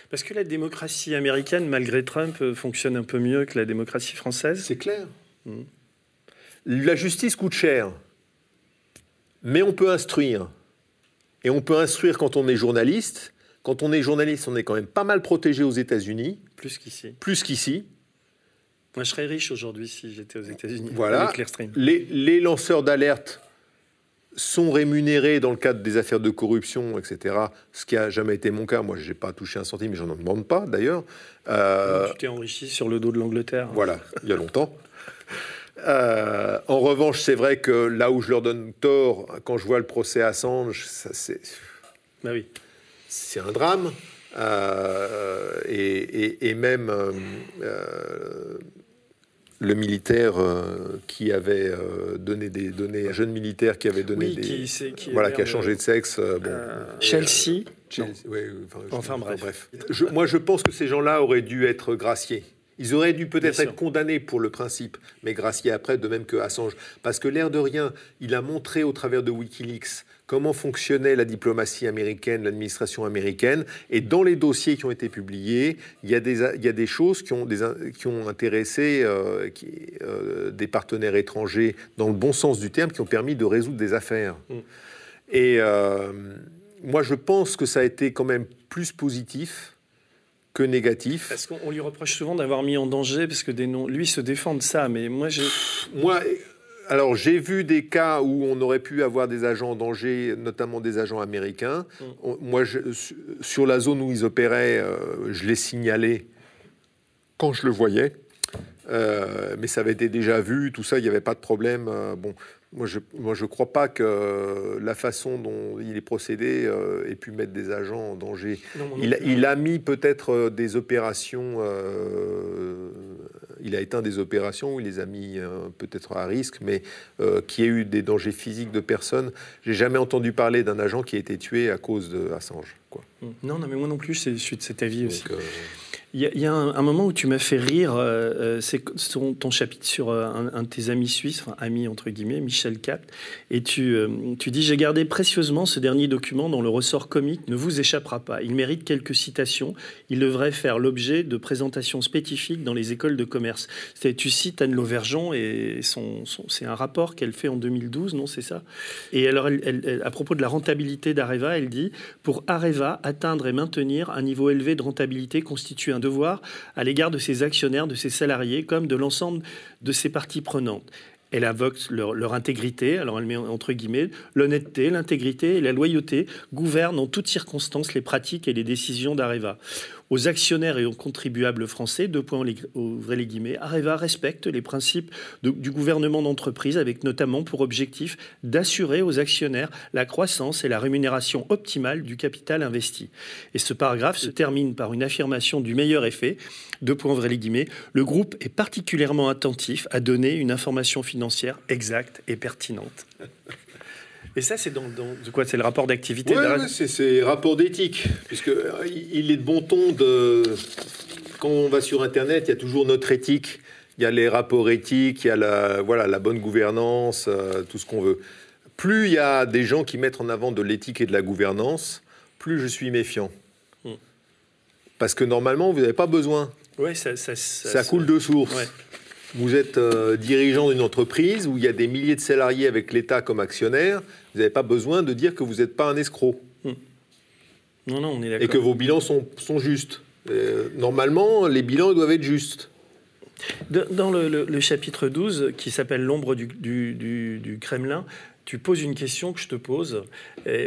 Speaker 2: Parce que la démocratie américaine, malgré Trump, euh, fonctionne un peu mieux que la démocratie française.
Speaker 3: C'est clair. Hmm. La justice coûte cher, mais on peut instruire. Et on peut instruire quand on est journaliste quand on est journaliste, on est quand même pas mal protégé aux États-Unis.
Speaker 2: Plus qu'ici.
Speaker 3: Plus qu'ici.
Speaker 2: Moi, je serais riche aujourd'hui si j'étais aux États-Unis.
Speaker 3: Voilà. Les, les, lanceurs d'alerte sont rémunérés dans le cadre des affaires de corruption, etc. Ce qui a jamais été mon cas. Moi, je n'ai pas touché un centime, mais j'en demande pas d'ailleurs.
Speaker 2: Euh, tu t'es enrichi sur le dos de l'Angleterre.
Speaker 3: Voilà, il y a longtemps. Euh, en revanche, c'est vrai que là où je leur donne tort, quand je vois le procès Assange, ça c'est.
Speaker 2: Bah oui
Speaker 3: c'est un drame. Euh, et, même euh, euh, le militaire qui avait donné des données, un jeune militaire qui avait donné des, qui, voilà, qui a changé de sexe.
Speaker 2: Chelsea.
Speaker 3: enfin, bref. moi, je pense que ces gens-là auraient dû être graciés. Ils auraient dû peut-être être condamnés pour le principe, mais graciés après, de même que Assange. Parce que l'air de rien, il a montré au travers de Wikileaks comment fonctionnait la diplomatie américaine, l'administration américaine. Et dans les dossiers qui ont été publiés, il y a des, il y a des choses qui ont, des, qui ont intéressé euh, qui, euh, des partenaires étrangers dans le bon sens du terme, qui ont permis de résoudre des affaires. Mm. Et euh, moi, je pense que ça a été quand même plus positif que négatif.
Speaker 2: Parce qu'on lui reproche souvent d'avoir mis en danger, parce que des noms, lui se défend de ça, mais moi j'ai...
Speaker 3: Moi, alors j'ai vu des cas où on aurait pu avoir des agents en danger, notamment des agents américains. Mm. moi, sur la zone où ils opéraient, euh, je les signalais quand je le voyais. mais ça avait été déjà vu, tout ça, il n'y avait pas de problème. bon, moi, je ne moi, je crois pas que la façon dont il est procédé euh, ait pu mettre des agents en danger. il, il, a mis peut-être des opérations, euh, il a éteint des opérations où il les a mis euh, peut-être à risque, mais qui ait eu des dangers physiques de personnes. J'ai jamais entendu parler d'un agent qui a été tué à cause de Assange. Quoi.
Speaker 2: Non, non, mais moi non plus, je suis de cet avis aussi. Il y, a, un, moment où tu m'as fait rire, euh, euh, c'est ton, chapitre sur euh, un, de tes amis suisses, enfin amis entre guillemets, Michel Capt, et tu, tu dis J'ai gardé précieusement ce dernier document dont le ressort comique ne vous échappera pas. Il mérite quelques citations. Il devrait faire l'objet de présentations spécifiques dans les écoles de commerce. Tu cites Anne Lauvergeon et c'est un rapport qu'elle fait en 2012, non C'est ça? Et alors, à propos de la rentabilité d'Areva, elle dit Pour Areva, atteindre et maintenir un niveau élevé de rentabilité constitue un à l'égard de ses actionnaires, de ses salariés, comme de l'ensemble de ses parties prenantes. Elle invoque leur, intégrité, alors elle met entre guillemets l'honnêteté, l'intégrité et la loyauté gouvernent en toutes circonstances les pratiques et les décisions d'Areva aux actionnaires et aux contribuables français, deux points ouvrez guillemets, Areva respecte les principes du gouvernement d'entreprise avec notamment pour objectif d'assurer aux actionnaires la croissance et la rémunération optimale du capital investi. Et ce paragraphe se termine par une affirmation du meilleur effet, deux points ouvrez guillemets, le groupe est particulièrement attentif à donner une information financière exacte et pertinente. Et ça, c'est dans, quoi C'est le rapport d'activité
Speaker 3: Oui, c'est rapport d'éthique, puisque euh, il est de bon ton de quand on va sur Internet, il y a toujours notre éthique. Il y a les rapports éthiques, il y a la, voilà, la bonne gouvernance, euh, tout ce qu'on veut. Plus il y a des gens qui mettent en avant de l'éthique et de la gouvernance, plus je suis méfiant. Hmm. Parce que normalement, vous n'avez pas besoin.
Speaker 2: Ouais, ça, ça, ça,
Speaker 3: coule de source. Vous êtes euh, dirigeant d'une entreprise où il y a des milliers de salariés avec l'État comme actionnaire. Vous n'avez pas besoin de dire que vous n'êtes pas un escroc. Hmm.
Speaker 2: Non, non, on est
Speaker 3: Et que vos bilans sont, sont justes. Euh, normalement, les bilans doivent être justes.
Speaker 2: dans le, chapitre 12, qui s'appelle L'ombre du, du, Kremlin, tu poses une question que je te pose,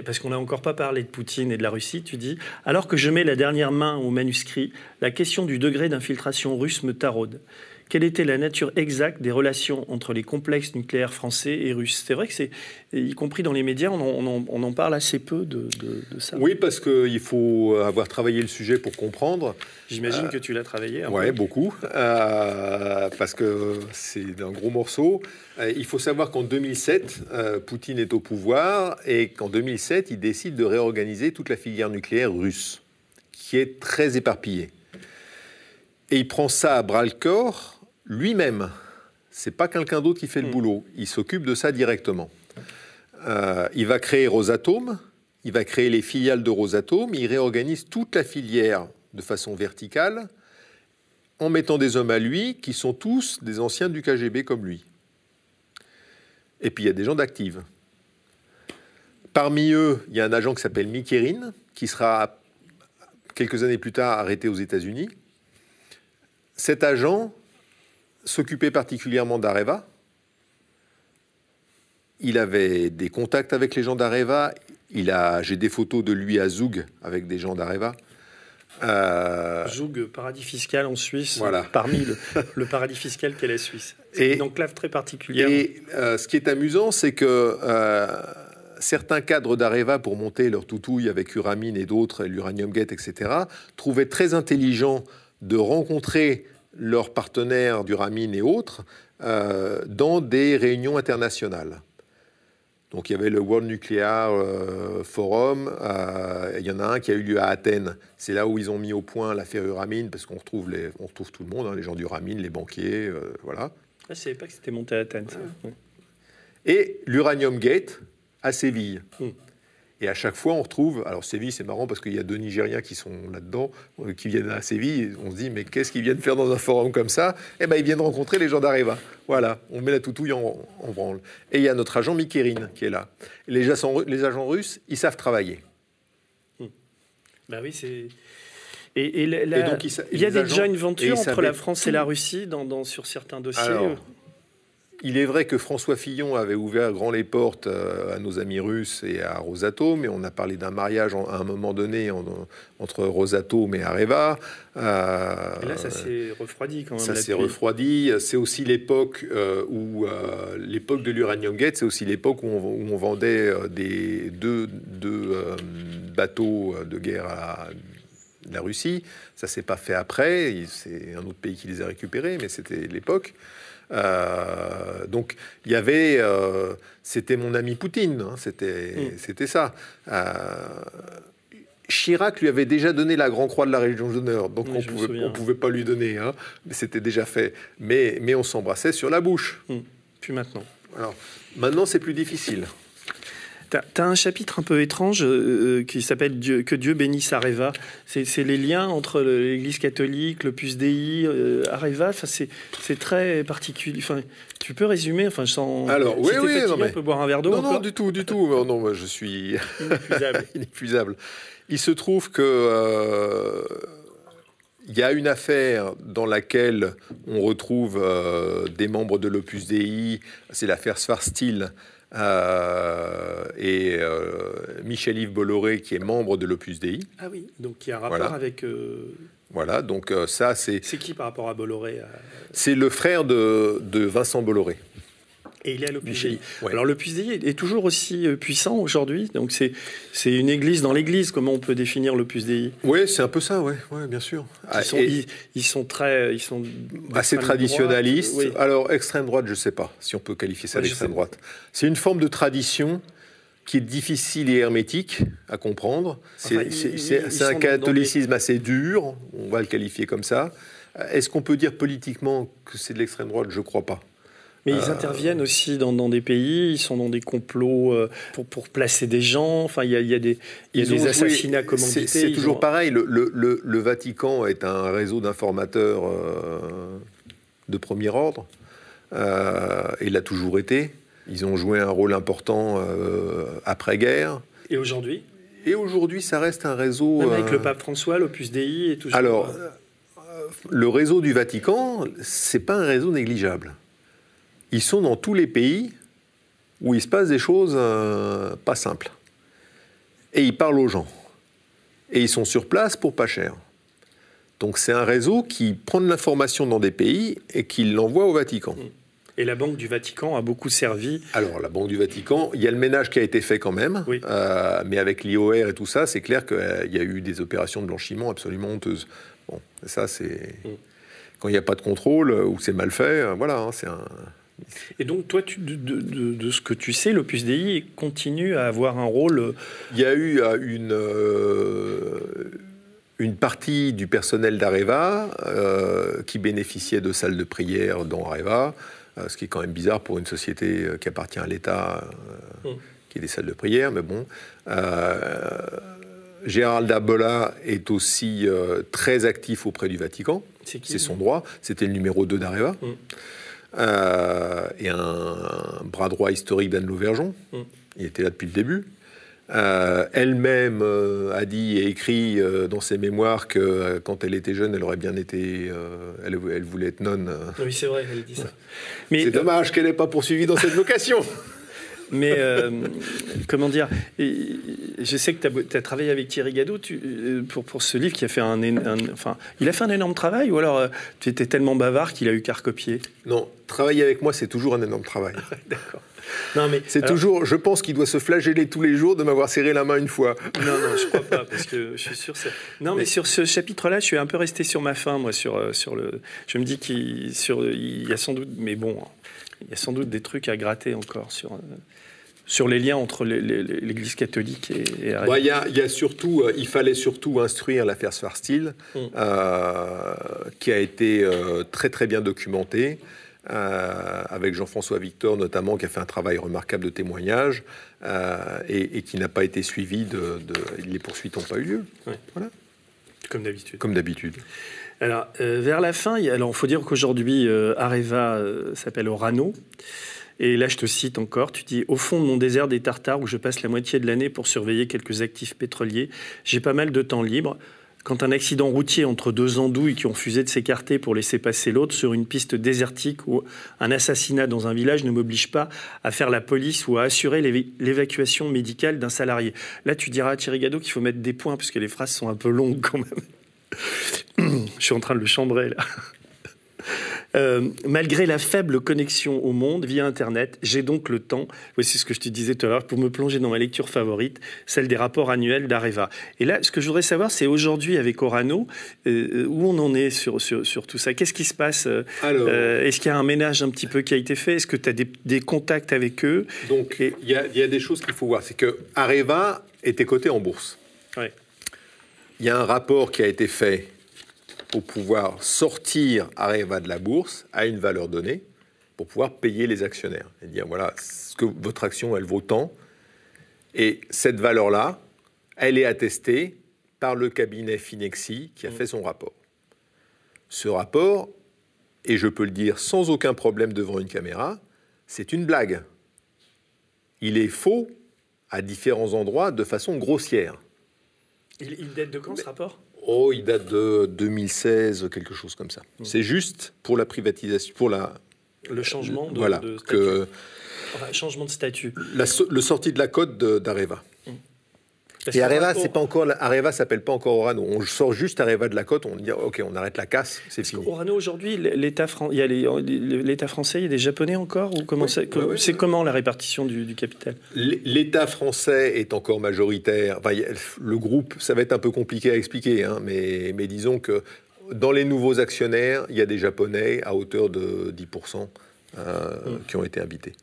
Speaker 2: parce qu'on n'a encore pas parlé de Poutine et de la Russie. Tu dis Alors que je mets la dernière main au manuscrit, la question du degré d'infiltration russe me taraude quelle était la nature exacte des relations entre les complexes nucléaires français et russes? C'est vrai que c'est, y compris dans les médias, on en, parle assez peu de, ça.
Speaker 3: Oui, parce qu'il faut avoir travaillé le sujet pour comprendre.
Speaker 2: J'imagine euh, que tu l'as travaillé.
Speaker 3: Oui, beaucoup, euh, parce que c'est un gros morceau. Euh, il faut savoir qu'en 2007, Poutine est au pouvoir et qu'en 2007, il décide de réorganiser toute la filière nucléaire russe, qui est très éparpillée. Et il prend ça à bras le corps lui-même. C'est pas quelqu'un d'autre qui fait le hmm. boulot. Il s'occupe de ça directement. Euh, il va créer Rosatom. Il va créer les filiales de Rosatom. Il réorganise toute la filière de façon verticale en mettant des hommes à lui qui sont tous des anciens du KGB comme lui. Et puis il y a des gens d'actifs. Parmi eux, il y a un agent qui s'appelle Mikerin, qui sera quelques années plus tard arrêté aux États-Unis. Cet agent s'occupait particulièrement d'Areva. Il avait des contacts avec les gens d'Areva. Il a, j'ai des photos de lui à Zoug avec des gens d'Areva.
Speaker 2: Euh... Zoug, paradis fiscal en Suisse, voilà. parmi le, (laughs) paradis fiscal qu'est la Suisse. C'est une enclave très particulière.
Speaker 3: Et euh, ce qui est amusant, c'est que euh, certains cadres d'Areva, pour monter leur toutouille avec Uramine et d'autres, l'Uranium Gate, etc., trouvaient très intelligent de rencontrer leurs partenaires du Ramin et autres euh, dans des réunions internationales. Donc il y avait le World Nuclear euh, Forum, euh, il y en a un qui a eu lieu à Athènes. C'est là où ils ont mis au point l'affaire Uramine, parce qu'on retrouve, les, on retrouve tout le monde, hein, les gens du Uramine, les banquiers, voilà.
Speaker 2: Ah, je ne savais pas que c'était monté à Athènes.
Speaker 3: Et l'Uranium Gate à Séville. Hmm. Et à chaque fois, on retrouve. Alors, Séville, c'est marrant parce qu'il y a deux Nigériens qui sont là-dedans, euh, qui viennent à Séville. on se dit, mais qu'est-ce qu'ils viennent faire dans un forum comme ça? Eh bien, ils viennent rencontrer les gens d'Areva. Voilà, on met la toutouille en, branle. Et il y a notre agent Mikérin qui est là. les, agents, les agents russes, ils savent travailler.
Speaker 2: Ben oui, c'est. Et, donc, il, y a des joint ventures entre la France et la Russie dans, sur certains dossiers.
Speaker 3: Il est vrai que François Fillon avait ouvert grand les portes euh, à nos amis russes et à Rosatom, et on a parlé d'un mariage à un moment donné entre Rosatom et Areva. Euh,
Speaker 2: Et là, ça s'est refroidi quand même.
Speaker 3: Ça s'est refroidi. C'est aussi l'époque euh, où l'époque de l'Uranium Gate, c'est aussi l'époque où on, vendait des deux, deux, bateaux de guerre à la Russie. Ça s'est pas fait après. C'est un autre pays qui les a récupérés, mais c'était l'époque. Euh, donc il y avait, euh, c'était mon ami Poutine, hein, c'était
Speaker 2: Mm.
Speaker 3: c'était ça. Euh, Chirac lui avait déjà donné la Grand Croix de la Légion d'honneur, donc
Speaker 2: Oui,
Speaker 3: on
Speaker 2: me
Speaker 3: pouvait, pas lui donner, hein, mais c'était déjà fait. Mais, mais on s'embrassait sur la bouche.
Speaker 2: Puis maintenant.
Speaker 3: Alors maintenant c'est plus difficile.
Speaker 2: T'as as un chapitre un peu étrange euh, qui s'appelle Dieu, Que Dieu bénisse Areva. C'est les liens entre l'Église catholique, l'Opus Dei, euh, Areva. C'est très particulier. Enfin, tu peux résumer Enfin, sens.
Speaker 3: Alors,
Speaker 2: si
Speaker 3: oui,
Speaker 2: t'es
Speaker 3: oui,
Speaker 2: fatigué,
Speaker 3: non, mais-
Speaker 2: on peut boire un verre d'eau
Speaker 3: Non, non, du tout, du tout. Non, non, moi, je suis (laughs)
Speaker 2: Inépuisable. (laughs)
Speaker 3: inépuisable. Il se trouve que euh, il y a une affaire dans laquelle on retrouve euh, des membres de l'Opus Dei. C'est l'affaire Svarstil. Euh, et euh, Michel-Yves Bolloré, qui est membre de l'Opus Dei.
Speaker 2: Ah oui, donc y a un rapport
Speaker 3: Voilà.
Speaker 2: avec. euh,
Speaker 3: Voilà, donc ça, c'est
Speaker 2: c'est qui par rapport à Bolloré
Speaker 3: c'est le frère de, de Vincent Bolloré.
Speaker 2: Et il est à Dei.
Speaker 3: ouais.
Speaker 2: Alors l'Opus Dei est toujours aussi euh, puissant aujourd'hui. Donc c'est c'est une église dans l'église. Comment on peut définir l'Opus Dei
Speaker 3: Oui, c'est un peu ça, ouais, ouais bien sûr.
Speaker 2: ils
Speaker 3: Ah,
Speaker 2: sont, ils, ils sont très, ils sont
Speaker 3: assez
Speaker 2: d'extrême
Speaker 3: traditionnaliste.
Speaker 2: droite, oui.
Speaker 3: Alors, extrême droite, je ne sais pas si on peut qualifier ça
Speaker 2: Ouais,
Speaker 3: d'extrême droite. C'est une forme de tradition qui est difficile et hermétique à comprendre. C'est
Speaker 2: Enfin,
Speaker 3: un catholicisme assez dur, on va le qualifier comme ça. Est-ce qu'on peut dire politiquement que c'est de l'extrême droite? Je ne crois pas.
Speaker 2: Mais
Speaker 3: Euh,
Speaker 2: ils interviennent aussi dans, dans des pays, ils sont dans des complots euh, pour, pour placer des gens. Enfin, il y a, il y a des, y a des
Speaker 3: ont
Speaker 2: assassinats commandités.
Speaker 3: C'est toujours
Speaker 2: ont-
Speaker 3: pareil. Le, le- le- le Vatican est un réseau d'informateurs euh, de premier ordre. Euh, et il a toujours été. Ils ont joué un rôle important euh, après-guerre.
Speaker 2: Et aujourd'hui,
Speaker 3: Et aujourd'hui, ça reste un réseau.
Speaker 2: même avec
Speaker 3: euh,
Speaker 2: le pape François, l'Opus Dei et tout
Speaker 3: Alors, euh, le réseau du Vatican, c'est pas un réseau négligeable. Ils sont dans tous les pays où il se passe des choses euh, pas simples. Et ils parlent aux gens. Et ils sont sur place pour pas cher. Donc c'est un réseau qui prend de l'information dans des pays et qui l'envoie au Vatican.
Speaker 2: Et la Banque du Vatican a beaucoup servi.
Speaker 3: Alors, la Banque du Vatican, il y a le ménage qui a été fait quand même,
Speaker 2: Oui.
Speaker 3: euh, mais avec l'IOR et tout ça, c'est clair qu'il y a eu des opérations de blanchiment absolument honteuses. Bon, ça, c'est.
Speaker 2: Mm.
Speaker 3: Quand il n'y a pas de contrôle ou c'est mal fait, euh, voilà, hein, c'est un.
Speaker 2: Et donc, toi, tu- de, de- de- de ce que tu sais, l'Opus Dei continue à avoir un rôle. euh,
Speaker 3: Il y a eu euh, une. euh, une partie du personnel d'Areva euh, qui bénéficiait de salles de prière dans Areva, euh, ce qui est quand même bizarre pour une société qui appartient à l'État,
Speaker 2: Mm.
Speaker 3: qui est des salles de prière, mais bon. Gérald Dabola est aussi très actif auprès du Vatican,
Speaker 2: c'est
Speaker 3: son droit, c'était le numéro 2 d'Areva,
Speaker 2: Mm.
Speaker 3: Euh, et un, bras droit historique d'Anne Lauvergeon,
Speaker 2: Mm.
Speaker 3: il était là depuis le début. Euh, Elle-même euh, a dit et écrit euh, dans ses mémoires que quand elle était jeune, elle aurait bien été, elle, elle voulait être nonne.
Speaker 2: Oui, c'est vrai, elle dit ça.
Speaker 3: C'est dommage qu'elle n'ait pas poursuivi dans cette vocation. (laughs)
Speaker 2: mais euh, comment dire Je sais que tu as, travaillé avec Thierry Gadot tu- euh, pour, pour ce livre qui a fait un, Enfin, il a fait un énorme travail ou alors euh, tu étais tellement bavard qu'il a eu qu'à recopier?
Speaker 3: Non, travailler avec moi, c'est toujours un énorme travail. (laughs)
Speaker 2: D'accord. Non, mais.
Speaker 3: C'est
Speaker 2: alors-
Speaker 3: toujours, je pense qu'il doit se flageller tous les jours de m'avoir serré la main une fois.
Speaker 2: Non, non, je crois pas, parce que je suis sûr. ça- Non, mais,
Speaker 3: Mais-
Speaker 2: sur ce chapitre-là, je suis un peu resté sur ma faim, moi, sur, sur le. Je me dis qu'il sur, il y a sans doute, mais bon, il y a sans doute des trucs à gratter encore sur. Sur les liens entre l'Église catholique et, et
Speaker 3: Bah, Il y, a, il y a surtout, euh, il fallait surtout instruire l'affaire Svarstil,
Speaker 2: Mm.
Speaker 3: euh, qui a été euh, très très bien documentée, avec Jean-François Victor notamment, qui a fait un travail remarquable de témoignage, et, et qui n'a pas été suivi de, de- Les poursuites n'ont pas eu lieu,
Speaker 2: comme d'habitude.
Speaker 3: comme d'habitude.
Speaker 2: Alors, vers la fin, il alors, faut dire qu'aujourd'hui, Areva s'appelle Orano. Et là, je te cite encore, tu dis, au fond de mon désert des Tartares, où je passe la moitié de l'année pour surveiller quelques actifs pétroliers, j'ai pas mal de temps libre. Quand un accident routier entre deux andouilles qui ont refusé de s'écarter pour laisser passer l'autre sur une piste désertique ou un assassinat dans un village ne m'oblige pas à faire la police ou à assurer l'éva- l'évacuation médicale d'un salarié. Là, tu diras à Thierry Gadot qu'il faut mettre des points, parce que les phrases sont un peu longues quand même. (clears throat) Je suis en train de le chambrer là. Euh, malgré la faible connexion au monde via Internet, j'ai donc le temps, voici ce que je te disais tout à l'heure, pour me plonger dans ma lecture favorite, celle des rapports annuels d'Areva. Et là, ce que je voudrais savoir, c'est aujourd'hui avec Orano, euh, où on en est sur, sur, tout ça? Qu'est-ce qui se passe euh, Est-ce qu'il y a un ménage un petit peu qui a été fait? Est-ce que tu as des, contacts avec eux?
Speaker 3: Donc, il y, y, a des choses qu'il faut voir. C'est que Areva était coté en bourse. Il y a un rapport qui a été fait pour pouvoir sortir Areva de la bourse à une valeur donnée pour pouvoir payer les actionnaires et dire voilà ce que votre action elle vaut tant et cette valeur là elle est attestée par le cabinet Finexi qui a mm. fait son rapport. Ce rapport et je peux le dire sans aucun problème devant une caméra, c'est une blague. Il est faux à différents endroits de façon grossière.
Speaker 2: Il, date de quand ce rapport?
Speaker 3: Oh, il date de 2016, quelque chose comme ça. Hmm. C'est juste pour la privatisation, pour la.
Speaker 2: Le changement de,
Speaker 3: voilà,
Speaker 2: statut.
Speaker 3: Que,
Speaker 2: changement de statut.
Speaker 3: La, le sortie de la cote d'Areva. Hmm. Et Areva, c'est pas encore Areva s'appelle pas encore Orano. On sort juste Areva de la cote, on dit ok, on arrête la casse, c'est fini.
Speaker 2: Orano aujourd'hui, l'État il y a l'État français, il y a des Japonais encore ou comment c'est comment la répartition du, capital?
Speaker 3: L'État français est encore majoritaire. le groupe, ça va être un peu compliqué à expliquer, hein, mais, mais disons que dans les nouveaux actionnaires, il y a des Japonais à hauteur de 10% euh, mm. qui ont été invités.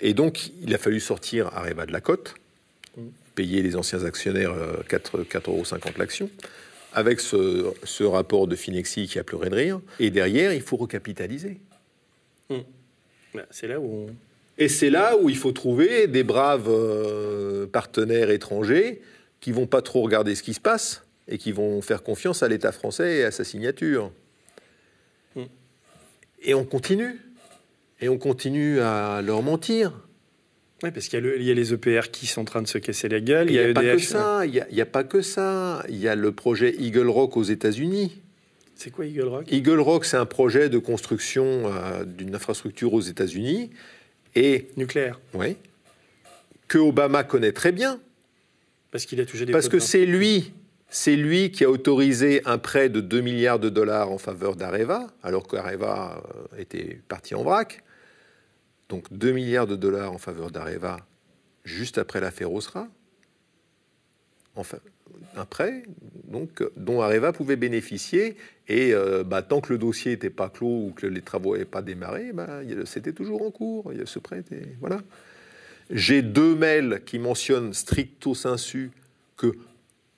Speaker 3: Et donc, il a fallu sortir Areva de la cote payer les anciens actionnaires 4,50 euh, euros l'action, avec ce, rapport de Finexi qui a pleuré de rire. Et derrière, il faut recapitaliser.
Speaker 2: Hum. Bah, c'est là où
Speaker 3: Et c'est là où il faut trouver des braves euh, partenaires étrangers qui vont pas trop regarder ce qui se passe et qui vont faire confiance à l'État français et à sa signature. Hum. Et on continue. Et on continue à leur mentir.
Speaker 2: Oui, parce qu'il y, a les EPR qui sont en train de se casser la gueule.
Speaker 3: Il n'y a, pas que ça. Il n'y a, pas que ça. Il y a le projet Eagle Rock aux États-Unis.
Speaker 2: C'est quoi Eagle Rock?
Speaker 3: Eagle Rock, c'est un projet de construction euh, d'une infrastructure aux États-Unis. Et,
Speaker 2: Nucléaire.
Speaker 3: Oui. Que Obama connaît très bien.
Speaker 2: Parce qu'il a touché des
Speaker 3: Parce que c'est lui, c'est lui qui a autorisé un prêt de 2 milliards de dollars en faveur d'Areva, alors qu'Areva euh, était parti en vrac. Donc 2 milliards de dollars en faveur d'Areva juste après l'affaire Osra. Enfin, un prêt donc, dont Areva pouvait bénéficier. Et euh, bah, tant que le dossier n'était pas clos ou que les travaux n'avaient pas démarré, bah, c'était toujours en cours. Ce prêt était, voilà. J'ai deux mails qui mentionnent stricto sensu que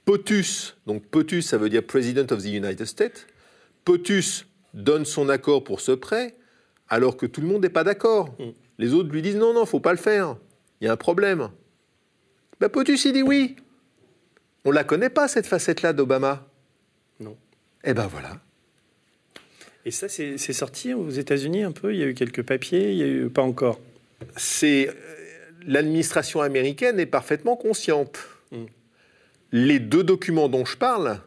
Speaker 3: POTUS, donc POTUS ça veut dire President of the United States, POTUS donne son accord pour ce prêt alors que tout le monde n'est pas d'accord. Mm. Les autres lui disent non, non, faut pas le faire. Il y a un problème. Ben, Potus, il dit oui. On la connaît pas, cette facette-là d'Obama.
Speaker 2: Non.
Speaker 3: Eh ben voilà.
Speaker 2: Et ça, c'est sorti aux États-Unis un peu? Il y a eu quelques papiers Il y a eu pas encore?
Speaker 3: C'est euh, L'administration américaine est parfaitement consciente. Hmm. Les deux documents dont je parle,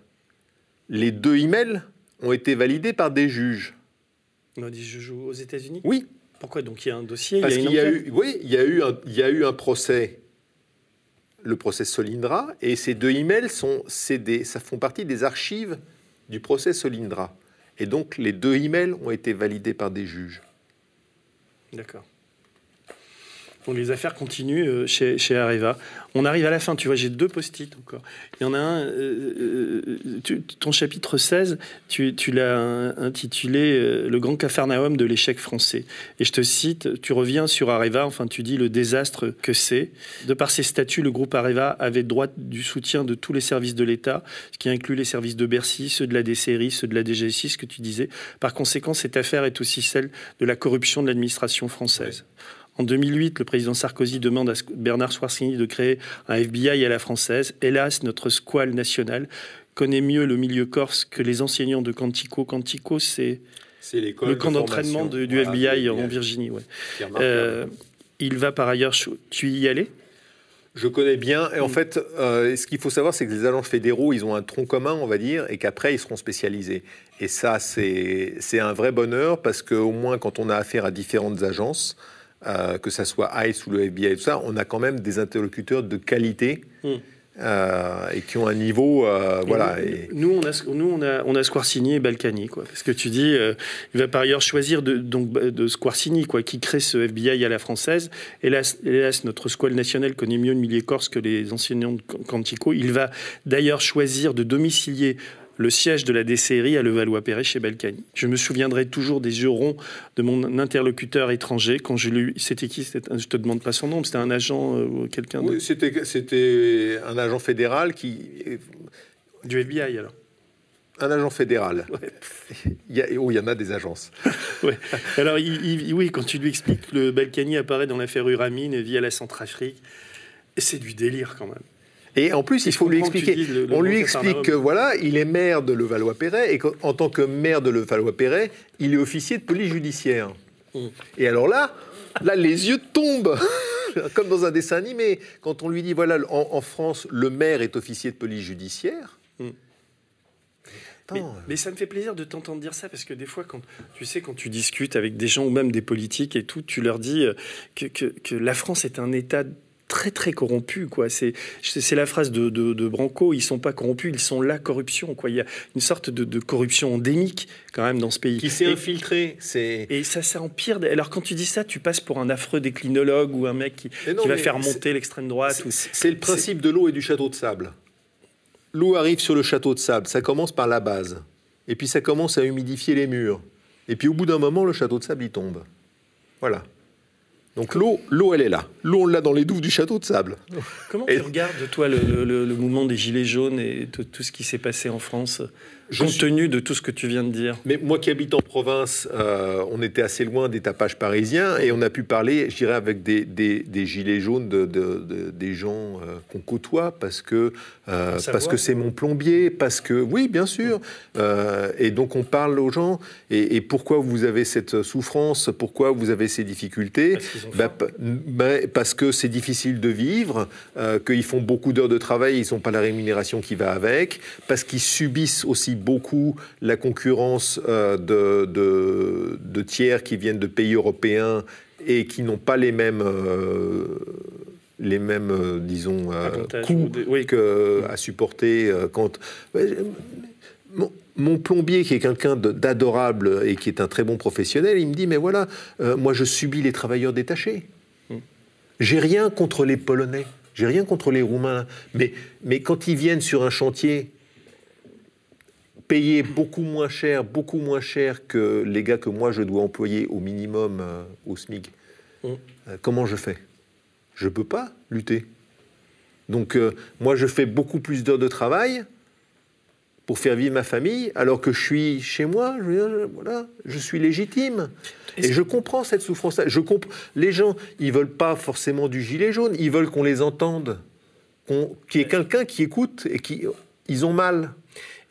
Speaker 3: les deux emails, ont été validés par des juges.
Speaker 2: On dit juges aux États-Unis?
Speaker 3: Oui.
Speaker 2: Pourquoi Donc il y a un dossier
Speaker 3: Parce qu'il y, a eu, oui, il y a eu un, il y a eu un procès, le procès Solindra, et ces deux emails sont, des, ça font partie des archives du procès Solindra. Et donc les deux emails ont été validés par des juges.
Speaker 2: D'accord les affaires continuent euh, chez, chez Areva. On arrive à la fin, tu vois, j'ai deux post-it encore. Il y en a un, euh, euh, ton chapitre 16, tu, l'as intitulé Le grand cafarnaum de l'échec français. Et je te cite, tu reviens sur Areva, enfin tu dis le désastre que c'est. De par ses statuts, le groupe Areva avait droit du soutien de tous les services de l'État, ce qui inclut les services de Bercy, ceux de la DCRI, ceux de la DGSI, ce que tu disais. Par conséquent, cette affaire est aussi celle de la corruption de l'administration française. En 2008, le président Sarkozy demande à Bernard Schwarzini de créer un FBI à la française. Hélas, notre squale national connaît mieux le milieu corse que les enseignants de Quantico. Quantico, c'est le camp d'entraînement du FBI en Virginie. Euh, il va par ailleurs. Tu y allais?
Speaker 3: Je connais bien. Et en mm. fait, euh, ce qu'il faut savoir, c'est que les agents fédéraux, ils ont un tronc commun, on va dire, et qu'après, ils seront spécialisés. Et ça, c'est un vrai bonheur parce qu'au moins, quand on a affaire à différentes agences, euh, que ce soit ICE ou le FBI, tout ça, on a quand même des interlocuteurs de qualité. Hmm. euh, et qui ont un niveau, euh, voilà. Et...
Speaker 2: Nous, on a, nous, on a, on a Squarcini et Balkany, quoi. Parce que tu dis, euh, il va par ailleurs choisir de, donc, de Squarcini, quoi, qui crée ce FBI à la française. Hélas, hélas notre squale nationale connaît mieux le milieu corse que les enseignants de Quantico. Il va d'ailleurs choisir de domicilier le siège de la DCRI à Levallois-Perret chez Balkany. Je me souviendrai toujours des yeux ronds de mon interlocuteur étranger quand j'ai lu. C'était qui? Je te demande pas son nom. C'était un agent euh, quelqu'un.
Speaker 3: Oui, c'était c'était un agent fédéral qui
Speaker 2: du FBI alors.
Speaker 3: Un agent fédéral. (laughs) il, y a, oh, il y en a des agences. (laughs)
Speaker 2: ouais. Alors, oui, quand tu lui expliques que le Balkany apparaît dans l'affaire Uramine via la Centrafrique, c'est du délire quand même.
Speaker 3: Et en plus, il faut lui expliquer. on lui explique que voilà, il est maire de Levallois-Perret et qu'en tant que maire de Levallois-Perret, il est officier de police judiciaire. Mm. Et alors là, là, les yeux tombent. (laughs) Comme dans un dessin animé, quand on lui dit voilà, en, France, le maire est officier de police judiciaire. Mm.
Speaker 2: Mais, ça me fait plaisir de t'entendre dire ça parce que des fois, quand tu sais, quand tu discutes avec des gens ou même des politiques et tout, tu leur dis euh, que, que, que la France est un État très très corrompus quoi. C'est c'est la phrase de, de, Branco ils sont pas corrompus ils sont la corruption quoi. Il y a une sorte de, corruption endémique quand même dans ce pays.
Speaker 3: Qui s'est infiltré c'est
Speaker 2: et ça ça empire alors quand tu dis ça tu passes pour un affreux déclinologue ou un mec qui, qui va faire monter l'extrême droite
Speaker 3: c'est le principe de l'eau et du château de sable. L'eau arrive sur le château de sable. Ça commence par la base. Et puis ça commence à humidifier les murs. Et puis au bout d'un moment le château de sable il tombe. Voilà donc l'eau, l'eau, elle est là. L'eau, on l'a dans les douves du château de sable.
Speaker 2: Comment tu regardes, toi, le, mouvement des Gilets jaunes et tout ce qui s'est passé en France? Compte tenu de tout ce que tu viens de dire.
Speaker 3: Mais moi qui habite en province, euh, on était assez loin des tapages parisiens et on a pu parler, je dirais, avec des, des, gilets jaunes, de, des gens euh, qu'on côtoie parce que euh, parce que c'est mon plombier, parce que oui, bien sûr. et donc on parle aux gens. Et, pourquoi vous avez cette souffrance, pourquoi vous avez ces difficultés?
Speaker 2: Bah,
Speaker 3: bah, Parce que c'est difficile de vivre, qu'ils font beaucoup d'heures de travail, ils n'ont pas la rémunération qui va avec, parce qu'ils subissent aussi beaucoup la concurrence euh, de, de, tiers qui viennent de pays européens et qui n'ont pas les mêmes, euh, les mêmes euh, disons, coûts que, à supporter quand. Mon, plombier, qui est quelqu'un d'adorable et qui est un très bon professionnel, il me dit Mais voilà, moi je subis les travailleurs détachés. Hmm. J'ai rien contre les Polonais, j'ai rien contre les Roumains, mais, mais quand ils viennent sur un chantier payer beaucoup moins cher, beaucoup moins cher que les gars que moi je dois employer au minimum euh, au SMIC. Mm. Euh, comment je fais? Je ne peux pas lutter. Donc euh, moi je fais beaucoup plus d'heures de travail pour faire vivre ma famille, alors que je suis chez moi, je, voilà, je suis légitime. Et je comprends cette souffrance. Je comprends. Les gens, ils veulent pas forcément du gilet jaune, ils veulent qu'on les entende, qu'il y ait quelqu'un qui écoute et qui, ils ont mal.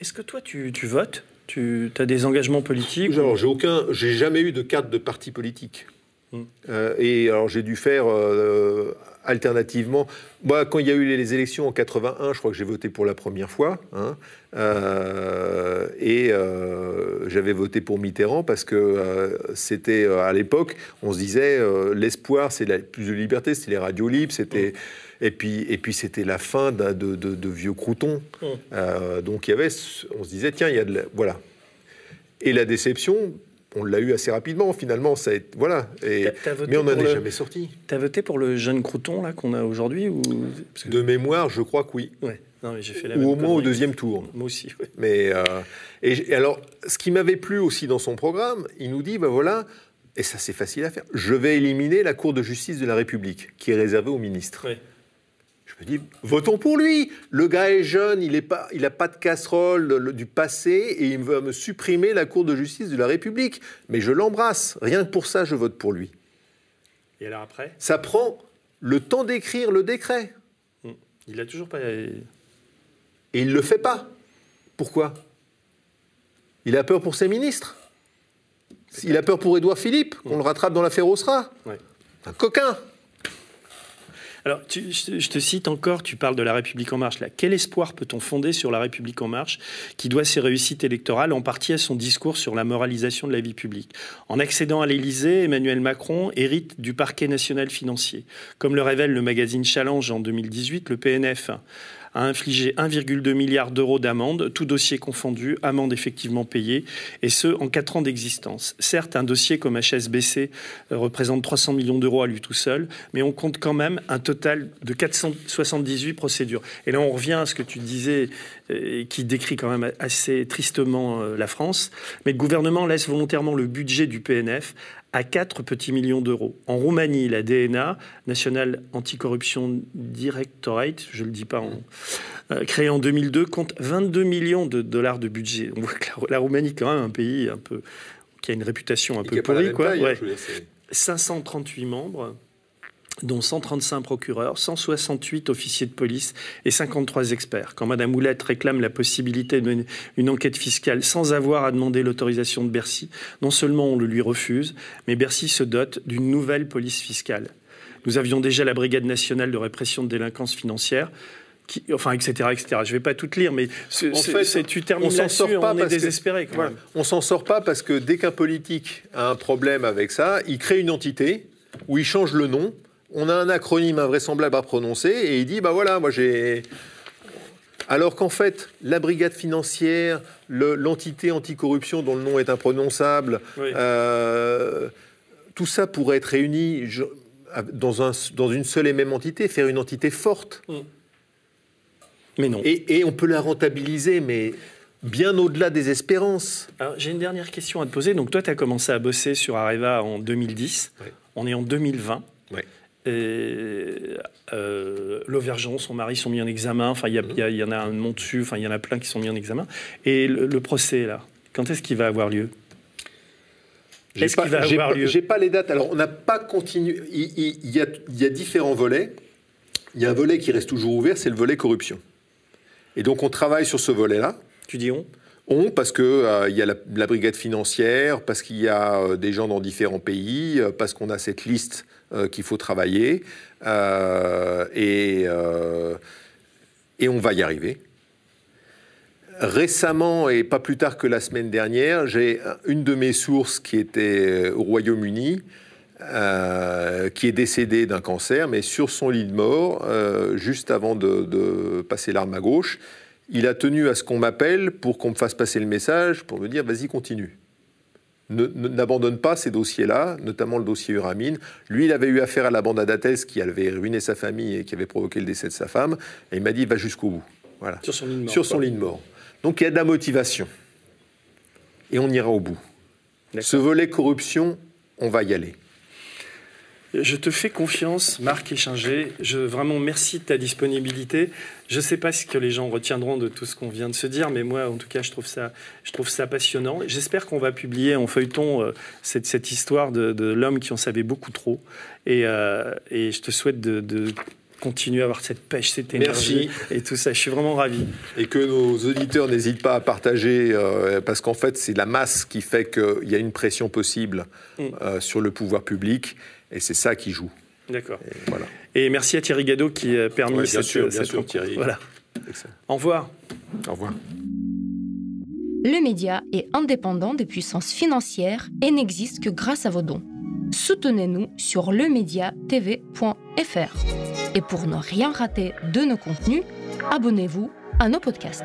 Speaker 2: Est-ce que toi, tu, votes? Tu as des engagements politiques
Speaker 3: Alors, j'ai aucun, j'ai jamais eu de carte de parti politique. Hmm. Euh, et alors, j'ai dû faire euh, alternativement. Moi, quand il y a eu les élections en 81, je crois que j'ai voté pour la première fois. Hein, euh, et j'avais voté pour Mitterrand parce que c'était à l'époque, on se disait l'espoir, c'est plus de liberté, c'était les radios libres, c'était. Hmm. Et puis, et puis c'était la fin de, de, vieux croutons. Mmh. Euh, donc il y avait, on se disait, tiens, il y a de la, voilà. Et la déception, on l'a eu assez rapidement finalement. Ça voilà. Et, mais on n'en est jamais sorti.
Speaker 2: Tu as voté pour le jeune crouton là qu'on a aujourd'hui ou
Speaker 3: De mémoire, je crois que oui.
Speaker 2: Ouais. Non, mais fait la
Speaker 3: ou au moins au deuxième tour.
Speaker 2: Moi aussi.
Speaker 3: Mais euh, et, alors, ce qui m'avait plu aussi dans son programme, il nous dit, ben voilà, et ça c'est facile à faire. Je vais éliminer la Cour de justice de la République, qui est réservée aux ministres.
Speaker 2: Ouais.
Speaker 3: Je me dis, votons pour lui. Le gars est jeune, il n'a pas, il pas de casserole du passé et il veut me supprimer la Cour de justice de la République. Mais je l'embrasse. Rien que pour ça, je vote pour lui.
Speaker 2: Et alors après?
Speaker 3: Ça prend le temps d'écrire le décret.
Speaker 2: Hmm. Il a toujours pas.
Speaker 3: Et il ne le fait pas. Pourquoi? Il a peur pour ses ministres. Il a peur pour Édouard Philippe, qu'on le rattrape dans l'affaire Osra. Un coquin.
Speaker 2: Alors, je, te cite encore, tu parles de la République en marche. Quel espoir peut-on fonder sur la République en marche, qui doit ses réussites électorales en partie à son discours sur la moralisation de la vie publique? En accédant à l'Élysée, Emmanuel Macron hérite du parquet national financier. Comme le révèle le magazine Challenge en 2018, le PNF a infligé 1,2 milliard d'euros d'amende, tout dossier confondu, amende effectivement payée, et ce, en quatre ans d'existence. Certes, un dossier comme HSBC euh, représente 300 millions d'euros à lui tout seul, mais on compte quand même un total de 478 procédures. Et là, on revient à ce que tu disais, euh, qui décrit quand même assez tristement euh, la France, mais le gouvernement laisse volontairement le budget du PNF à 4 petits millions d'euros. En Roumanie, la DNA, National Anticorruption Directorate, je ne le dis pas, en, euh, créée en 2002, compte 22 millions de dollars de budget. On voit que la, Roumanie, quand même, un pays un peu qui a une réputation un peu pourrie, quoi. 538 hein, membres dont 135 procureurs, 168 officiers de police et 53 experts. Quand Mme Oulette réclame la possibilité d'une enquête fiscale sans avoir à demander l'autorisation de Bercy, non seulement on le lui refuse, mais Bercy se dote d'une nouvelle police fiscale. Nous avions déjà la Brigade nationale de répression de délinquance financière, qui, enfin, etc., etc. Je ne vais pas tout lire, mais en fait, tu termines on s'en sort pas on est désespéré. Quand même.
Speaker 3: On s'en sort pas parce que dès qu'un politique a un problème avec ça, il crée une entité où il change le nom on a un acronyme invraisemblable à prononcer et il dit bah voilà, moi j'ai. Alors qu'en fait, la brigade financière, l'entité anticorruption dont le nom est imprononçable, euh, tout ça pourrait être réuni dans, un, dans, une seule et même entité, faire une entité forte. Mm.
Speaker 2: Mais non.
Speaker 3: Et, on peut la rentabiliser, mais bien au-delà des espérances.
Speaker 2: J'ai une dernière question à te poser. Donc toi, tu as commencé à bosser sur Areva en 2010. On est en 2020. Et euh, L'Auvergeon, son mari, sont mis en examen. Enfin, il y, en a un mont dessus. Enfin, il y en a plein qui sont mis en examen. Et le, procès, là, quand est-ce qu'il va avoir lieu?
Speaker 3: Est-ce qu'il va avoir lieu? J'ai pas les dates. Alors, on n'a pas continué. Il, y a, différents volets. Il y a un volet qui reste toujours ouvert, c'est le volet corruption. Et donc, on travaille sur ce volet-là.
Speaker 2: Tu dis on?
Speaker 3: On, parce qu'il euh, y a la, brigade financière, parce qu'il y a euh, des gens dans différents pays, parce qu'on a cette liste euh, qu'il faut travailler. Euh, et, euh, et on va y arriver. Récemment, et pas plus tard que la semaine dernière, j'ai une de mes sources qui était au Royaume-Uni, qui est décédée d'un cancer, mais sur son lit de mort, juste avant de, de passer l'arme à gauche, il a tenu à ce qu'on m'appelle pour qu'on me fasse passer le message, pour me dire vas-y, continue n'abandonne pas ces dossiers-là, notamment le dossier Uramine. Lui, il avait eu affaire à la bande Adates qui avait ruiné sa famille et qui avait provoqué le décès de sa femme. Et il m'a dit, va jusqu'au bout. Voilà.
Speaker 2: Sur son lit de mort.
Speaker 3: Sur son lit de mort. Donc il y a de la motivation. Et on ira au bout. Ce volet corruption, on va y aller.
Speaker 2: Je te fais confiance, Marc Échinger. Je, vraiment, merci de ta disponibilité. Je ne sais pas ce que les gens retiendront de tout ce qu'on vient de se dire, mais moi, en tout cas, je trouve ça, je trouve ça passionnant. J'espère qu'on va publier en feuilleton euh, cette, cette, histoire de, l'homme qui en savait beaucoup trop. Et, euh, et je te souhaite de, continuer à avoir cette pêche, cette énergie et tout ça. Je suis vraiment ravi.
Speaker 3: Et que nos auditeurs n'hésitent pas à partager, euh, parce qu'en fait, c'est la masse qui fait qu'il y a une pression possible mm. sur le pouvoir public. Et c'est ça qui joue.
Speaker 2: D'accord. Et, merci à Thierry Gadot qui a permis
Speaker 3: bien
Speaker 2: cette,
Speaker 3: sûr, bien sûr, Thierry.
Speaker 2: Voilà. Au revoir.
Speaker 3: Au revoir.
Speaker 6: Le média est indépendant des puissances financières et n'existe que grâce à vos dons. Soutenez-nous sur lemediatv.fr. Et pour ne rien rater de nos contenus, abonnez-vous à nos podcasts.